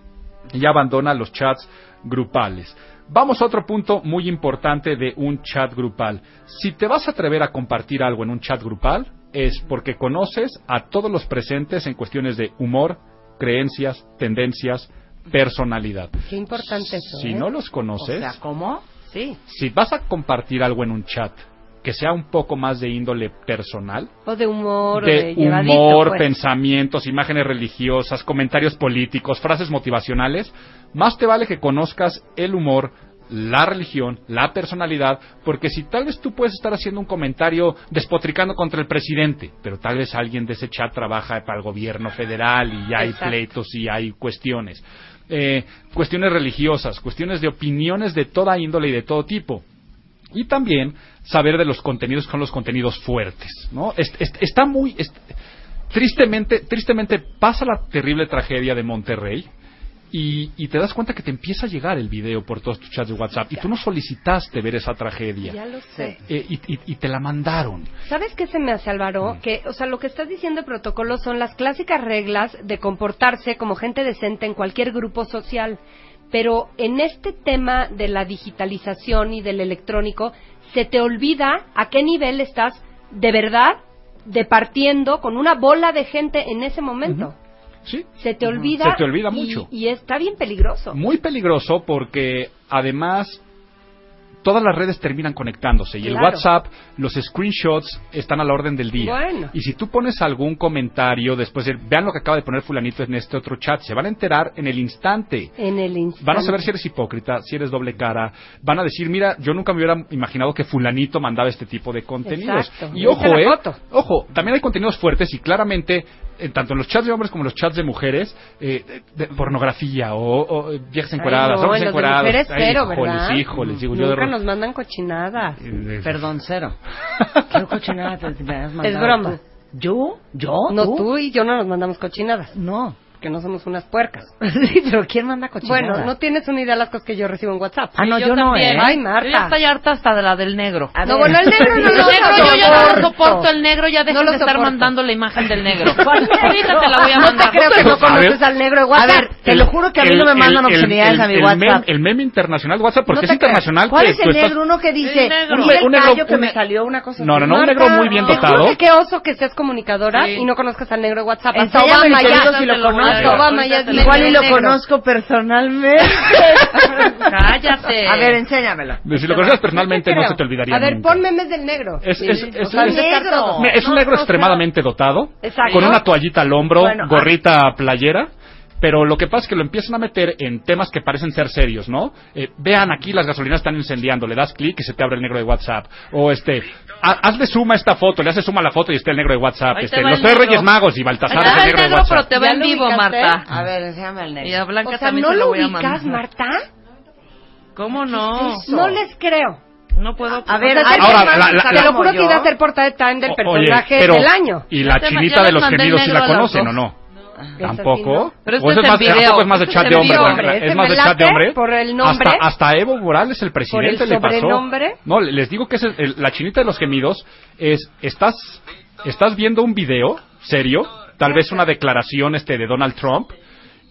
y abandona los chats grupales. Vamos a otro punto muy importante de un chat grupal. Si te vas a atrever a compartir algo en un chat grupal, es porque conoces a todos los presentes en cuestiones de humor, creencias, tendencias, personalidad. Qué importante eso. Si ¿eh? no los conoces, O sea, ¿cómo? Sí. si vas a compartir algo en un chat que sea un poco más de índole personal, O de humor, de, de humor, pues. pensamientos, imágenes religiosas, comentarios políticos, frases motivacionales, más te vale que conozcas el humor, la religión, la personalidad, porque si tal vez tú puedes estar haciendo un comentario despotricando contra el presidente, pero tal vez alguien de ese chat trabaja para el gobierno federal y ya hay Exacto. pleitos y hay cuestiones. Eh, cuestiones religiosas, cuestiones de opiniones de toda índole y de todo tipo y también saber de los contenidos son los contenidos fuertes, ¿no? Es- es- está muy tristemente tristemente pasa la terrible tragedia de Monterrey y, y te das cuenta que te empieza a llegar el video por todos tus chats de WhatsApp y tú no solicitaste ver esa tragedia Ya lo sé. Eh, y, y- y te la mandaron. ¿Sabes qué se me hace, Álvaro? Mm. Que, o sea, lo que estás diciendo de protocolo son las clásicas reglas de comportarse como gente decente en cualquier grupo social. Pero en este tema de la digitalización y del electrónico, se te olvida a qué nivel estás de verdad departiendo con una bola de gente en ese momento. Sí. Se te olvida. Se te olvida y- mucho. Y está bien peligroso. Muy peligroso porque además todas las redes terminan conectándose y el. WhatsApp, los screenshots están a la orden del día. Bueno. Y si tú pones algún comentario después de, vean lo que acaba de poner fulanito en este otro chat, se van a enterar en el instante. En el instante. Van a saber si eres hipócrita, si eres doble cara. Van a decir, mira, yo nunca me hubiera imaginado que fulanito mandaba este tipo de contenidos. Exacto. Y ojo, eh, ojo, también hay contenidos fuertes y claramente, eh, tanto en los chats de hombres como en los chats de mujeres, eh, de- pornografía o, o, eh, viejas Ay, encueradas, no, hombres Ay, cero, híjoles, ¿verdad? híjoles, digo yo de nos mandan cochinadas. Perdón, cero. ¿Qué cochinada te me has Es broma. tú? ¿Yo? ¿Yo? No, ¿Tú? tú y yo no nos mandamos cochinadas. No. Que no somos unas puercas. sí, pero ¿quién manda cochinadas? Bueno, no tienes una idea de las cosas que yo recibo en WhatsApp. Ah, no, yo no, también. ¿eh? Ay, Yo ya Marta. estoy harta hasta de la del negro. No, bueno, el negro no El lo negro yo ya no lo soporto. el negro ya dejen No de estar soporto. mandando la imagen del negro. Ahorita te la voy a No mandar. te creo que no A ver. conoces al negro de A WhatsApp. ver, te lo juro que a mí no me mandan obscenidades a mi el WhatsApp. meme- el meme internacional de WhatsApp, porque No es te internacional. ¿Cuál que es el estás- negro? Uno que dice, El un, Un ne- un negro- que me salió una cosa No, no, no, un Marta, negro muy bien te dotado. juro que qué oso que seas comunicadora y no conozcas al negro de WhatsApp. Hasta Enséñame, Obama ya. si lo Te dar. Obama ya es Igual y negro, lo negro. conozco personalmente. Cállate. A ver, enséñamelo. Si lo conoces personalmente, no se te olvidaría A ver, nunca. pon memes del negro. Es, Sí. es, O es, sea, es- es un negro extremadamente dotado, Exacto. con una toallita al hombro, Bueno, ah. gorrita playera. Pero lo que pasa es que lo empiezan a meter en temas que parecen ser serios, ¿no? Eh, vean aquí las gasolinas están incendiando, le das clic y se te abre el negro de WhatsApp. O este, ha- hazle suma a esta foto, le haces suma a la foto y está el negro de WhatsApp. Ahí Este, los tres negro. Reyes Magos y Baltasar es el negro de negro, pero WhatsApp. te ¿Ya en vivo, ubicaste? Marta. A ver, enséñame el Y negro. a Blanca O sea, también ¿no se lo lo voy a ubicas. Marta? ¿Cómo no? No les creo. No puedo. A ver, O sea, ay, Ahora, la- la- te lo juro que iba a ser portada de Time del personaje oye, pero- del año. Y la chinita de los gemidos, ¿sí la conocen o no? Tampoco. Pero este eso es más, es más de chat es de hombre. Es más de chat de hombre. por el nombre. Hasta, hasta Evo Morales, el presidente, el le pasó. sobrenombre. No, les digo que es el- el- la chinita de los gemidos es, estás, estás viendo un video serio, tal vez una declaración este de Donald Trump,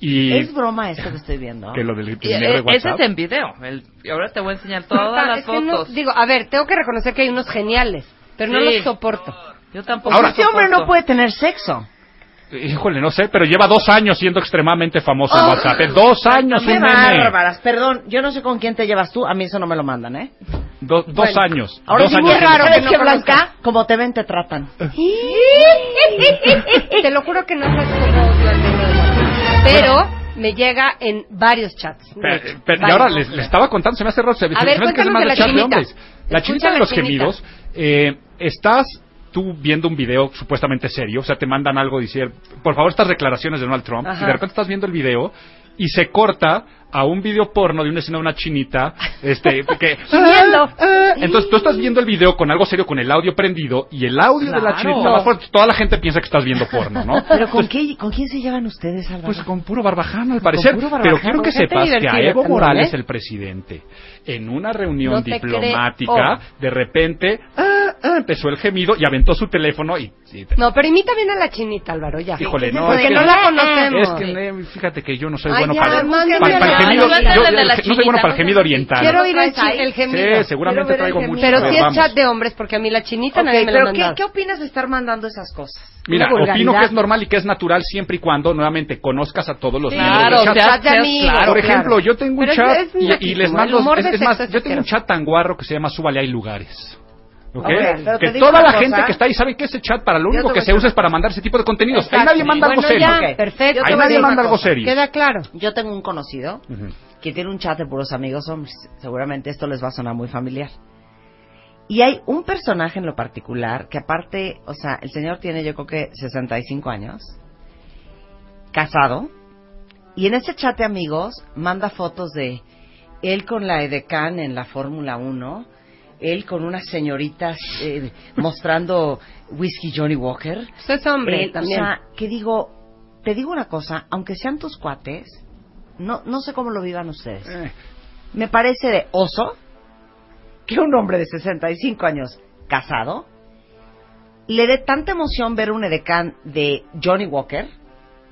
y Es broma esto que estoy viendo. que lo del, del Y, negro de Ese WhatsApp. es en video. El- y ahora te voy a enseñar todas las que no- fotos. digo, a ver, tengo que reconocer que hay unos geniales, pero no los soporto. Yo tampoco. Ahora- Este hombre no puede tener sexo. Híjole, no sé, pero lleva dos años siendo extremadamente famoso en Oh. WhatsApp. ¿eh? Dos años, un meme. bárbaras. Perdón, yo no sé con quién te llevas tú. A mí eso no me lo mandan, ¿eh? Do- dos Bueno, años. Ahora dos sí, años muy raro. famoso. ¿Sabes qué, Blanca? Como te ven, te tratan. Te lo juro que no de WhatsApp. Pero me llega en varios chats. Pero, pero- y varios. ahora les, les estaba contando, se me hace raro, se, se- A ver, se me hace que es cuéntanos más de la chat de chinita. hombres. La chinita de los gemidos, eh, estás tú viendo un video supuestamente serio, o sea, te mandan algo diciendo, por favor, estas declaraciones de Donald Trump, Ajá. y de repente estás viendo el video y se corta a un video porno de una escena de una chinita, este, que... Entonces tú estás viendo el video con algo serio, con el audio prendido, y el audio de la chinita más fuerte, toda la gente piensa que estás viendo porno, ¿no? Pero ¿con, qué, ¿con quién se llevan ustedes, Álvaro? Pues con puro barbaján, al parecer. barbaján, Pero quiero que sepas que a Evo Morales, ¿eh? el presidente, en una reunión No diplomática, creo. de repente ah, ah, empezó el gemido y aventó su teléfono y... y- No, pero imita bien a la chinita, Álvaro, ya. Híjole, no, Porque es que- no la conocemos. Es que fíjate que yo no soy Ay, bueno ya, para, gemido. Yo- no soy bueno para el gemido oriental. Quiero oír el, gemido. Sí, seguramente traigo mucho, Pero si es chat de hombres, porque a mí la chinita nadie me la pero ¿qué, mandado. ¿qué opinas de estar mandando esas cosas? Mira, opino que es normal y que es natural siempre y cuando nuevamente conozcas a todos los miembros Claro, del chat. Por ejemplo, yo tengo un chat y- les mando. Es, más, yo tengo un chat tan guarro que se llama Súbale, hay lugares. ¿Ok? A ver, pero te que toda la cosa. gente que está ahí sabe que ese chat para lo Yo único que se usa es para mandar ese tipo de contenidos. Ahí nadie manda algo bueno, serio. ya, perfecto. Ahí nadie manda algo serio. Queda claro. Yo tengo un conocido Ujú. que tiene un chat de puros amigos hombres. Seguramente esto les va a sonar muy familiar. Y hay un personaje en lo particular que aparte, o sea, el señor tiene yo creo que 65 años, casado, y en ese chat de amigos manda fotos de él con la edecán en la Fórmula 1, él con unas señoritas eh, mostrando whisky Johnny Walker. Es hombre también. O sea, que digo, te digo una cosa, aunque sean tus cuates, no, no sé cómo lo vivan ustedes. Eh, Me parece de oso que un hombre de 65 años casado le dé tanta emoción ver un edecán de Johnny Walker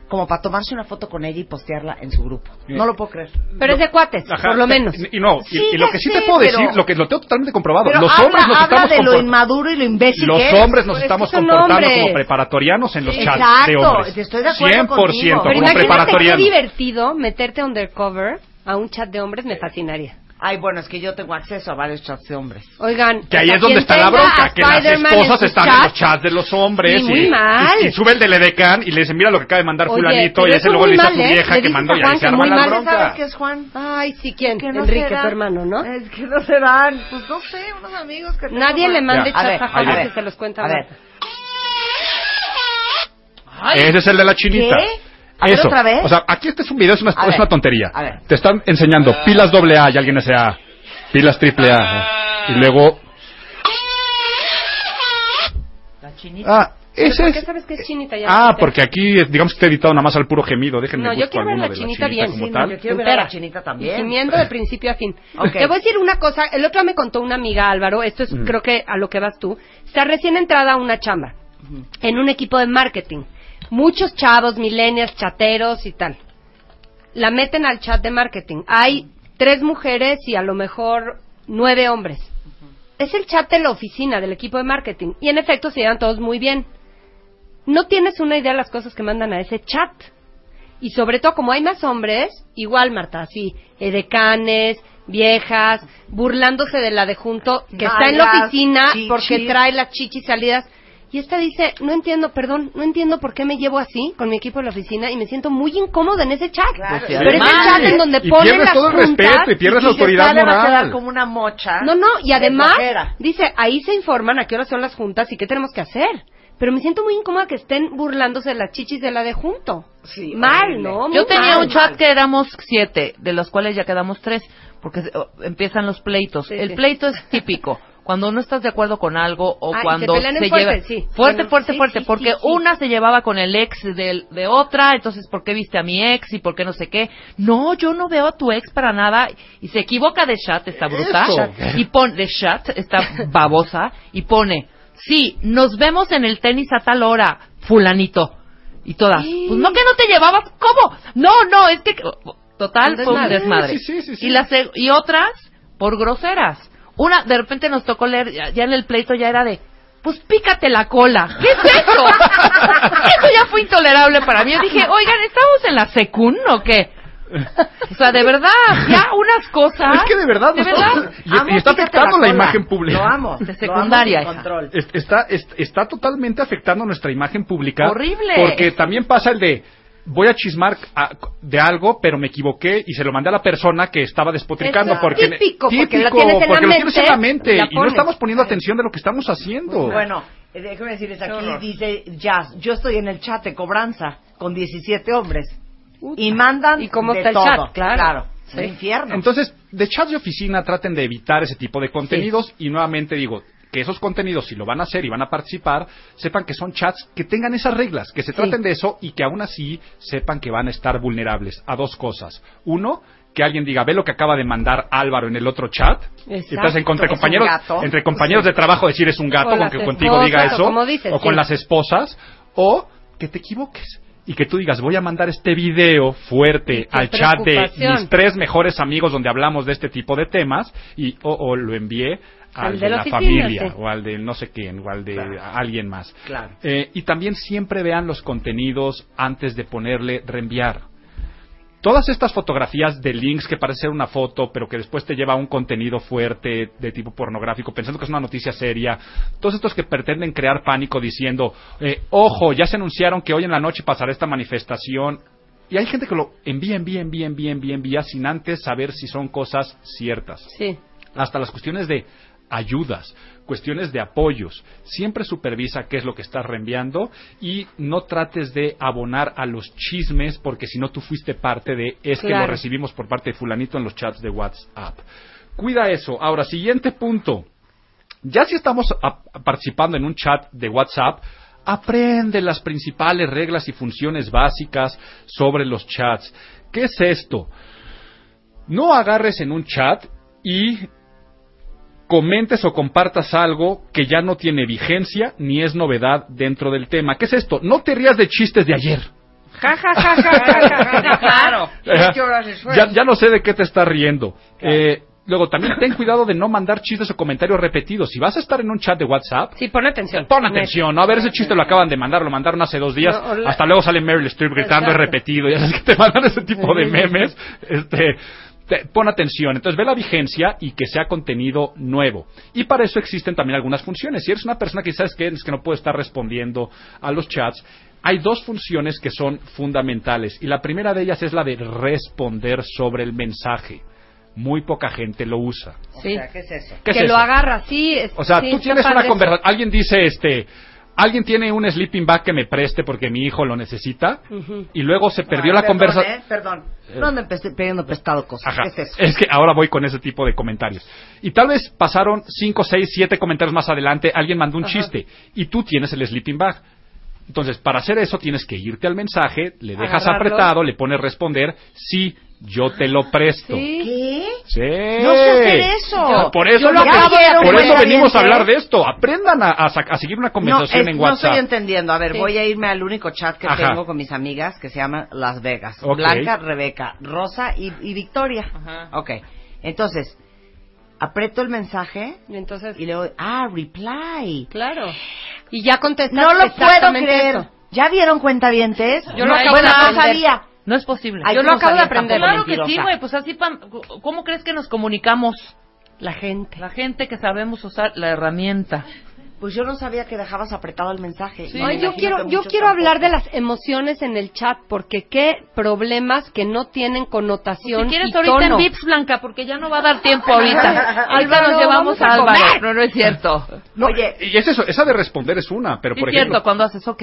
como para tomarse una foto con ella y postearla en su grupo. No lo puedo creer. Pero es de cuates, Ajá, por lo menos. Y, y no, y- Sí, y, lo ya que sí sé, te puedo pero- decir, lo que lo tengo totalmente comprobado, los habla, hombres nos habla estamos de lo inmaduro y lo imbécil los que es. hombres nos estamos comportando hombres. como preparatorianos en los chats Exacto, de hombres. estoy de acuerdo 100% contigo. como Pero imagínate qué preparatoriano. divertido meterte undercover a un chat de hombres, me fascinaría. Ay, bueno, es que yo tengo acceso a varios chats de hombres. Oigan, Que ahí es donde está la bronca, que las en esposas su están chat, en los chats de los hombres Sí, muy y, mal. y- y sube el del edecán y le dicen, mira lo que acaba de mandar Oye, fulanito y ese es luego le dice a su ¿eh? vieja que mandó y ahí se arma la mal. bronca. ¿Sabes qué es Juan? Ay, sí, ¿quién? Que no Enrique, serán- tu hermano, ¿no? Es que no serán, pues no sé, unos amigos que tengo Nadie le mande chats a Juan que se los cuenta A ver. Ese es el de la chinita. ¿Qué? A ver, Eso. otra vez. O sea, aquí este es un video, es una, A es ver. una tontería. A ver. Te están enseñando pilas doble A y alguien dice A. Pilas triple A. Y luego. La chinita. Ah, ¿Pero ese ¿Por qué es. sabes que es chinita? Ya Ah, porque aquí, digamos que está editado nada más al puro gemido. Déjenme No, yo busco quiero ver alguno la de chinita bien. como Sí, tal. Yo quiero ver a la Entera. chinita también. gimiendo de principio a fin. Ok. Te voy a decir una cosa. El otro día me contó una amiga, Álvaro. Esto es, Mm. creo que a lo que vas tú. Está recién entrada a una chamba. En un equipo de marketing. Muchos chavos, millennials, chateros y tal. La meten al chat de marketing. Hay tres mujeres y a lo mejor nueve hombres. Es el chat de la oficina, del equipo de marketing. Y en efecto se llevan todos muy bien. No tienes una idea de las cosas que mandan a ese chat. Y sobre todo, como hay más hombres, igual, Marta, así, edecanes, viejas, burlándose de la de junto, que está en la oficina chichis. porque trae las chichis salidas. Y esta dice, no entiendo, perdón, no entiendo por qué me llevo así con mi equipo de la oficina y me siento muy incómoda en ese chat. Claro. Pues, Pero es el además, chat en donde ponen pierdes las todo el juntas respeto y pierdes la autoridad "Sale, va a quedar moral. como una mocha. no, no, y de además, flojera". dice, ahí se informan a qué horas son las juntas y qué tenemos que hacer. Pero me siento muy incómoda que estén burlándose de las chichis de la de junto. Sí, mal. ¿no? Muy Yo tenía mal. un chat que éramos siete, de los cuales ya quedamos tres, porque empiezan los pleitos. Sí, el sí. pleito es típico. Cuando no estás de acuerdo con algo o Ah, cuando se fuerte, lleva sí. fuerte, Bueno, fuerte, sí, fuerte, sí, porque sí, sí. una se llevaba con el ex de, otra, entonces ¿por qué viste a mi ex y por qué no sé qué? No, yo no veo a tu ex para nada y se equivoca de chat esta bruta Eso. y pone de chat esta babosa y pone sí, nos vemos en el tenis a tal hora, fulanito. Y todas, pues no que no te llevabas, ¿cómo? No, no, es que total fue un desmadre. desmadre. Sí, sí, sí, sí. Y las e, y otras por groseras. Una de repente nos tocó leer ya, ya en el pleito ya era de pues pícate la cola. ¿Qué es eso? eso ya fue intolerable para mí. Yo dije, oigan, ¿estamos en la secund o qué? O sea, de verdad, ya unas cosas. Es que de verdad, de verdad. y, y está afectando la, imagen pública. Lo amo. De Lo amo secundaria, Está, es- está totalmente afectando nuestra imagen pública. Horrible. Porque también pasa el de voy a chismar a- de algo, pero me equivoqué y se lo mandé a la persona que estaba despotricando. Eso porque típico, porque típico, lo tienes en la porque lo tienes en la mente la y no estamos poniendo atención de lo que estamos haciendo. Bueno, eh, déjeme decirles, aquí dice Jazz, yo estoy en el chat de cobranza con 17 hombres y mandan ¿Y cómo de está el todo. chat? Claro. Claro, Sí. el infierno. Entonces, de chats de oficina traten de evitar ese tipo de contenidos y nuevamente digo que esos contenidos, si lo van a hacer y van a participar, sepan que son chats que tengan esas reglas, que se traten de eso y que aún así sepan que van a estar vulnerables a dos cosas. Uno, que alguien diga, ve lo que acaba de mandar Álvaro en el otro chat. Exacto. Entonces, entre compañeros, entre compañeros de trabajo decir es un gato, Con que contigo diga o eso, dices, o con sí. las esposas, o que te equivoques. Y que tú digas, voy a mandar este video fuerte al chat de mis tres mejores amigos donde hablamos de este tipo de temas y o, o lo envié al, Al de, la oficina, familia sí. o al de no sé quién o al de alguien más. Claro. Eh, y también siempre vean los contenidos antes de ponerle reenviar. Todas estas fotografías de links que parece ser una foto, pero que después te lleva a un contenido fuerte de tipo pornográfico, pensando que es una noticia seria, todos estos que pretenden crear pánico diciendo, eh, ojo, ya se anunciaron que hoy en la noche pasará esta manifestación, y hay gente que lo envía, envía, envía, envía, envía, envía, sin antes saber si son cosas ciertas Sí. hasta las cuestiones de ayudas, cuestiones de apoyos. Siempre supervisa qué es lo que estás reenviando y no trates de abonar a los chismes porque si no tú fuiste parte de es que lo recibimos por parte de fulanito en los chats de WhatsApp. Cuida eso. Ahora, siguiente punto. Ya si estamos participando en un chat de WhatsApp, aprende las principales reglas y funciones básicas sobre los chats. ¿Qué es esto? No agarres en un chat y comentes o compartas algo que ya no tiene vigencia ni es novedad dentro del tema. ¿Qué es esto? No te rías de chistes de ayer. Ja, ja, ja, ja, ja, ja, ja, claro. Ya, ya no sé de qué te estás riendo. Eh, luego, también ten cuidado de no mandar chistes o comentarios repetidos. Si vas a estar en un chat de WhatsApp, Sí, pon atención. pon atención, ¿no? A ver, ese chiste lo acaban de mandar, lo mandaron hace dos días. No, o la- Hasta luego sale Meryl Streep gritando, es repetido. Ya sabes que te mandan ese tipo de memes. Este, te- pon atención. Entonces ve la vigencia y que sea contenido nuevo. Y para eso existen también algunas funciones. Si eres una persona que sabes que es que no puede estar respondiendo a los chats, hay dos funciones que son fundamentales. Y la primera de ellas es la de responder sobre el mensaje. Muy poca gente lo usa. Sí. ¿qué es eso? ¿Qué es que eso? lo agarra, sí. es- O sea, sí, tú tienes una conversación. Alguien dice, este. Alguien tiene un sleeping bag que me preste porque mi hijo lo necesita. Y luego se perdió Ay, la conversación. ¿eh? Perdón. No me esté pidiendo prestado cosas. Ajá. ¿Qué es eso? Es que ahora voy con ese tipo de comentarios. Y tal vez pasaron 5, 6, 7 comentarios más adelante, alguien mandó un Ajá. chiste y tú tienes el sleeping bag. Entonces, para hacer eso tienes que irte al mensaje, le dejas Agarrarlo. apretado, le pones responder, sí, yo te lo presto. ¿Qué? Sí. No sé hacer eso. Yo- por eso, Yo lo lo que- acabo de por eso venimos a hablar de esto. Aprendan a, a sa- a seguir una No, conversación es- en no WhatsApp. estoy entendiendo. A ver, Sí. voy a irme al único chat que Ajá. tengo con mis amigas que se llama Las Vegas. Ok. Blanca, Rebeca, Rosa y, y Victoria. Ok. Entonces, aprieto el mensaje Y entonces. y le doy, ah, reply. Claro. Y ya contestas No lo puedo creer. eso. ¿Ya vieron cuentavientes? Yo no, lo acabo bueno, de no sabía. No es posible. Ay, Yo lo no acabo de aprender. Claro que sí, güey. Pues así, pam- ¿cómo crees que nos comunicamos? La gente. La gente que sabemos usar la herramienta. Pues yo no sabía que dejabas apretado el mensaje. Sí. Ay, yo quiero, yo quiero hablar de las emociones en el chat, porque qué problemas que no tienen connotación Si quieres y ahorita tono. en Vips, Blanca, porque ya no va a dar tiempo ahorita. ahorita Álvaro, nos llevamos vamos a a Álvaro. No, no es cierto. No, y es eso, esa de responder es una, pero Sí por es cierto, ejemplo... cuando haces ok.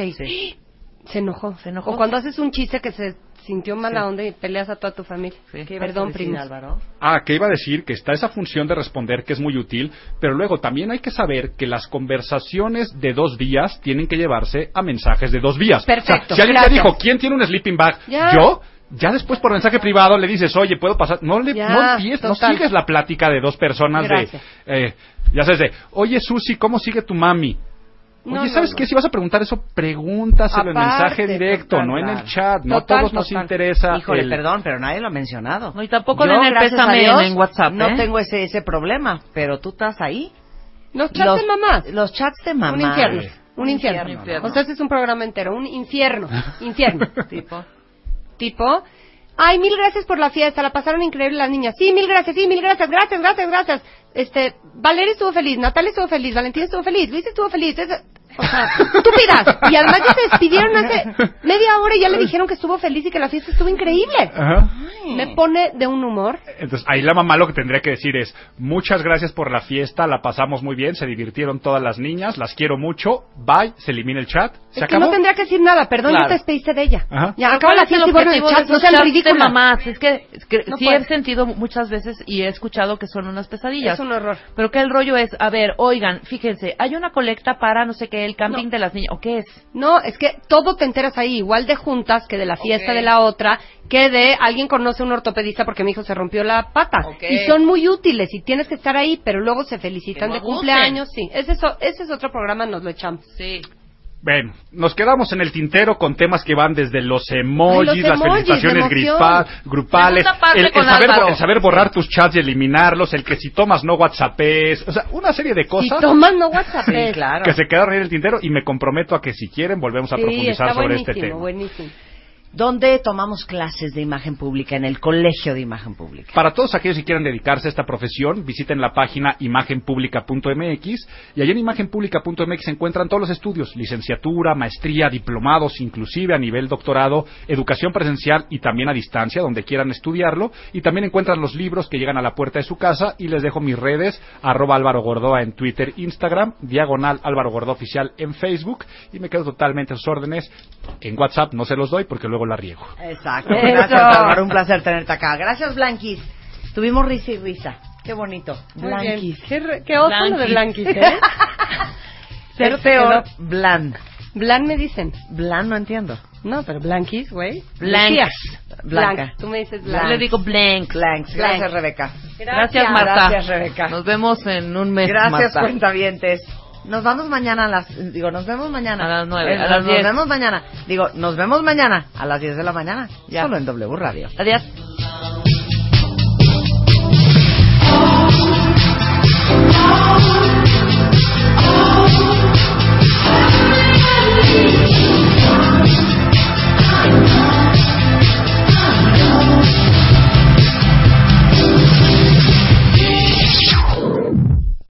Se enojó. Se enojó. O cuando haces un chiste que se sintió mala onda y peleas a toda tu familia. ¿Qué ibas a Perdón. Álvaro? Ah, que iba a decir que está esa función de responder que es muy útil, pero luego también hay que saber que las conversaciones de dos vías tienen que llevarse a mensajes de dos vías. Perfecto, O sea, si alguien gracias. te dijo, ¿quién tiene un sleeping bag? Ya. Yo. Ya después por mensaje privado le dices, oye, ¿puedo pasar? No le Ya, no, empieces, no sigues la plática de dos personas Gracias. de, eh, ya sabes, de, oye, Susi, ¿cómo sigue tu mami? Oye, No, ¿sabes no. qué? Si vas a preguntar eso, pregúntaselo en mensaje directo, total, no en el chat. No a Total, todos nos total. interesa. Híjole, el- perdón, pero nadie lo ha mencionado. No, y tampoco Yo, den el pésame Dios, en, en WhatsApp. No ¿eh? tengo ese, ese problema, pero tú estás ahí. Los chats Los- de mamás. Los chats de mamá. Un infierno. Sí. Un infierno. Un infierno. O sea, este es un programa entero. Un infierno. Infierno. Tipo. tipo, ay, mil gracias por la fiesta, la pasaron increíble las niñas. Sí, mil gracias, sí, mil gracias, gracias, gracias, gracias. Este, Valeria estuvo feliz, Natalia estuvo feliz, Valentina estuvo feliz, Luis estuvo feliz. esa- o sea, estúpidas. Y además ya se despidieron hace media hora y ya le dijeron que estuvo feliz y que la fiesta estuvo increíble. Ajá. Me pone de un humor. Entonces, ahí la mamá lo que tendría que decir es, muchas gracias por la fiesta, la pasamos muy bien, se divirtieron todas las niñas, las quiero mucho, bye, se elimina el chat, se Es que acabó. no tendría que decir nada, perdón, Claro. ya te despediste de ella. Ajá. Ya acaba ¿cuál la fiesta y bueno, el chat, no sean ridículas. mamás? Es que, es que No sí puede. he sentido muchas veces y he escuchado que son unas pesadillas. Es un horror. Pero que el rollo es, a ver, oigan, fíjense, hay una colecta para no sé qué, el camping No. de las niñas, ¿o qué es? No, es que todo te enteras ahí, igual de juntas que de la fiesta de la otra, que de alguien conoce a un ortopedista porque mi hijo se rompió la pata. Y son muy útiles y tienes que estar ahí, pero luego se felicitan de cumpleaños. Sí, ese es, ese es otro programa, nos lo echamos. Sí. Bueno, nos quedamos en el tintero con temas que van desde los emojis, los las emojis, felicitaciones gripa- grupales, el, el saber, el saber borrar tus chats y eliminarlos, el que si tomas no whatsappes, o sea, una serie de Si cosas toman, no WhatsApp. Sí, claro. que se quedaron ahí en el tintero y me comprometo a que si quieren volvemos a Sí, profundizar está sobre este tema. buenísimo. ¿Dónde tomamos clases de imagen pública? En el colegio de imagen pública. Para todos aquellos que quieran dedicarse a esta profesión, visiten la página imagenpublica.mx y allí en imagenpublica.mx se encuentran todos los estudios, licenciatura, maestría, diplomados, inclusive a nivel doctorado, educación presencial y también a distancia, donde quieran estudiarlo. Y también encuentran los libros que llegan a la puerta de su casa y les dejo mis redes, arroba Álvaro Gordoa en Twitter, Instagram, diagonal Álvaro Gordoa Oficial en Facebook y me quedo totalmente a sus órdenes. En WhatsApp no se los doy porque luego la riego. Exacto. Eso. Gracias, Álvaro. Un placer tenerte acá. Gracias, Blanquis. Tuvimos risa y risa. Qué bonito. Muy bien. Blanquis. Qué, re- qué oso lo de Blanquis. Blanquis, ¿eh? Es peor. Blan. Blan me dicen. Blan no entiendo. No, pero Blanquis, güey. Decías. Blanca. Blanc. Tú me dices Yo Blanc. le digo blank. Blanks. Gracias, Rebeca. Gracias, Marta. Gracias, Rebeca. Nos vemos en un mes, Gracias, Marta. cuentavientes. Nos vamos mañana a las... Digo, nos vemos mañana. A las nueve, Eh, a las nos vemos mañana. Digo, nos vemos mañana a las 10 de la mañana. Ya. Solo en W Radio. Adiós.